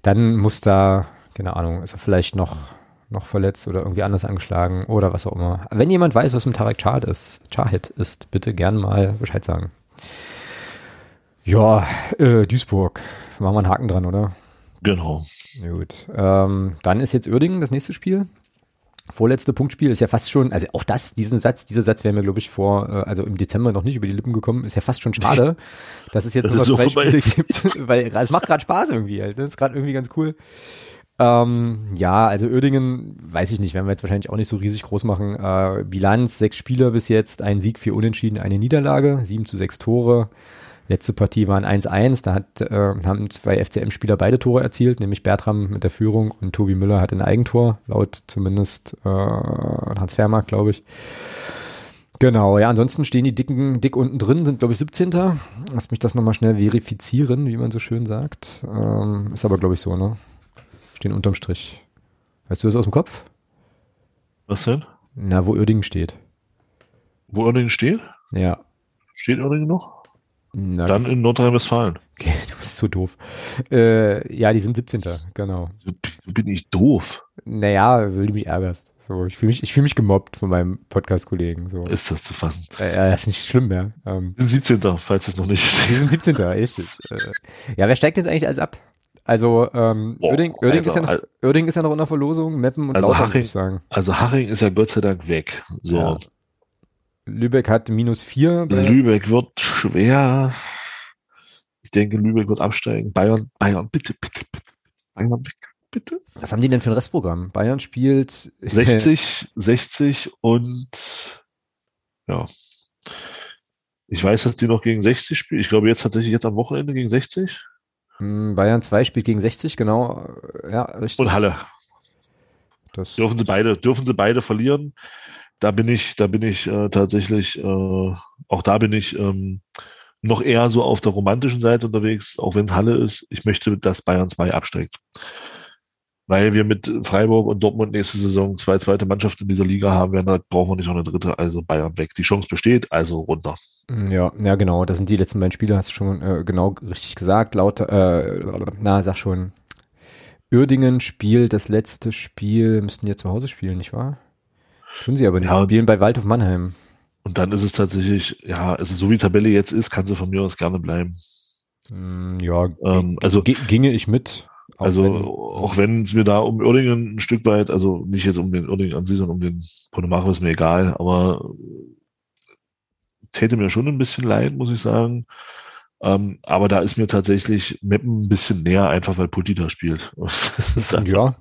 dann muss da, keine Ahnung, ist er vielleicht noch, noch verletzt oder irgendwie anders angeschlagen oder was auch immer. Wenn jemand weiß, was mit Tarek Chad ist, Chahed ist, bitte gern mal Bescheid sagen. Ja, äh, Duisburg. Machen wir einen Haken dran, oder? genau. Gut. Ähm, dann ist jetzt Uerdingen das nächste Spiel. Vorletzte Punktspiel ist ja fast schon, also auch das, diesen Satz, dieser Satz wäre mir, glaube ich, vor, äh, also im Dezember noch nicht über die Lippen gekommen, ist ja fast schon schade, dass es jetzt Das nur noch so zwei vorbei. Spiele gibt, weil es macht gerade Spaß irgendwie halt. Das ist gerade irgendwie ganz cool. Ähm, ja, also Uerdingen, weiß ich nicht, werden wir jetzt wahrscheinlich auch nicht so riesig groß machen. Äh, Bilanz, sechs Spieler bis jetzt, ein Sieg, vier Unentschieden, eine Niederlage, sieben zu sechs Tore. Letzte Partie waren 1-1, da hat, äh, haben zwei FCM-Spieler beide Tore erzielt, nämlich Bertram mit der Führung und Tobi Müller hat ein Eigentor, laut zumindest äh, Transfermarkt, glaube ich. Genau, ja, ansonsten stehen die Dicken dick unten drin, sind, glaube ich, 17. Lass mich das nochmal schnell verifizieren, wie man so schön sagt. Ähm, ist aber, glaube ich, so, ne? Stehen unterm Strich. Weißt du das aus dem Kopf? Was denn? Na, wo Uerdingen steht. Wo Oerdingen steht? Ja. Steht Oerdingen noch? Na, Dann in Nordrhein-Westfalen. okay, du bist so doof. Äh, ja, die sind 17. Genau. So bin ich doof. Naja, weil du mich ärgerst. So, ich fühle mich, ich fühl mich gemobbt von meinem Podcast-Kollegen. So. Ist das zu fassen? Äh, ja, das ist nicht schlimm, ja. Ähm, Wir sind 17. falls es noch nicht wir sind 17. richtig. Äh, ja, wer steigt jetzt eigentlich alles ab? Also, ähm, Boah, Oerding, Oerding, also, ist ja noch, Oerding ist ja noch in der Verlosung, Meppen und Also Lautern, Haching- ich sagen. Also Haching ist ja Gott sei Dank weg. So. Ja. Lübeck hat minus vier. Lübeck wird schwer. Ich denke, Lübeck wird absteigen. Bayern, Bayern, bitte, bitte, bitte. Bayern weg, bitte. Was haben die denn für ein Restprogramm? Bayern spielt 60, 60 und ja. Ich weiß, dass die noch gegen 60 spielen. Ich glaube jetzt tatsächlich jetzt am Wochenende gegen 60 Hm, Bayern 2 spielt gegen 60, genau. Ja, richtig. und Halle. Das, Dürfen sie beide, dürfen sie beide verlieren. Da bin ich, da bin ich äh, tatsächlich, äh, auch da bin ich ähm, noch eher so auf der romantischen Seite unterwegs, auch wenn es Halle ist. Ich möchte, dass Bayern 2 absteigt. Weil wir mit Freiburg und Dortmund nächste Saison zwei zweite Mannschaften in dieser Liga haben werden, da brauchen wir nicht noch eine dritte, also Bayern weg. Die Chance besteht, also runter. Hm, Ja, ja, genau. Das sind die letzten beiden Spiele, hast du schon äh, genau richtig gesagt. Lauter, äh, na, sag schon. Uerdingen spielt das letzte Spiel, müssten ja zu Hause spielen, nicht wahr? Tun sie aber nicht. Ja. Spielen bei Waldhof Mannheim. Und dann ist es tatsächlich, ja, also so wie die Tabelle jetzt ist, kann sie von mir aus gerne bleiben. Hm, ja, Ähm, also gi- ginge ich mit. Auch Also wenn- auch wenn es mir da um Uerdingen ein Stück weit, also nicht jetzt um den Uerdingen an sich, sondern um den Ponemachel ist mir egal, aber täte mir schon ein bisschen leid, muss ich sagen. Ähm, aber da ist mir tatsächlich Meppen ein bisschen näher, einfach weil Pulti da spielt. Ja,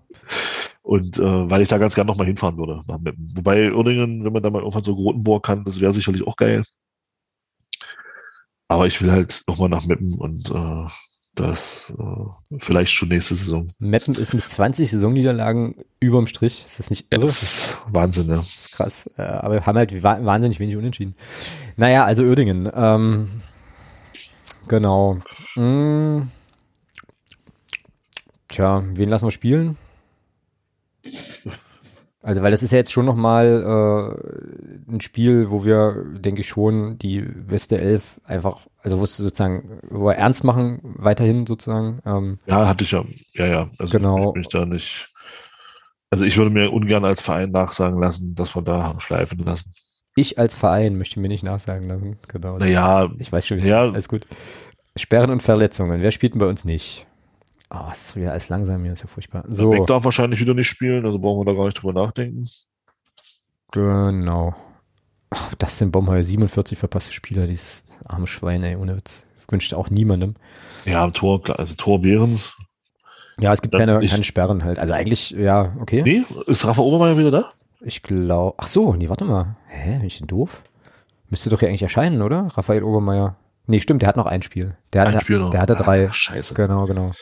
Und äh, weil ich da ganz gern nochmal hinfahren würde nach Meppen. Wobei Uerdingen, wenn man da mal irgendwann so Grotenburg kann, das wäre sicherlich auch geil. Aber ich will halt nochmal nach Meppen und äh, das äh, vielleicht schon nächste Saison. Meppen ist mit 20 Saisonniederlagen überm Strich. Ist das nicht irre? Das ist Wahnsinn, ja. Das ist krass. Äh, aber wir haben halt wa wahnsinnig wenig unentschieden. Naja, also Uerdingen. Ähm, genau. Mm. Tja, wen lassen wir spielen? Also, weil das ist ja jetzt schon nochmal äh, ein Spiel, wo wir, denke ich, schon die beste Elf einfach, also wo es sozusagen, wo wir ernst machen, weiterhin sozusagen. Ähm, Ja, hatte ich ja. Ja, ja. Also Genau. ich mich da nicht. Also ich würde mir ungern als Verein nachsagen lassen, dass wir da haben schleifen lassen. ich als Verein möchte mir nicht nachsagen lassen. Genau. Naja, Ich weiß schon, Ja. alles gut. Sperren und Verletzungen. Wer spielt denn bei uns nicht? Oh, ist wieder alles langsam hier, ist ja furchtbar. so. Beck darf wahrscheinlich wieder nicht spielen, also brauchen wir da gar nicht drüber nachdenken. Genau. Ach, das sind Baumheuer 47 verpasste Spieler, dieses arme Schwein, ey, ohne Witz. Wünscht auch niemandem. Ja, am Tor, also Tor Behrens. Ja, es gibt Dann keine, ich- keine Sperren halt. Also eigentlich, ja, okay. Nee, ist Rafa Obermeier wieder da? Ich glaube. Ach so, nee, warte mal. Hä, bin ich denn doof? Müsste doch hier eigentlich erscheinen, oder? Raphael Obermeier. Nee, stimmt, der hat noch ein Spiel. Der hat, Ein Spiel noch. Der hatte drei. Ah, scheiße. Genau, genau.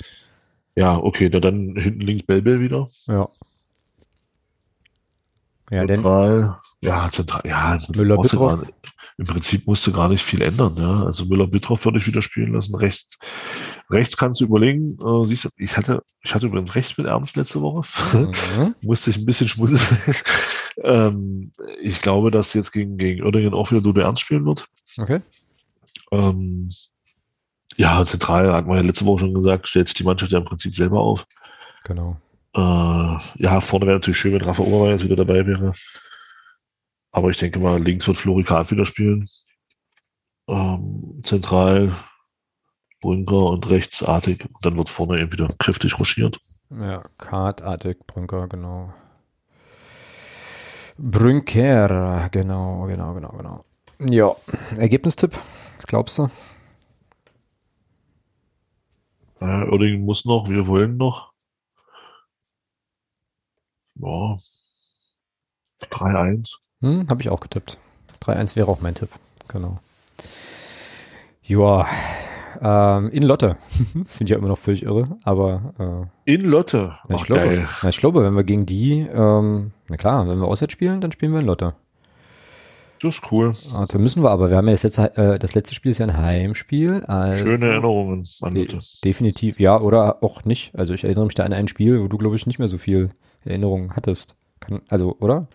Ja, okay, na dann hinten links Belbel wieder. Ja. Ja, denn, Zentral, ja, zentral, ja, Müller, Bittroff. gar Im Prinzip musst du gar nicht viel ändern, ja. Also Müller Bittroff würde ich wieder spielen lassen. Rechts, rechts kannst du überlegen. Äh, siehst du, ich hatte, ich hatte übrigens recht mit Ernst letzte Woche. Mhm. Musste ich ein bisschen schmunzeln. ähm, ich glaube, dass jetzt gegen, gegen Oerdingen auch wieder Dude Ernst spielen wird. Okay. Ähm, ja, zentral hat man ja letzte Woche schon gesagt, stellt sich die Mannschaft ja im Prinzip selber auf. Genau. Äh, ja, vorne wäre natürlich schön, wenn Rafa Obermeier jetzt wieder dabei wäre. Aber ich denke mal, links wird Flori Kahn wieder spielen. Ähm, zentral Brünker und rechts Artig. Und dann wird vorne eben wieder kräftig ruschiert. Ja, Kartartig, Brünker, genau. Brünker, genau, genau, genau, genau. Ja, Ergebnistipp, was glaubst du? Äh, Oerdingen muss noch, wir wollen noch. Ja. 3-1. Hm, habe ich auch getippt. 3-1 wäre auch mein Tipp, genau. Ja, ähm, in Lotte. das finde ich ja immer noch völlig irre, aber äh, In Lotte. Na, ich, Ach, glaube, na, ich glaube, wenn wir gegen die, ähm, na klar, wenn wir auswärts spielen, dann spielen wir in Lotte. Das ist cool. Also müssen wir aber, wir haben ja das letzte, äh, das letzte Spiel ist ja ein Heimspiel. Also Schöne Erinnerungen an de Lotte. definitiv, ja, oder auch nicht. Also ich erinnere mich da an ein Spiel, wo du, glaube ich, nicht mehr so viel Erinnerungen hattest. Kann, also, oder?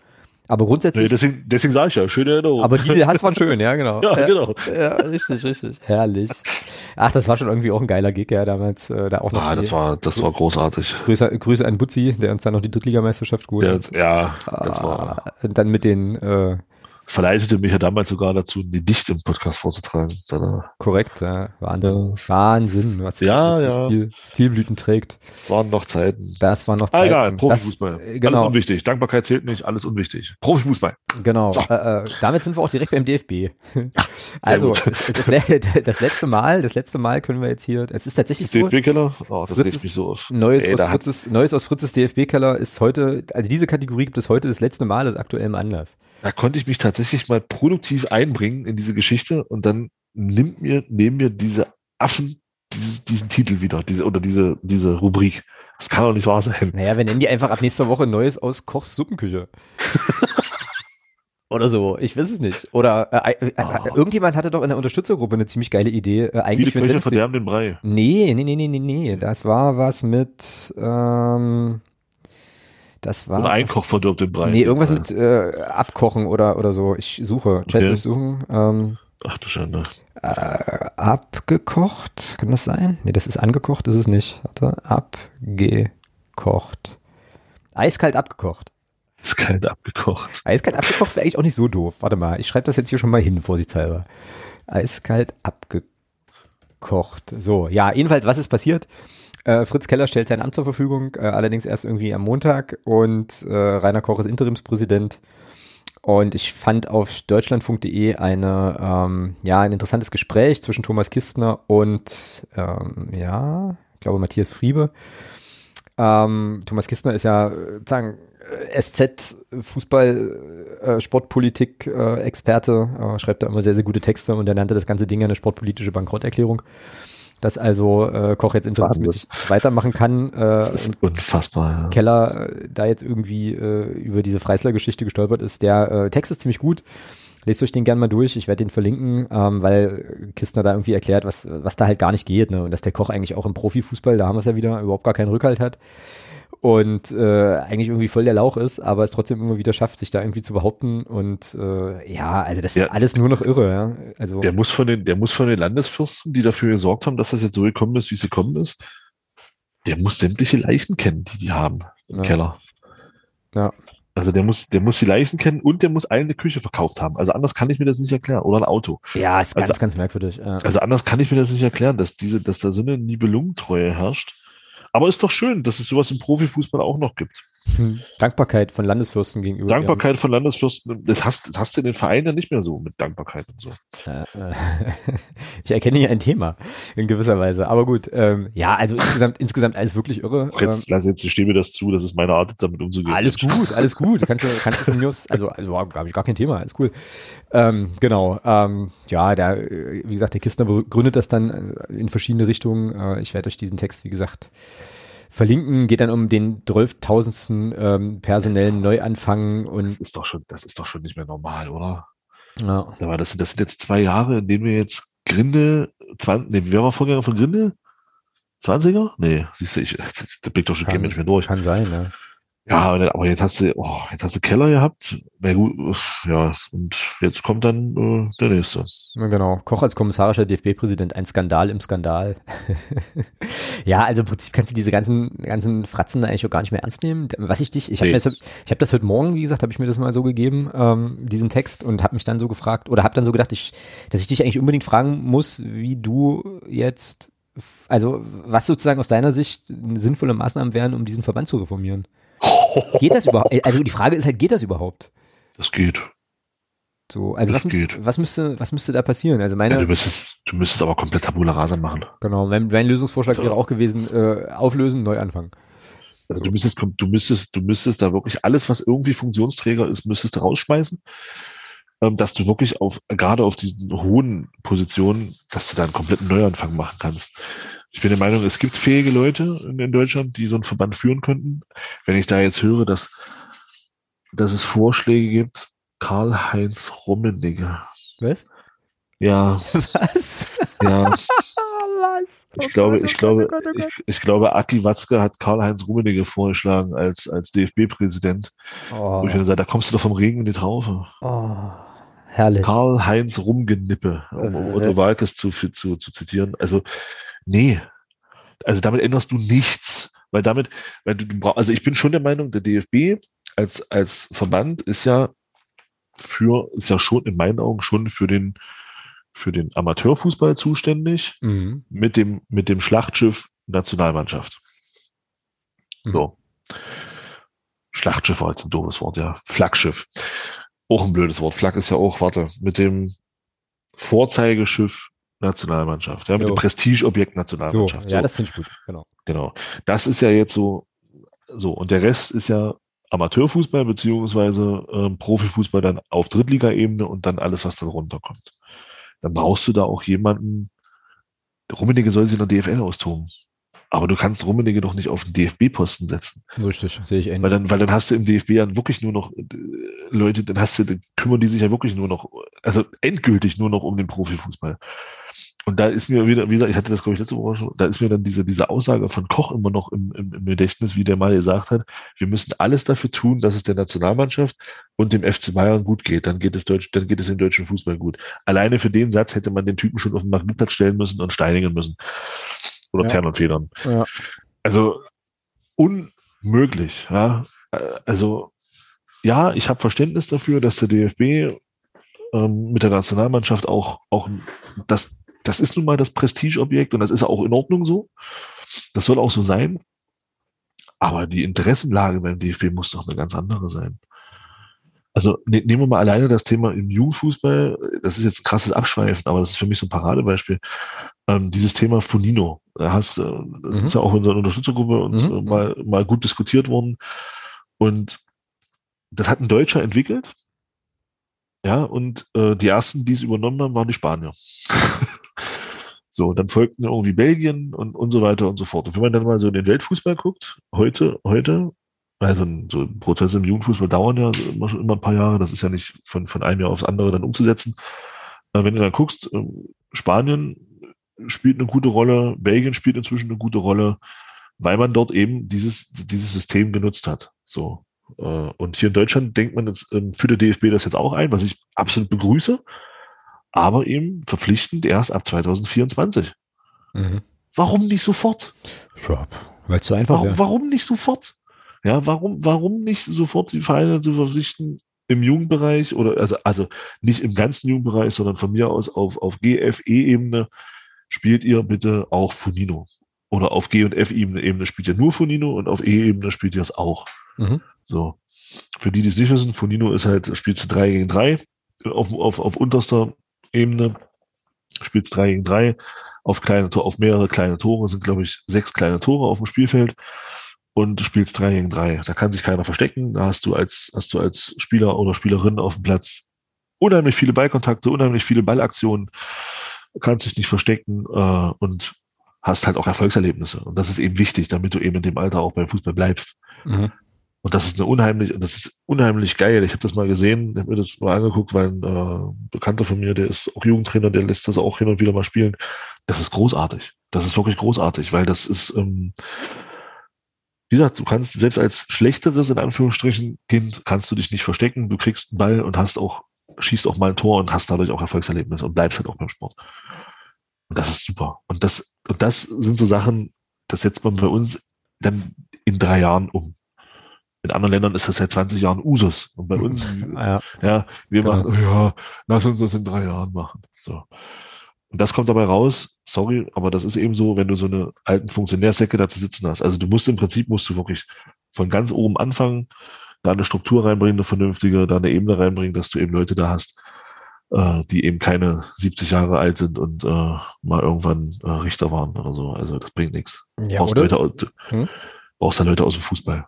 Aber Nee, grundsätzlich, deswegen deswegen sage ich ja, schöne Erinnerungen. aber die, die du hast, waren schön, ja, genau. ja, genau. Ja, richtig, richtig. Herrlich. Ach, das war schon irgendwie auch ein geiler Gig, ja, damals. Äh, da auch noch Ah, das war, das war großartig. Grüße, Grüße an Butzi, der uns dann noch die Drittligameisterschaft geholt hat. ja, das war, Ah, und dann mit den, äh, verleitete mich ja damals sogar dazu, ein Gedicht im Podcast vorzutragen. Korrekt, ja, Wahnsinn. Ja. Wahnsinn, was Ja, das ja. Stil, Stilblüten trägt. Es waren noch Zeiten. Das war noch Ah, Zeit. egal, Profifußball. Das, äh, Alles genau, unwichtig. Dankbarkeit zählt nicht, alles unwichtig. Profifußball. genau. So. Äh, äh, damit sind wir auch direkt beim DFB. also, das, das, das letzte Mal, das letzte Mal können wir jetzt hier, es ist tatsächlich so, DFB-Keller? Oh, das Fritz regt ist- mich so auf. Neues, Ey, aus Fritzes, Neues aus Fritzes DFB-Keller ist heute, also diese Kategorie gibt es heute das letzte Mal aus aktuellem Anlass. Da konnte ich mich tatsächlich mal produktiv einbringen in diese Geschichte und dann nimmt mir, nehmen mir diese Affen dieses, diesen Titel wieder, diese, oder diese, diese Rubrik. Das kann doch nicht wahr sein. Naja, wir nennen die einfach ab nächster Woche Neues aus Kochs Suppenküche. Oder so, ich weiß es nicht. Oder äh, äh, Oh. irgendjemand hatte doch in der Unterstützergruppe eine ziemlich geile Idee. Äh, Viele eigentlich für Köche verderben den Brei. Nee, nee, nee, nee, nee, nee. Das war was mit ähm, das war Oder Einkoch verdirbt den Brei. Nee, irgendwas mit äh, Abkochen oder oder so. Ich suche, Chat Okay. durchsuchen. Ähm, Ach du Schande. äh, abgekocht, kann das sein? Nee, das ist angekocht, ist es nicht. Warte, abgekocht. Eiskalt abgekocht. Ist kalt abgekocht. Eiskalt abgekocht wäre eigentlich auch nicht so doof. Warte mal, ich schreibe das jetzt hier schon mal hin, vorsichtshalber. Eiskalt abgekocht. So, ja, jedenfalls, was ist passiert? Äh, Fritz Keller stellt sein Amt zur Verfügung, äh, allerdings erst irgendwie am Montag und äh, Rainer Koch ist Interimspräsident. Und ich fand auf deutschlandfunk.de eine, ähm, ja, ein interessantes Gespräch zwischen Thomas Kistner und, ähm, ja, ich glaube Matthias Friebe. Ähm, Thomas Kistner ist ja, äh, sagen, äh, SZ, Fußball, äh, Sportpolitik, Experte, schreibt da immer sehr, sehr gute Texte und er nannte das ganze Ding ja eine sportpolitische Bankrotterklärung. Dass also äh, Koch jetzt interimsmäßig weitermachen kann äh, Das ist unfassbar. Ja. Keller äh, da jetzt irgendwie äh, über diese Freisler-Geschichte gestolpert ist. Der äh, Text ist ziemlich gut. Lest euch den gern mal durch. Ich werde den verlinken, ähm, weil Kistner da irgendwie erklärt, was, was da halt gar nicht geht. Ne? Und dass der Koch eigentlich auch im Profifußball, da haben wir es ja wieder, überhaupt gar keinen Rückhalt hat. Und äh, eigentlich irgendwie voll der Lauch ist, aber es trotzdem immer wieder schafft, sich da irgendwie zu behaupten. Und äh, ja, also das Ja. ist alles nur noch irre. Ja? Also Der muss von den, der muss von den Landesfürsten, die dafür gesorgt haben, dass das jetzt so gekommen ist, wie es gekommen ist, der muss sämtliche Leichen kennen, die die haben im Ja. Keller. Ja. Also der muss, der muss die Leichen kennen und der muss allen eine Küche verkauft haben. Also anders kann ich mir das nicht erklären. Oder ein Auto. ja, ist ganz, also- ganz merkwürdig. Ja. Also anders kann ich mir das nicht erklären, dass diese, dass da so eine Nibelungentreue herrscht. Aber ist doch schön, dass es sowas im Profifußball auch noch gibt. Hm. Dankbarkeit von Landesfürsten gegenüber. Dankbarkeit von Landesfürsten, das hast, das hast du in den Vereinen ja nicht mehr so mit Dankbarkeit und so. Äh, äh, ich erkenne hier ein Thema in gewisser Weise. Aber gut, ähm, ja, also insgesamt, insgesamt alles wirklich irre. Jetzt, ähm, lass jetzt, ich stehe mir das zu, das ist meine Art, damit umzugehen. Alles gut, alles gut. Kannst du, kannst du von mir aus, also, also habe ich gar kein Thema, alles cool. Ähm, genau, ähm, ja, da, wie gesagt, der Kistner begründet das dann in verschiedene Richtungen. Äh, ich werde euch diesen Text, wie gesagt, verlinken, geht dann um den 12.000. Ähm, personellen Neuanfang und. Das ist doch schon, das ist doch schon nicht mehr normal, oder? Ja. Da war das, das sind jetzt zwei Jahre, in denen wir jetzt Grinde, 20, nee, wer war Vorgänger von Grinde? 20er? Nee, siehst du, ich, da bin ich doch schon kein Mensch mehr durch. Kann sein, ne? Ja, aber jetzt hast du, oh, jetzt hast du Keller gehabt. Na gut, ja, und jetzt kommt dann äh, der nächste. Genau. Koch als kommissarischer DFB-Präsident, ein Skandal im Skandal. ja, also im Prinzip kannst du diese ganzen, ganzen Fratzen eigentlich auch gar nicht mehr ernst nehmen. Was ich dich, ich habe nee. ich hab das heute Morgen, wie gesagt, habe ich mir das mal so gegeben, ähm, diesen Text, und habe mich dann so gefragt, oder habe dann so gedacht, ich, dass ich dich eigentlich unbedingt fragen muss, wie du jetzt, also was sozusagen aus deiner Sicht sinnvolle Maßnahmen wären, um diesen Verband zu reformieren. Geht das überhaupt? Also die Frage ist halt, geht das überhaupt? Das geht. So, also das was, müsste, was, müsste, was müsste da passieren? Also meine, ja, du, müsstest, du müsstest aber komplett Tabula Rasa machen. Genau, mein, mein Lösungsvorschlag so. wäre auch gewesen, äh, auflösen, neu anfangen. Also du müsstest, du müsstest, du müsstest da wirklich alles, was irgendwie Funktionsträger ist, müsstest du rausschmeißen, ähm, dass du wirklich auf, gerade auf diesen hohen Positionen, dass du da einen kompletten Neuanfang machen kannst. Ich bin der Meinung, es gibt fähige Leute in, in Deutschland, die so einen Verband führen könnten. Wenn ich da jetzt höre, dass, dass es Vorschläge gibt, Karl-Heinz Rummenigge. Was? Ja. Was? Ja. Was? Ich oh glaube, Gott, ich oh glaube, Gott, oh Gott, ich, ich, glaube, Aki Watzke hat Karl-Heinz Rummenigge vorgeschlagen als, als DFB-Präsident. Oh. Wo ich mir sage, da kommst du doch vom Regen in die Traufe. Oh. Herrlich. Karl-Heinz Rumgenippe, um, um Otto Walkes zu, zu, zu zitieren. Also, Nee. Also damit änderst du nichts. Weil damit, weil du, also ich bin schon der Meinung, der DFB als, als Verband ist ja für, ist ja schon in meinen Augen schon für den, für den Amateurfußball zuständig mhm. mit dem, mit dem Schlachtschiff Nationalmannschaft. Mhm. So. Schlachtschiff war jetzt ein doofes Wort, ja. Flaggschiff. Auch ein blödes Wort. Flagg ist ja auch, warte, mit dem Vorzeigeschiff Nationalmannschaft, ja, mit jo. dem Prestigeobjekt Nationalmannschaft. So, so. Ja, das finde ich gut, genau. Genau. Das ist ja jetzt so, so, und der Rest ist ja Amateurfußball beziehungsweise ähm, Profifußball dann auf Drittligaebene und dann alles, was da runterkommt. Dann brauchst du da auch jemanden, Rummenigge soll sich in der DFL austoben. Aber du kannst Rummenigge doch nicht auf den DFB-Posten setzen. Richtig, sehe ich ähnlich. Weil dann, weil dann hast du im DFB ja wirklich nur noch äh, Leute, dann hast du, dann kümmern die sich ja wirklich nur noch, also endgültig nur noch um den Profifußball. Und da ist mir wieder, wie gesagt, ich hatte das, glaube ich, letzte Woche schon, da ist mir dann diese, diese Aussage von Koch immer noch im, im, im Gedächtnis, wie der mal gesagt hat, wir müssen alles dafür tun, dass es der Nationalmannschaft und dem FC Bayern gut geht. Dann geht es Deutsch, dann geht es dem deutschen Fußball gut. Alleine für den Satz hätte man den Typen schon auf den Magnetplatz stellen müssen und steinigen müssen. Oder ja. Tern und Federn. Ja. Also unmöglich, ja. Also ja, ich habe Verständnis dafür, dass der DFB ähm, mit der Nationalmannschaft auch, auch das, das ist nun mal das Prestigeobjekt und das ist auch in Ordnung so. Das soll auch so sein. Aber die Interessenlage beim DFB muss doch eine ganz andere sein. Also ne, nehmen wir mal alleine das Thema im Jugendfußball. Das ist jetzt ein krasses Abschweifen, aber das ist für mich so ein Paradebeispiel. Ähm, dieses Thema Funino. Da hast, äh, das mhm. ist ja auch in der Unterstützergruppe uns mhm. mal, mal gut diskutiert worden. Und das hat ein Deutscher entwickelt. Ja, und äh, die ersten, die es übernommen haben, waren die Spanier. so, dann folgten irgendwie Belgien und, und so weiter und so fort. Und wenn man dann mal so in den Weltfußball guckt, heute, heute, also so Prozesse im Jugendfußball dauern ja immer, schon immer ein paar Jahre, das ist ja nicht von, von einem Jahr aufs andere dann umzusetzen. Äh, wenn du dann guckst, äh, Spanien spielt eine gute Rolle, Belgien spielt inzwischen eine gute Rolle, weil man dort eben dieses, dieses System genutzt hat. So. Äh, und hier in Deutschland denkt man jetzt, ähm, für der DFB das jetzt auch ein, was ich absolut begrüße, aber eben verpflichtend erst ab 2024. Mhm. Warum nicht sofort? Ja, weil so einfach warum, warum nicht sofort? Ja, warum, warum nicht sofort die Vereine zu verpflichten im Jugendbereich oder also, also nicht im ganzen Jugendbereich, sondern von mir aus auf, auf GFE-Ebene spielt ihr bitte auch Funino. oder auf G- und F-Ebene spielt ja nur Fonino und auf E-Ebene spielt ja es auch. Mhm. So. Für die, die es nicht wissen, Fonino ist halt, spielst du 3 gegen 3 auf, auf, auf unterster Ebene, spielst 3 gegen 3 auf kleine auf mehrere kleine Tore, sind glaube ich sechs kleine Tore auf dem Spielfeld und du spielst 3 gegen 3. Da kann sich keiner verstecken. Da hast du als, hast du als Spieler oder Spielerin auf dem Platz unheimlich viele Ballkontakte, unheimlich viele Ballaktionen, kannst dich nicht verstecken äh, und hast halt auch Erfolgserlebnisse. Und das ist eben wichtig, damit du eben in dem Alter auch beim Fußball bleibst. Mhm. Und das ist eine unheimlich, das ist unheimlich geil. Ich habe das mal gesehen, habe mir das mal angeguckt, weil ein äh, Bekannter von mir, der ist auch Jugendtrainer, der lässt das auch hin und wieder mal spielen. Das ist großartig. Das ist wirklich großartig, weil das ist, ähm, wie gesagt, du kannst selbst als schlechteres, in Anführungsstrichen, Kind, kannst du dich nicht verstecken. Du kriegst einen Ball und hast auch, schießt auch mal ein Tor und hast dadurch auch Erfolgserlebnisse und bleibst halt auch beim Sport. Und das ist super. Und das, und das sind so Sachen, das setzt man bei uns dann in drei Jahren um. In anderen Ländern ist das seit 20 Jahren Usus. Und bei uns, ja, ja wir genau. machen, ja, lass uns das in drei Jahren machen. So. Und das kommt dabei raus, sorry, aber das ist eben so, wenn du so eine alten Funktionärsäcke da zu sitzen hast. Also du musst im Prinzip, musst du wirklich von ganz oben anfangen, da eine Struktur reinbringen, eine vernünftige, da eine Ebene reinbringen, dass du eben Leute da hast, äh, die eben keine 70 Jahre alt sind und äh, mal irgendwann äh, Richter waren oder so. Also das bringt nichts. Ja, brauchst, Leute, hm? brauchst da Leute aus dem Fußball.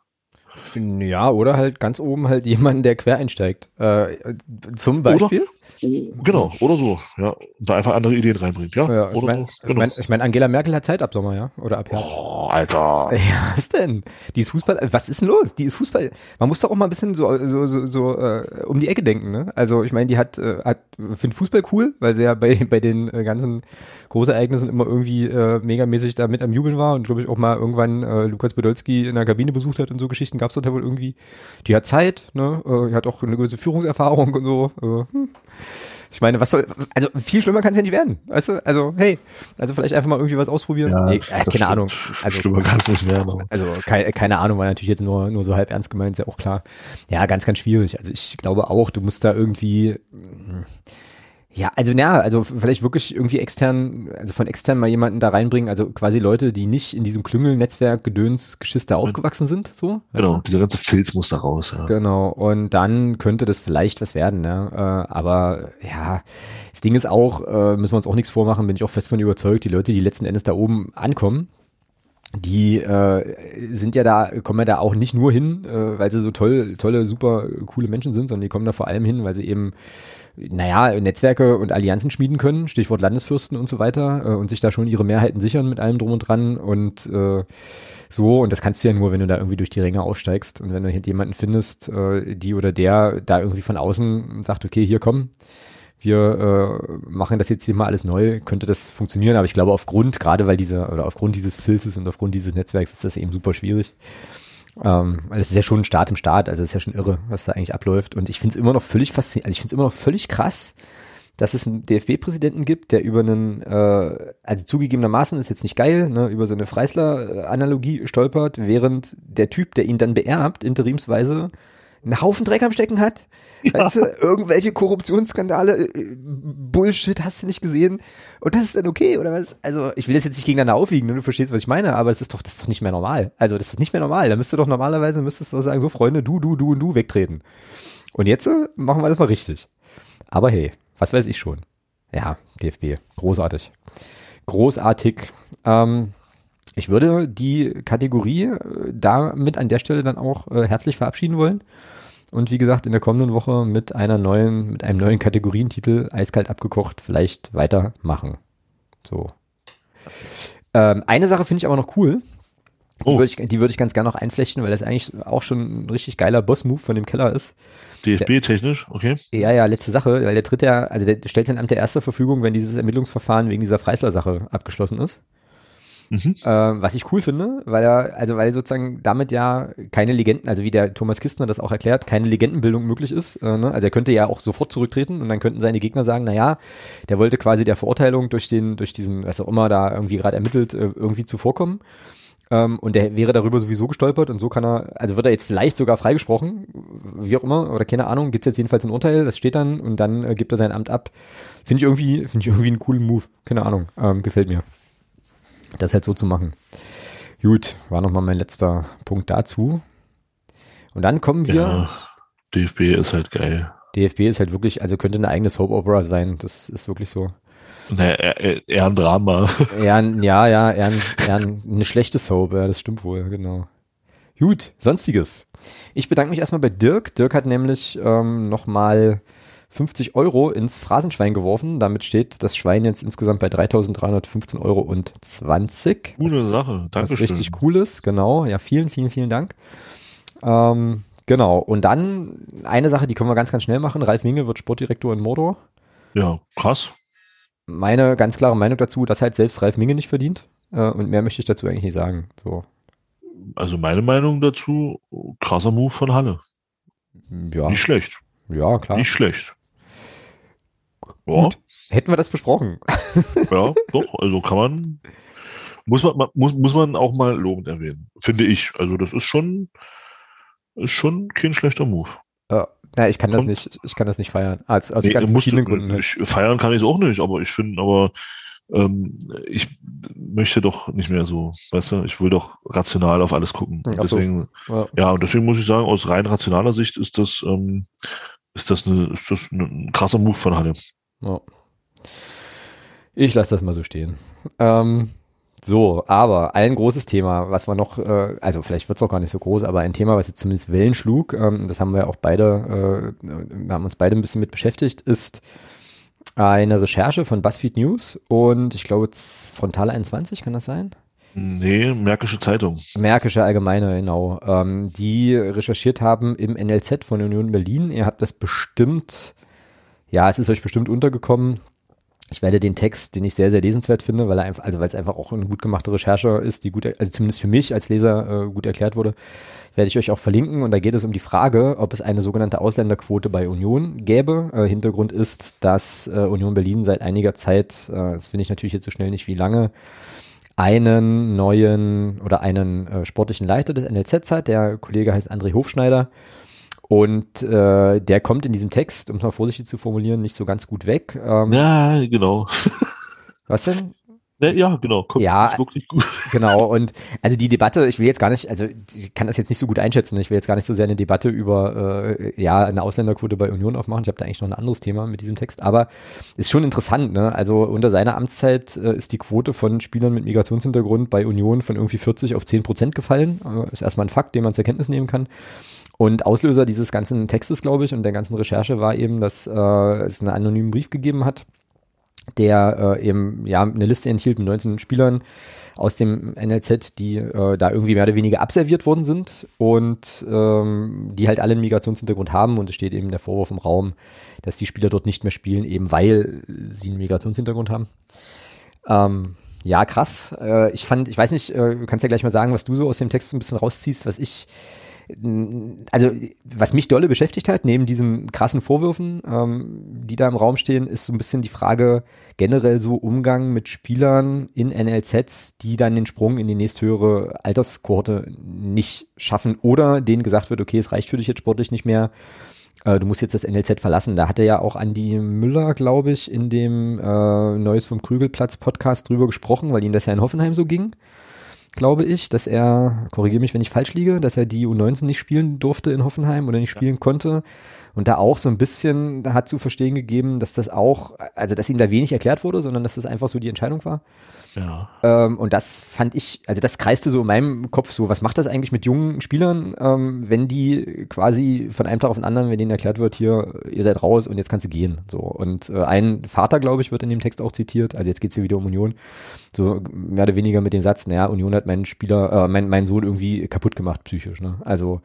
Ja, oder halt ganz oben halt jemanden, der quer einsteigt. Äh, zum Beispiel? Oder, genau, oder so, ja. Und da einfach andere Ideen reinbringt, ja. ja ich meine, so. genau. mein, ich mein, Angela Merkel hat Zeit ab Sommer, ja? Oder ab Herbst. Oh, Alter. Ja, was denn? Die ist Fußball, was ist denn los? Die ist Fußball. Man muss doch auch mal ein bisschen so, so, so, so äh, um die Ecke denken, ne? Also ich meine, die hat, äh, hat findet Fußball cool, weil sie ja bei, bei den äh, ganzen Großereignissen immer irgendwie äh, megamäßig da mit am Jubeln war und glaube ich auch mal irgendwann äh, Lukas Podolski in der Kabine besucht hat und so Geschichten gab's da wohl irgendwie. Die hat Zeit, ne? Äh, die hat auch eine gewisse Führungserfahrung und so. Äh, hm. Ich meine, was soll, also viel schlimmer kann es ja nicht werden. Weißt du? Also, hey, also vielleicht einfach mal irgendwie was ausprobieren. Ja, nee, äh, keine stimmt. Ahnung. Also, schlimmer kann es nicht werden. Also, keine, keine Ahnung, war natürlich jetzt nur, nur so halb ernst gemeint, ist ja auch klar. Ja, ganz, ganz schwierig. Also ich glaube auch, du musst da irgendwie, ja, also ja, also vielleicht wirklich irgendwie extern, also von extern mal jemanden da reinbringen, also quasi Leute, die nicht in diesem Klüngel-Netzwerk Gedöns Geschister aufgewachsen sind, so. Genau, dieser ganze Filz muss da raus, ja. Genau, und dann könnte das vielleicht was werden, ne? Äh, aber ja, das Ding ist auch, äh, müssen wir uns auch nichts vormachen, bin ich auch fest von überzeugt, die Leute, die letzten Endes da oben ankommen, die äh, sind ja da, kommen ja da auch nicht nur hin, äh, weil sie so toll, tolle, super coole Menschen sind, sondern die kommen da vor allem hin, weil sie eben naja, Netzwerke und Allianzen schmieden können, Stichwort Landesfürsten und so weiter, äh, und sich da schon ihre Mehrheiten sichern mit allem drum und dran und äh, so, und das kannst du ja nur, wenn du da irgendwie durch die Ränge aufsteigst und wenn du jemanden findest, äh, die oder der da irgendwie von außen sagt, okay, hier komm, wir äh, machen das jetzt hier mal alles neu, könnte das funktionieren, aber ich glaube aufgrund, gerade weil diese, oder aufgrund dieses Filzes und aufgrund dieses Netzwerks ist das eben super schwierig. Ähm, es ist ja schon ein Start im Start, also es ist ja schon irre, was da eigentlich abläuft. Und ich finde es immer noch völlig faszinierend, also ich finde es immer noch völlig krass, dass es einen DFB-Präsidenten gibt, der über einen, äh, also zugegebenermaßen ist jetzt nicht geil, ne, über so eine Freisler-Analogie stolpert, während der Typ, der ihn dann beerbt, interimsweise, einen Haufen Dreck am Stecken hat. Ja. Weißt du, irgendwelche Korruptionsskandale, äh, Bullshit, hast du nicht gesehen? Und das ist dann okay, oder was? Also, ich will das jetzt nicht gegeneinander aufwiegen, ne? du verstehst, was ich meine, aber es ist doch, das ist doch nicht mehr normal. Also, das ist nicht mehr normal. Da müsste doch normalerweise, müsstest du sagen, so Freunde, du, du, du und du wegtreten. Und jetzt äh, machen wir das mal richtig. Aber hey, was weiß ich schon. Ja, DFB, großartig. Großartig. Ähm, ich würde die Kategorie äh, damit an der Stelle dann auch äh, herzlich verabschieden wollen. Und wie gesagt, in der kommenden Woche mit einer neuen, mit einem neuen Kategorientitel, eiskalt abgekocht, vielleicht weitermachen. So. Ähm, eine Sache finde ich aber noch cool. Die oh. würde ich, die würde ich ganz gerne noch einflechten, weil das eigentlich auch schon ein richtig geiler Boss-Move von dem Keller ist. DFB-technisch, okay. Ja, ja, letzte Sache, weil der tritt ja, also der stellt sein Amt der erste Verfügung, wenn dieses Ermittlungsverfahren wegen dieser Freisler-Sache abgeschlossen ist. Mhm. Äh, was ich cool finde, weil er, also weil sozusagen damit ja keine Legenden, also wie der Thomas Kistner das auch erklärt, keine Legendenbildung möglich ist. Äh, ne? Also er könnte ja auch sofort zurücktreten und dann könnten seine Gegner sagen, na ja, der wollte quasi der Verurteilung durch den, durch diesen, was auch immer da irgendwie gerade ermittelt, äh, irgendwie zuvorkommen. Ähm, und der wäre darüber sowieso gestolpert und so kann er, also wird er jetzt vielleicht sogar freigesprochen, wie auch immer, oder keine Ahnung, gibt es jetzt jedenfalls ein Urteil, das steht dann und dann äh, gibt er sein Amt ab. Finde ich irgendwie, finde ich irgendwie einen coolen Move. Keine Ahnung, ähm, gefällt mir. Das halt so zu machen. Gut, war nochmal mein letzter Punkt dazu. Und dann kommen wir. Ja, DFB ist halt geil. DFB ist halt wirklich, also könnte eine eigene Soap Opera sein. Das ist wirklich so. Nee, eher, ein Drama. Eher ein, ja, ja, eher, ein, eher ein, eine schlechte Soap, ja, das stimmt wohl, genau. Gut, sonstiges. Ich bedanke mich erstmal bei Dirk. Dirk hat nämlich ähm, nochmal 50 Euro ins Phrasenschwein geworfen. Damit steht das Schwein jetzt insgesamt bei 3.315 Euro und 20. Coole was, Sache, danke Was richtig cool ist, genau. Ja, vielen, vielen, vielen Dank. Ähm, genau. Und dann eine Sache, die können wir ganz, ganz schnell machen. Ralf Minge wird Sportdirektor in Mordor. Ja, krass. Meine ganz klare Meinung dazu, dass halt selbst Ralf Minge nicht verdient. Äh, und mehr möchte ich dazu eigentlich nicht sagen. So. Also meine Meinung dazu, krasser Move von Halle. Ja. Nicht schlecht. Ja, klar. Nicht schlecht. Ja. Gut. Hätten wir das besprochen. ja, doch. Also kann man, muss man, muss, muss man auch mal lobend erwähnen. Finde ich. Also das ist schon, ist schon kein schlechter Move. Ja. Ja, ich kann das nicht, ich kann das nicht feiern. Aus, aus nee, ganz verschiedenen Gründen. Ich, feiern kann ich es auch nicht, aber ich finde, aber ähm, ich möchte doch nicht mehr so, weißt du, ich will doch rational auf alles gucken. Ach deswegen, so. ja. ja. und deswegen muss ich sagen, aus rein rationaler Sicht ist das, ähm, ist das, eine, ist das ein krasser Move von Halle. Ja. Ich lasse das mal so stehen. Ähm, so, aber ein großes Thema, was wir noch, äh, also vielleicht wird es auch gar nicht so groß, aber ein Thema, was jetzt zumindest Wellen schlug, ähm, das haben wir auch beide, äh, wir haben uns beide ein bisschen mit beschäftigt, ist eine Recherche von BuzzFeed News und ich glaube Frontale 21, kann das sein? Nee, Märkische Zeitung. Märkische Allgemeine, genau. Ähm, die recherchiert haben im NLZ von Union Berlin. Ihr habt das bestimmt, ja, es ist euch bestimmt untergekommen. Ich werde den Text, den ich sehr, sehr lesenswert finde, weil er einfach, also weil es einfach auch eine gut gemachte Recherche ist, die gut, also zumindest für mich als Leser äh, gut erklärt wurde, werde ich euch auch verlinken. Und da geht es um die Frage, ob es eine sogenannte Ausländerquote bei Union gäbe. Äh, Hintergrund ist, dass äh, Union Berlin seit einiger Zeit, äh, das finde ich natürlich jetzt so schnell nicht wie lange, einen neuen oder einen äh, sportlichen Leiter des NLZ hat. Der Kollege heißt André Hofschneider. Und äh, der kommt in diesem Text, um es mal vorsichtig zu formulieren, nicht so ganz gut weg. Ähm, ja, genau. Was denn? Ja, genau. Kommt ja, wirklich gut. Genau. Und also die Debatte, ich will jetzt gar nicht, also ich kann das jetzt nicht so gut einschätzen. Ich will jetzt gar nicht so sehr eine Debatte über äh, ja eine Ausländerquote bei Union aufmachen. Ich habe da eigentlich noch ein anderes Thema mit diesem Text. Aber ist schon interessant. Ne? Also unter seiner Amtszeit äh, ist die Quote von Spielern mit Migrationshintergrund bei Union von irgendwie 40 auf 10 Prozent gefallen. Äh, ist erstmal ein Fakt, den man zur Kenntnis nehmen kann. Und Auslöser dieses ganzen Textes, glaube ich, und der ganzen Recherche war eben, dass äh, es einen anonymen Brief gegeben hat, der äh, eben ja eine Liste enthielt mit 19 Spielern aus dem NLZ, die äh, da irgendwie mehr oder weniger abserviert worden sind und ähm, die halt alle einen Migrationshintergrund haben und es steht eben der Vorwurf im Raum, dass die Spieler dort nicht mehr spielen, eben weil sie einen Migrationshintergrund haben. Ähm, ja, krass. Äh, ich fand, ich weiß nicht, äh, du kannst ja gleich mal sagen, was du so aus dem Text ein bisschen rausziehst, was ich also was mich dolle beschäftigt hat, neben diesen krassen Vorwürfen, ähm, die da im Raum stehen, ist so ein bisschen die Frage generell so Umgang mit Spielern in NLZs, die dann den Sprung in die nächsthöhere Alterskohorte nicht schaffen oder denen gesagt wird, okay, es reicht für dich jetzt sportlich nicht mehr, äh, du musst jetzt das NLZ verlassen. Da hatte ja auch Andi Müller, glaube ich, in dem äh, Neues vom Krügelplatz Podcast drüber gesprochen, weil ihm das ja in Hoffenheim so ging glaube ich, dass er, korrigiere mich, wenn ich falsch liege, dass er die U19 nicht spielen durfte in Hoffenheim oder nicht spielen ja. konnte. Und da auch so ein bisschen hat zu verstehen gegeben, dass das auch, also dass ihm da wenig erklärt wurde, sondern dass das einfach so die Entscheidung war. Ja. Ähm, und das fand ich, also das kreiste so in meinem Kopf so, was macht das eigentlich mit jungen Spielern, ähm, wenn die quasi von einem Tag auf den anderen, wenn denen erklärt wird, hier, ihr seid raus und jetzt kannst du gehen. So. Und äh, ein Vater, glaube ich, wird in dem Text auch zitiert, also jetzt geht's hier wieder um Union, so mehr oder weniger mit dem Satz, naja, Union hat meinen Spieler, äh, mein, meinen Sohn irgendwie kaputt gemacht, psychisch. Ne? Also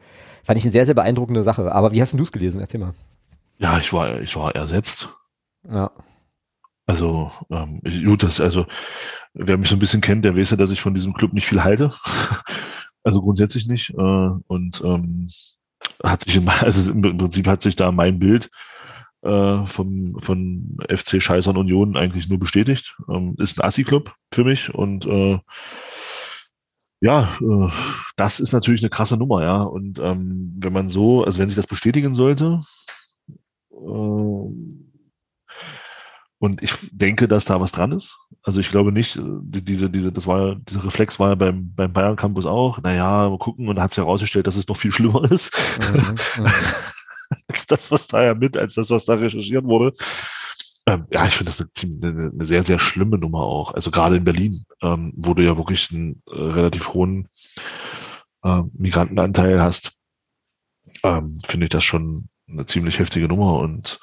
fand ich eine sehr, sehr beeindruckende Sache. Aber wie hast du es gelesen? Erzähl mal. Ja, ich war, ich war ersetzt. Ja. Also, ähm, gut, das, also, wer mich so ein bisschen kennt, der weiß ja, dass ich von diesem Club nicht viel halte. also grundsätzlich nicht. Äh, und ähm, hat sich in, also im Prinzip hat sich da mein Bild äh, vom, von FC Scheißern Union eigentlich nur bestätigt. Ähm, ist ein Assi-Club für mich und äh, ja, äh, das ist natürlich eine krasse Nummer, ja. Und ähm, wenn man so, also wenn sich das bestätigen sollte, äh, Und ich denke, dass da was dran ist. Also ich glaube nicht, diese, diese, das war, dieser Reflex war ja beim, beim Bayern Campus auch. Naja, mal gucken. Und da hat sich herausgestellt, dass es noch viel schlimmer ist. Mhm, mhm. als das, was da ja mit, als das, was da recherchiert wurde. Ähm, ja, ich finde das eine, ziemlich, eine, eine, sehr, sehr schlimme Nummer auch. Also gerade in Berlin, ähm, wo du ja wirklich einen äh, relativ hohen äh, Migrantenanteil hast, ähm, finde ich das schon eine ziemlich heftige Nummer und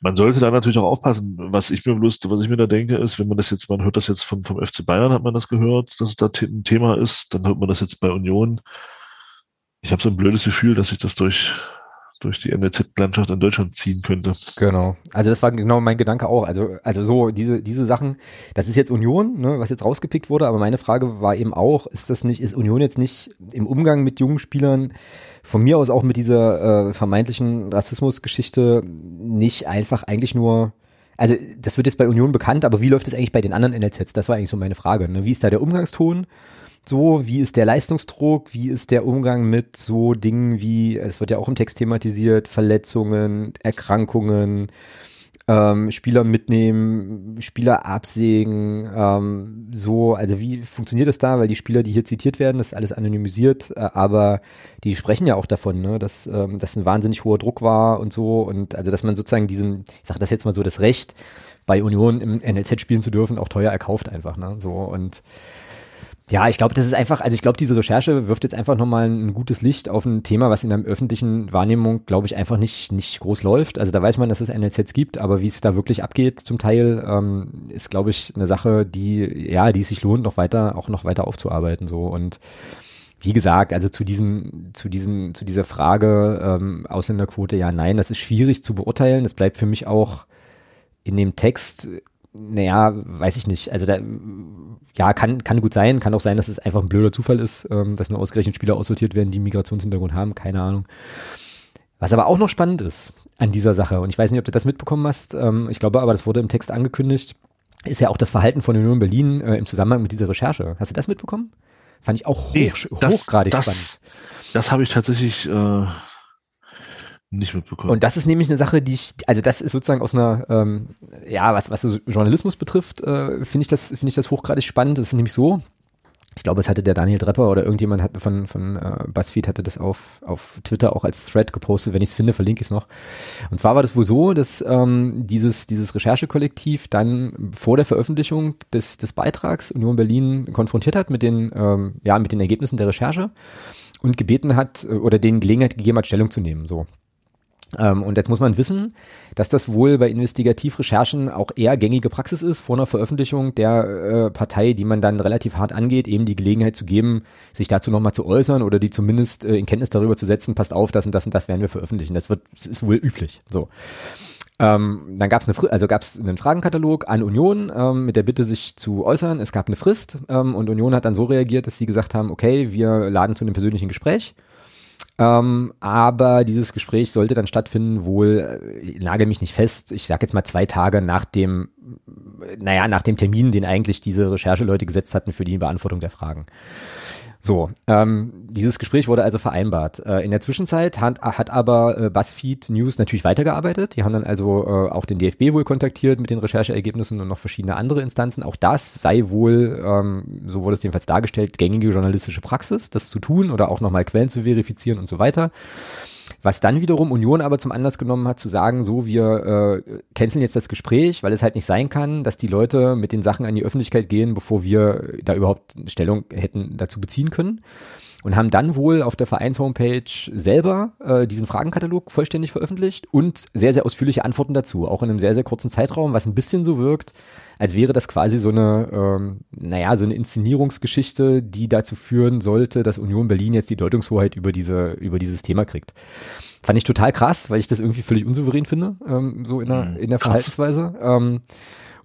man sollte da natürlich auch aufpassen. Was ich mir bloß, was ich mir da denke, ist, wenn man das jetzt, man hört das jetzt vom, vom FC Bayern, hat man das gehört, dass es da ein Thema ist, dann hört man das jetzt bei Union. Ich habe so ein blödes Gefühl, dass sich das durch durch die NLZ-Landschaft in Deutschland ziehen könnte. Genau. Also das war genau mein Gedanke auch. Also, also so diese, diese Sachen, das ist jetzt Union, ne, was jetzt rausgepickt wurde, aber meine Frage war eben auch, ist das nicht, ist Union jetzt nicht im Umgang mit jungen Spielern von mir aus auch mit dieser äh, vermeintlichen Rassismusgeschichte nicht einfach eigentlich nur also das wird jetzt bei Union bekannt, aber wie läuft es eigentlich bei den anderen NLZs? Das war eigentlich so meine Frage. Ne? Wie ist da der Umgangston? So? Wie ist der Leistungsdruck? Wie ist der Umgang mit so Dingen wie, es wird ja auch im Text thematisiert, Verletzungen, Erkrankungen, ähm, Spieler mitnehmen, Spieler absägen, ähm, so, also wie funktioniert das da? Weil die Spieler, die hier zitiert werden, das ist alles anonymisiert, äh, aber die sprechen ja auch davon, ne, dass ähm, das ein wahnsinnig hoher Druck war und so und also dass man sozusagen diesen, ich sage das jetzt mal so, das Recht bei Union im NLZ spielen zu dürfen, auch teuer erkauft einfach, ne, so und ja, ich glaube, das ist einfach, also ich glaube, diese Recherche wirft jetzt einfach nochmal ein gutes Licht auf ein Thema, was in der öffentlichen Wahrnehmung, glaube ich, einfach nicht, nicht groß läuft. Also da weiß man, dass es NLZs gibt, aber wie es da wirklich abgeht zum Teil, ähm, ist, glaube ich, eine Sache, die, ja, die sich lohnt, noch weiter, auch noch weiter aufzuarbeiten, so. Und wie gesagt, also zu diesen, zu diesen, zu dieser Frage ähm, Ausländerquote, ja, nein, das ist schwierig zu beurteilen. Das bleibt für mich auch in dem Text naja, weiß ich nicht. Also da, ja, kann, kann gut sein. Kann auch sein, dass es einfach ein blöder Zufall ist, ähm, dass nur ausgerechnet Spieler aussortiert werden, die Migrationshintergrund haben. Keine Ahnung. Was aber auch noch spannend ist an dieser Sache, und ich weiß nicht, ob du das mitbekommen hast, ähm, ich glaube aber, das wurde im Text angekündigt, ist ja auch das Verhalten von Union Berlin äh, im Zusammenhang mit dieser Recherche. Hast du das mitbekommen? Fand ich auch hoch, nee, das, hochgradig das, spannend. Das habe ich tatsächlich äh, nicht mitbekommen. Und das ist nämlich eine Sache, die ich, also das ist sozusagen aus einer, ähm, ja, was, was so Journalismus betrifft, äh, finde ich das, finde ich das hochgradig spannend. Das ist nämlich so, ich glaube, es hatte der Daniel Drepper oder irgendjemand hat von, von äh, BuzzFeed hatte das auf, auf Twitter auch als Thread gepostet. Wenn ich es finde, verlinke ich es noch. Und zwar war das wohl so, dass ähm, dieses, dieses Recherchekollektiv dann vor der Veröffentlichung des, des Beitrags Union Berlin konfrontiert hat mit den, ähm, ja, mit den Ergebnissen der Recherche und gebeten hat äh, oder denen Gelegenheit gegeben hat, Stellung zu nehmen. So. Ähm, und jetzt muss man wissen, dass das wohl bei Investigativrecherchen auch eher gängige Praxis ist, vor einer Veröffentlichung der äh, Partei, die man dann relativ hart angeht, eben die Gelegenheit zu geben, sich dazu nochmal zu äußern oder die zumindest äh, in Kenntnis darüber zu setzen, passt auf, das und das und das werden wir veröffentlichen. Das wird, das ist wohl üblich. So. Ähm, dann gab es eine, also gab es einen Fragenkatalog an Union ähm, mit der Bitte, sich zu äußern. Es gab eine Frist ähm, und Union hat dann so reagiert, dass sie gesagt haben: Okay, wir laden zu einem persönlichen Gespräch. Ähm, aber dieses Gespräch sollte dann stattfinden, wohl, äh, nagel mich nicht fest, ich sage jetzt mal zwei Tage nach dem, naja, nach dem Termin, den eigentlich diese Rechercheleute gesetzt hatten für die Beantwortung der Fragen. So, ähm, dieses Gespräch wurde also vereinbart. Äh, in der Zwischenzeit hat, hat aber äh, BuzzFeed News natürlich weitergearbeitet. Die haben dann also äh, auch den DFB wohl kontaktiert mit den Rechercheergebnissen und noch verschiedene andere Instanzen. Auch das sei wohl, ähm, so wurde es jedenfalls dargestellt, gängige journalistische Praxis, das zu tun oder auch nochmal Quellen zu verifizieren und so weiter. Was dann wiederum Union aber zum Anlass genommen hat, zu sagen, so, wir äh, canceln jetzt das Gespräch, weil es halt nicht sein kann, dass die Leute mit den Sachen an die Öffentlichkeit gehen, bevor wir da überhaupt Stellung hätten dazu beziehen können. Und haben dann wohl auf der Vereins-Homepage selber äh, diesen Fragenkatalog vollständig veröffentlicht und sehr, sehr ausführliche Antworten dazu, auch in einem sehr, sehr kurzen Zeitraum, was ein bisschen so wirkt, als wäre das quasi so eine, ähm, naja, so eine Inszenierungsgeschichte, die dazu führen sollte, dass Union Berlin jetzt die Deutungshoheit über diese, über dieses Thema kriegt. Fand ich total krass, weil ich das irgendwie völlig unsouverän finde, ähm, so in der, mhm, in der Verhaltensweise. Ähm,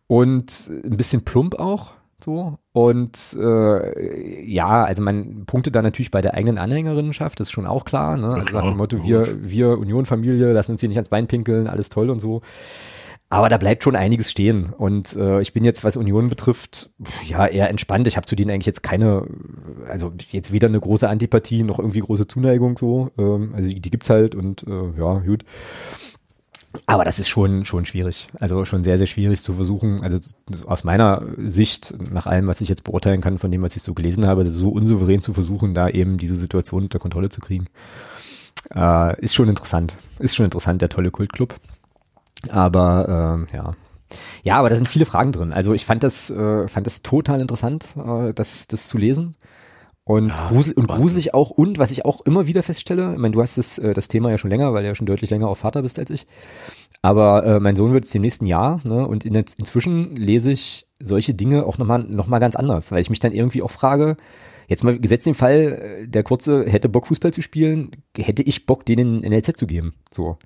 und ein bisschen plump auch. So. Und äh, ja, also man punktet da natürlich bei der eigenen Anhängerinnenschaft, das ist schon auch klar. Ne? Also nach dem Motto, wir, wir Union-Familie, lassen uns hier nicht ans Bein pinkeln, alles toll und so. Aber da bleibt schon einiges stehen. Und äh, ich bin jetzt, was Union betrifft, ja, eher entspannt. Ich habe zu denen eigentlich jetzt keine, also jetzt weder eine große Antipathie noch irgendwie große Zuneigung so. Ähm, also die, die gibt's halt und äh, ja, gut. Aber das ist schon, schon schwierig. Also schon sehr, sehr schwierig zu versuchen. Also aus meiner Sicht, nach allem, was ich jetzt beurteilen kann, von dem, was ich so gelesen habe, so unsouverän zu versuchen, da eben diese Situation unter Kontrolle zu kriegen. Äh, ist schon interessant. Ist schon interessant, der tolle Kultclub. Aber äh, ja. Ja, aber da sind viele Fragen drin. Also ich fand das, äh, fand das total interessant, äh, das, das zu lesen. Und, ja, grusel, und gruselig auch. Und was ich auch immer wieder feststelle, ich meine, du hast das, äh, das Thema ja schon länger, weil du ja schon deutlich länger auch Vater bist als ich. Aber äh, mein Sohn wird es im nächsten Jahr, ne? Und in, inzwischen lese ich solche Dinge auch nochmal noch mal ganz anders, weil ich mich dann irgendwie auch frage, jetzt mal gesetzt den Fall, äh, der Kurze hätte Bock, Fußball zu spielen, hätte ich Bock, denen in NLZ zu geben. So.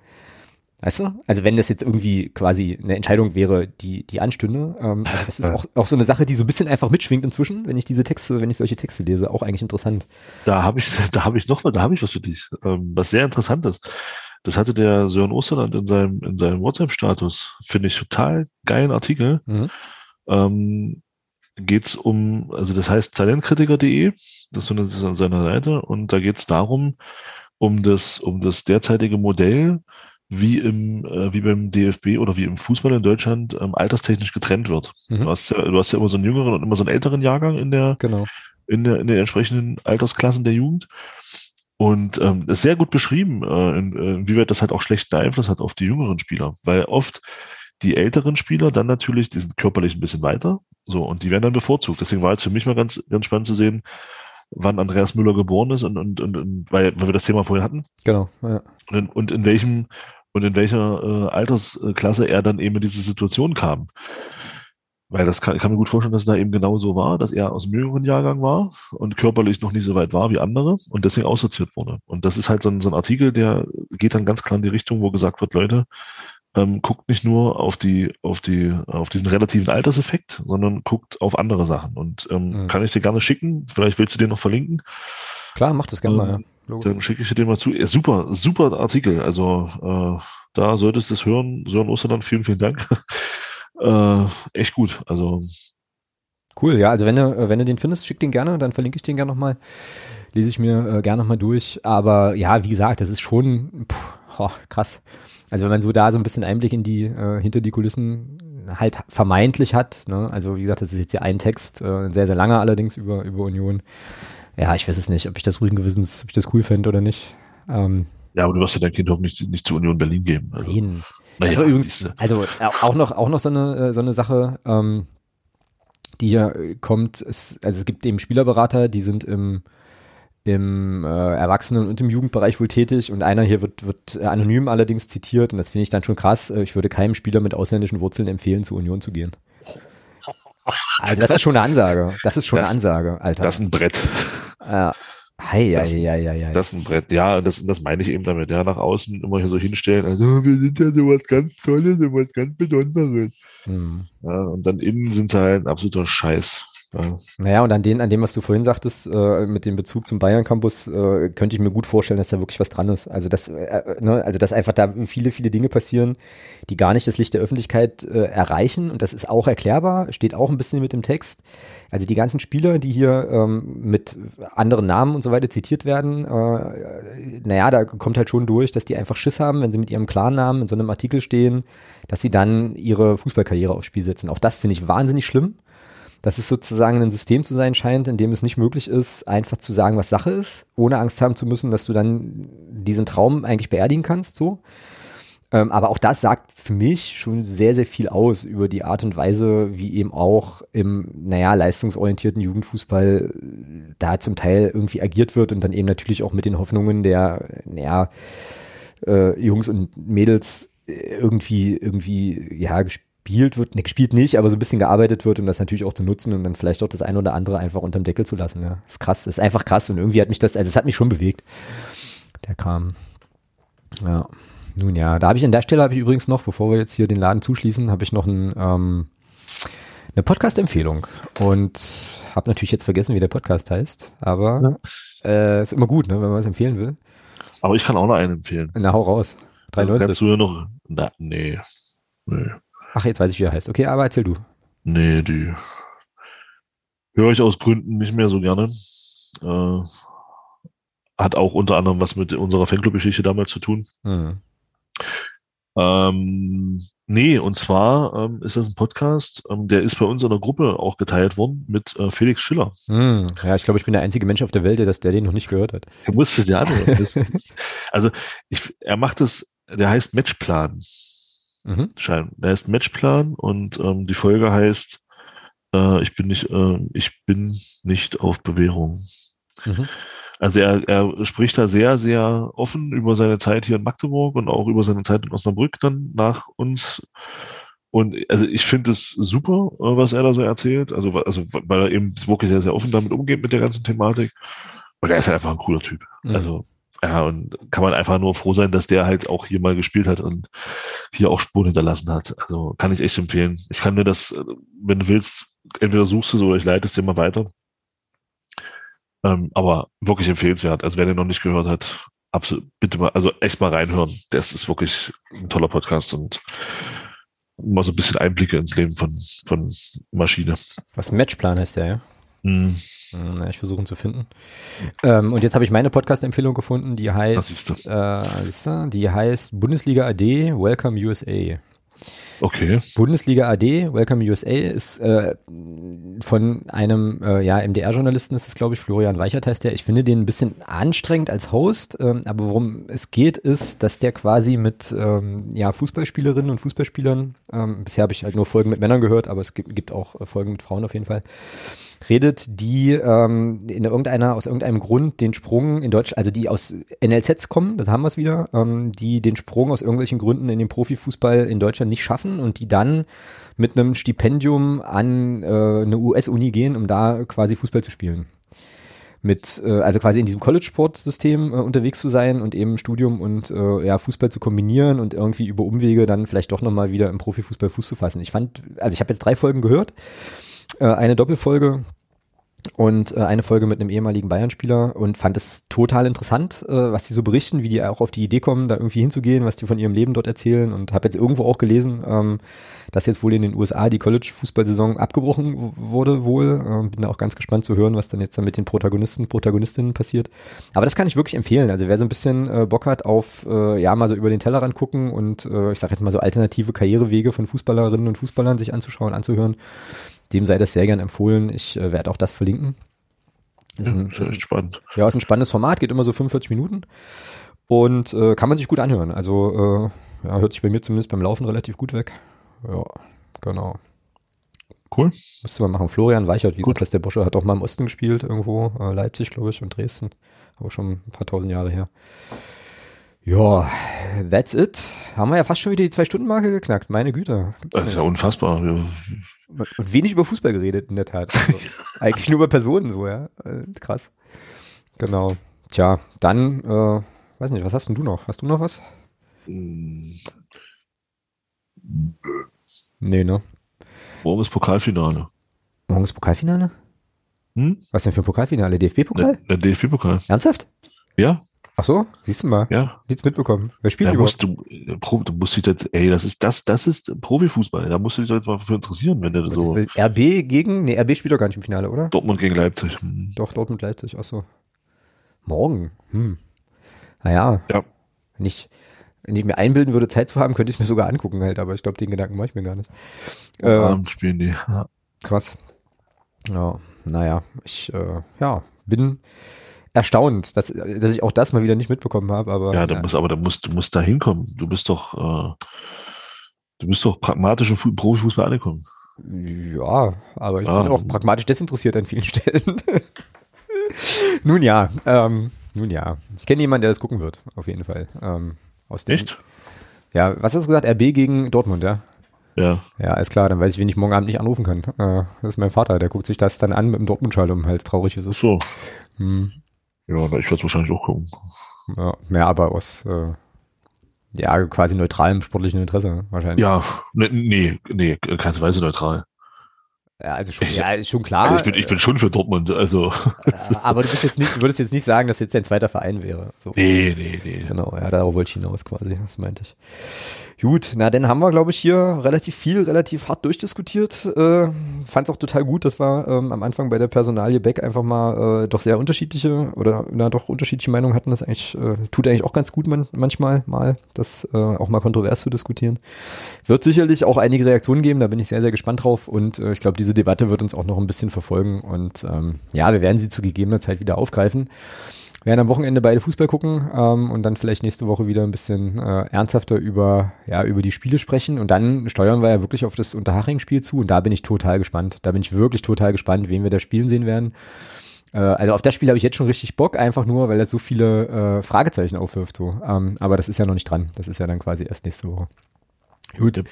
Weißt du? Also wenn das jetzt irgendwie quasi eine Entscheidung wäre, die, die anstünde, ähm, also das ist auch, auch so eine Sache, die so ein bisschen einfach mitschwingt inzwischen, wenn ich diese Texte, wenn ich solche Texte lese, auch eigentlich interessant. Da habe ich, da habe ich noch mal, da habe ich was für dich, ähm, was sehr interessant ist. Das hatte der Sören Osterland in seinem, in seinem WhatsApp-Status, finde ich total geilen Artikel. Mhm. Ähm, geht's um, also das heißt talentkritiker.de, das ist so eine, das ist an seiner Seite, und da geht's darum, um das, um das derzeitige Modell, wie im äh, wie beim DFB oder wie im Fußball in Deutschland ähm, alterstechnisch getrennt wird. Mhm. Du, hast ja, du hast ja immer so einen jüngeren und immer so einen älteren Jahrgang in der genau. in der in den entsprechenden Altersklassen der Jugend. Und ähm, ist sehr gut beschrieben, äh, in, äh, inwieweit das halt auch schlechten Einfluss hat auf die jüngeren Spieler, weil oft die älteren Spieler dann natürlich, die sind körperlich ein bisschen weiter, so und die werden dann bevorzugt. Deswegen war jetzt für mich mal ganz ganz spannend zu sehen, wann Andreas Müller geboren ist und, und, und, und weil, weil wir das Thema vorher hatten. Genau. Ja. Und, in, und in welchem und in welcher äh, Altersklasse er dann eben in diese Situation kam. Weil das kann, ich kann mir gut vorstellen, dass es da eben genau so war, dass er aus dem jüngeren Jahrgang war und körperlich noch nicht so weit war wie andere und deswegen aussortiert wurde. Und das ist halt so ein, so ein Artikel, der geht dann ganz klar in die Richtung, wo gesagt wird, Leute, ähm, guckt nicht nur auf die, auf die, auf diesen relativen Alterseffekt, sondern guckt auf andere Sachen. Und ähm, mhm. kann ich dir gerne schicken. Vielleicht willst du den noch verlinken. Klar, mach das gerne ähm, mal. Ja. Logo. Dann schicke ich dir den mal zu. Ja, super, super Artikel. Also äh, da solltest du es hören. Sören Osterland, vielen, vielen Dank. äh, echt gut. Also Cool, ja, also wenn du, wenn du den findest, schick den gerne, dann verlinke ich den gerne nochmal. Lese ich mir äh, gerne nochmal durch. Aber ja, wie gesagt, das ist schon puh, oh, krass. Also wenn man so da so ein bisschen Einblick in die, äh, hinter die Kulissen halt vermeintlich hat, ne? also wie gesagt, das ist jetzt hier ein Text, äh, sehr, sehr langer allerdings über, über Union ja, ich weiß es nicht, ob ich das ruhigen Gewissens, ob ich das cool fände oder nicht. Ähm, ja, aber du wirst ja dein Kind hoffentlich nicht, zur Union Berlin geben. Also. Nein. Naja, also übrigens, also äh, auch noch, auch noch so eine, äh, so eine Sache, ähm, die hier kommt, es, also es gibt eben Spielerberater, die sind im, im äh, Erwachsenen- und im Jugendbereich wohl tätig und einer hier wird, wird anonym allerdings zitiert und das finde ich dann schon krass. Äh, ich würde keinem Spieler mit ausländischen Wurzeln empfehlen, zur Union zu gehen. Also das ist schon eine Ansage. Das ist schon das, eine Ansage, Alter. Das ist ein Brett. Ja. Hei, das, hei, hei, hei, das ist ein Brett, ja, das, das meine ich eben damit, ja, nach außen immer hier so hinstellen, also wir sind ja sowas ganz Tolles, sowas ganz Besonderes. Hm. Ja, und dann innen sind sie halt ein absoluter Scheiß. Ja. Naja, und an, den, an dem, was du vorhin sagtest, äh, mit dem Bezug zum Bayern-Campus, äh, könnte ich mir gut vorstellen, dass da wirklich was dran ist. Also, dass, äh, ne, also, dass einfach da viele, viele Dinge passieren, die gar nicht das Licht der Öffentlichkeit äh, erreichen. Und das ist auch erklärbar, steht auch ein bisschen mit dem Text. Also, die ganzen Spieler, die hier ähm, mit anderen Namen und so weiter zitiert werden, äh, naja, da kommt halt schon durch, dass die einfach Schiss haben, wenn sie mit ihrem Klarnamen in so einem Artikel stehen, dass sie dann ihre Fußballkarriere aufs Spiel setzen. Auch das finde ich wahnsinnig schlimm dass es sozusagen ein System zu sein scheint, in dem es nicht möglich ist, einfach zu sagen, was Sache ist, ohne Angst haben zu müssen, dass du dann diesen Traum eigentlich beerdigen kannst, so. Ähm, aber auch das sagt für mich schon sehr, sehr viel aus über die Art und Weise, wie eben auch im, naja, leistungsorientierten Jugendfußball da zum Teil irgendwie agiert wird und dann eben natürlich auch mit den Hoffnungen der, naja, äh, Jungs und Mädels irgendwie, irgendwie, ja, gespielt gespielt wird, ne, gespielt nicht, aber so ein bisschen gearbeitet wird, um das natürlich auch zu nutzen und dann vielleicht auch das eine oder andere einfach unterm Deckel zu lassen. Ja. ist krass, ist einfach krass und irgendwie hat mich das, also es hat mich schon bewegt. Der kam. Ja. Nun ja, da habe ich an der Stelle habe ich übrigens noch, bevor wir jetzt hier den Laden zuschließen, habe ich noch ein, ähm, eine Podcast-Empfehlung und habe natürlich jetzt vergessen, wie der Podcast heißt, aber ja. äh, ist immer gut, ne, wenn man es empfehlen will. Aber ich kann auch noch einen empfehlen. Na, hau raus. 93. Kannst du ja noch, na, nee, nee. Ach, jetzt weiß ich, wie er heißt. Okay, aber erzähl du. Nee, die höre ich aus Gründen nicht mehr so gerne. Äh, hat auch unter anderem was mit unserer Fanclub-Geschichte damals zu tun. Mhm. Ähm, nee, und zwar ähm, ist das ein Podcast, ähm, der ist bei uns in der Gruppe auch geteilt worden mit äh, Felix Schiller. Hm, ja, ich glaube, ich bin der einzige Mensch auf der Welt, der, das, der den noch nicht gehört hat. Er musste der anhören. also ich, er macht es, der heißt Matchplan. Mhm. Schein. Der heißt Matchplan und ähm, die Folge heißt äh, Ich bin nicht, äh, ich bin nicht auf Bewährung. Mhm. Also er, er spricht da sehr, sehr offen über seine Zeit hier in Magdeburg und auch über seine Zeit in Osnabrück dann nach uns. Und also ich finde es super, äh, was er da so erzählt. Also, also weil er eben wirklich sehr, sehr offen damit umgeht mit der ganzen Thematik. Und er ist halt einfach ein cooler Typ. Mhm. Also ja, und kann man einfach nur froh sein, dass der halt auch hier mal gespielt hat und hier auch Spuren hinterlassen hat. Also kann ich echt empfehlen. Ich kann dir das, äh, wenn du willst, entweder suchst du es oder ich leite es dir mal weiter. Ähm, aber wirklich empfehlenswert. Also wer den noch nicht gehört hat, absolut, bitte mal, also echt mal reinhören. Das ist wirklich ein toller Podcast und mal so ein bisschen Einblicke ins Leben von, von Maschine. Was Matchplan heißt der, ja? Na, ich versuche ihn zu finden. Ähm, und jetzt habe ich meine Podcast-Empfehlung gefunden, die heißt, äh, die heißt Bundesliga AD Welcome USA. Okay. Bundesliga AD, Welcome USA, ist äh, von einem äh, ja, MDR-Journalisten, ist es glaube ich, Florian Weichert heißt der. Ich finde den ein bisschen anstrengend als Host, ähm, aber worum es geht, ist, dass der quasi mit ähm, ja, Fußballspielerinnen und Fußballspielern, ähm, bisher habe ich halt nur Folgen mit Männern gehört, aber es gibt, gibt auch äh, Folgen mit Frauen auf jeden Fall, redet, die ähm, in irgendeiner, aus irgendeinem Grund den Sprung in Deutsch, also die aus NLZs kommen, das haben wir es wieder, ähm, die den Sprung aus irgendwelchen Gründen in den Profifußball in Deutschland nicht schaffen und die dann mit einem Stipendium an äh, eine US-Uni gehen, um da quasi Fußball zu spielen mit, äh, also quasi in diesem College-Sport-System äh, unterwegs zu sein und eben Studium und äh, ja, Fußball zu kombinieren und irgendwie über Umwege dann vielleicht doch nochmal wieder im Profifußball Fuß zu fassen. Ich fand, also ich habe jetzt drei Folgen gehört äh, eine Doppelfolge und äh, eine Folge mit einem ehemaligen Bayern-Spieler und fand es total interessant, äh, was die so berichten, wie die auch auf die Idee kommen, da irgendwie hinzugehen, was die von ihrem Leben dort erzählen und habe jetzt irgendwo auch gelesen, ähm, dass jetzt wohl in den USA die College-Fußballsaison abgebrochen wurde wohl. Ähm, bin da auch ganz gespannt zu hören, was dann jetzt dann mit den Protagonisten, Protagonistinnen passiert. Aber das kann ich wirklich empfehlen. Also wer so ein bisschen äh, Bock hat auf, äh, ja, mal so über den Tellerrand gucken und äh, ich sage jetzt mal so alternative Karrierewege von Fußballerinnen und Fußballern sich anzuschauen, anzuhören, dem sei das sehr gern empfohlen. Ich äh, werde auch das verlinken. Ist ein, ja, ist echt spannend. Ja, ist ein spannendes Format, geht immer so 45 Minuten und äh, kann man sich gut anhören. Also äh, ja, hört sich bei mir zumindest beim Laufen relativ gut weg. Ja, genau. Cool. Müsste man machen. Florian Weichert, wie gut. gesagt, der Bursche hat auch mal im Osten gespielt, irgendwo, äh, Leipzig, glaube ich, und Dresden. Aber schon ein paar tausend Jahre her. Ja, that's it. Haben wir ja fast schon wieder die Zwei-Stunden-Marke geknackt. Meine Güte. Gibt's das ist ja unfassbar. Und wenig über Fußball geredet, in der Tat. Also, eigentlich nur über Personen so, ja. Äh, krass. Genau. Tja, dann, äh, weiß nicht, was hast denn du noch? Hast du noch was? Nee, ne? Morgen ist Pokalfinale. Morgen ist Pokalfinale? Hm? Was denn für ein Pokalfinale? DFB-Pokal? Der, der DFB-Pokal. Ernsthaft? Ja. Ach so, siehst du mal. Ja. Nichts mitbekommen. Wer spielt da überhaupt? du, du musst dich jetzt, ey, das ist das, das ist Profifußball. Da musst du dich jetzt mal für interessieren, wenn du so. RB gegen, nee, RB spielt doch gar nicht im Finale, oder? Dortmund gegen Leipzig. Hm. Doch, Dortmund Leipzig, ach so. Morgen. Hm. Naja. Ja. Wenn ich, wenn ich mir einbilden würde, Zeit zu haben, könnte ich es mir sogar angucken halt, aber ich glaube, den Gedanken mache ich mir gar nicht. Äh, Abend spielen die. Ja. Krass. Ja, naja, ich, äh, ja, bin, erstaunt, dass, dass ich auch das mal wieder nicht mitbekommen habe. Aber, ja, du ja. musst, aber du musst, du musst da hinkommen. Du bist doch, äh, du bist doch pragmatisch im Profifußball angekommen. Ja, aber ich ah. bin auch pragmatisch desinteressiert an vielen Stellen. nun ja, ähm, nun ja. Ich kenne jemanden, der das gucken wird, auf jeden Fall. Ähm, aus dem, Echt? Ja, was hast du gesagt? RB gegen Dortmund, ja? Ja. Ja, ist klar, dann weiß ich, wen ich morgen Abend nicht anrufen kann. Äh, das ist mein Vater, der guckt sich das dann an mit dem Dortmund-Schall um Hals, traurig ist es. Ach so. Hm. Ja, ich werde es wahrscheinlich auch gucken. Ja, mehr aber aus äh, ja, quasi neutralem sportlichen Interesse wahrscheinlich. Ja, nee, nee, nee keinesweise neutral. Ja, also schon, ja, ist schon klar. Also ich, bin, ich bin schon für Dortmund, also. Ja, aber du bist jetzt nicht, du würdest jetzt nicht sagen, dass jetzt dein zweiter Verein wäre. So. Nee, nee, nee. Genau, ja, darauf wollte ich hinaus quasi, das meinte ich. Gut, na dann haben wir, glaube ich, hier relativ viel, relativ hart durchdiskutiert. Äh, Fand es auch total gut, dass wir ähm, am Anfang bei der Personalie Beck einfach mal äh, doch sehr unterschiedliche oder na doch unterschiedliche Meinungen hatten. Das eigentlich äh, tut eigentlich auch ganz gut man, manchmal mal, das äh, auch mal kontrovers zu diskutieren. Wird sicherlich auch einige Reaktionen geben, da bin ich sehr, sehr gespannt drauf und äh, ich glaube, diese Debatte wird uns auch noch ein bisschen verfolgen und ähm, ja, wir werden sie zu gegebener Zeit wieder aufgreifen werden am Wochenende beide Fußball gucken ähm, und dann vielleicht nächste Woche wieder ein bisschen äh, ernsthafter über, ja, über die Spiele sprechen. Und dann steuern wir ja wirklich auf das Unterhaching-Spiel zu und da bin ich total gespannt. Da bin ich wirklich total gespannt, wen wir da spielen sehen werden. Äh, also auf das Spiel habe ich jetzt schon richtig Bock, einfach nur, weil er so viele äh, Fragezeichen aufwirft. So. Ähm, aber das ist ja noch nicht dran. Das ist ja dann quasi erst nächste Woche. Gut.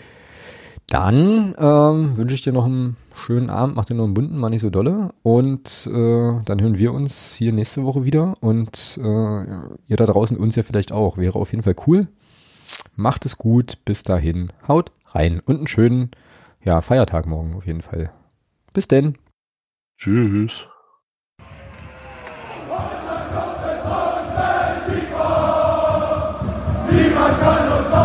Dann ähm, wünsche ich dir noch einen schönen Abend, mach dir noch einen bunten, mal nicht so dolle. Und äh, dann hören wir uns hier nächste Woche wieder. Und äh, ihr da draußen uns ja vielleicht auch. Wäre auf jeden Fall cool. Macht es gut. Bis dahin. Haut rein. Und einen schönen ja, Feiertag morgen auf jeden Fall. Bis denn. Tschüss. Niemand kann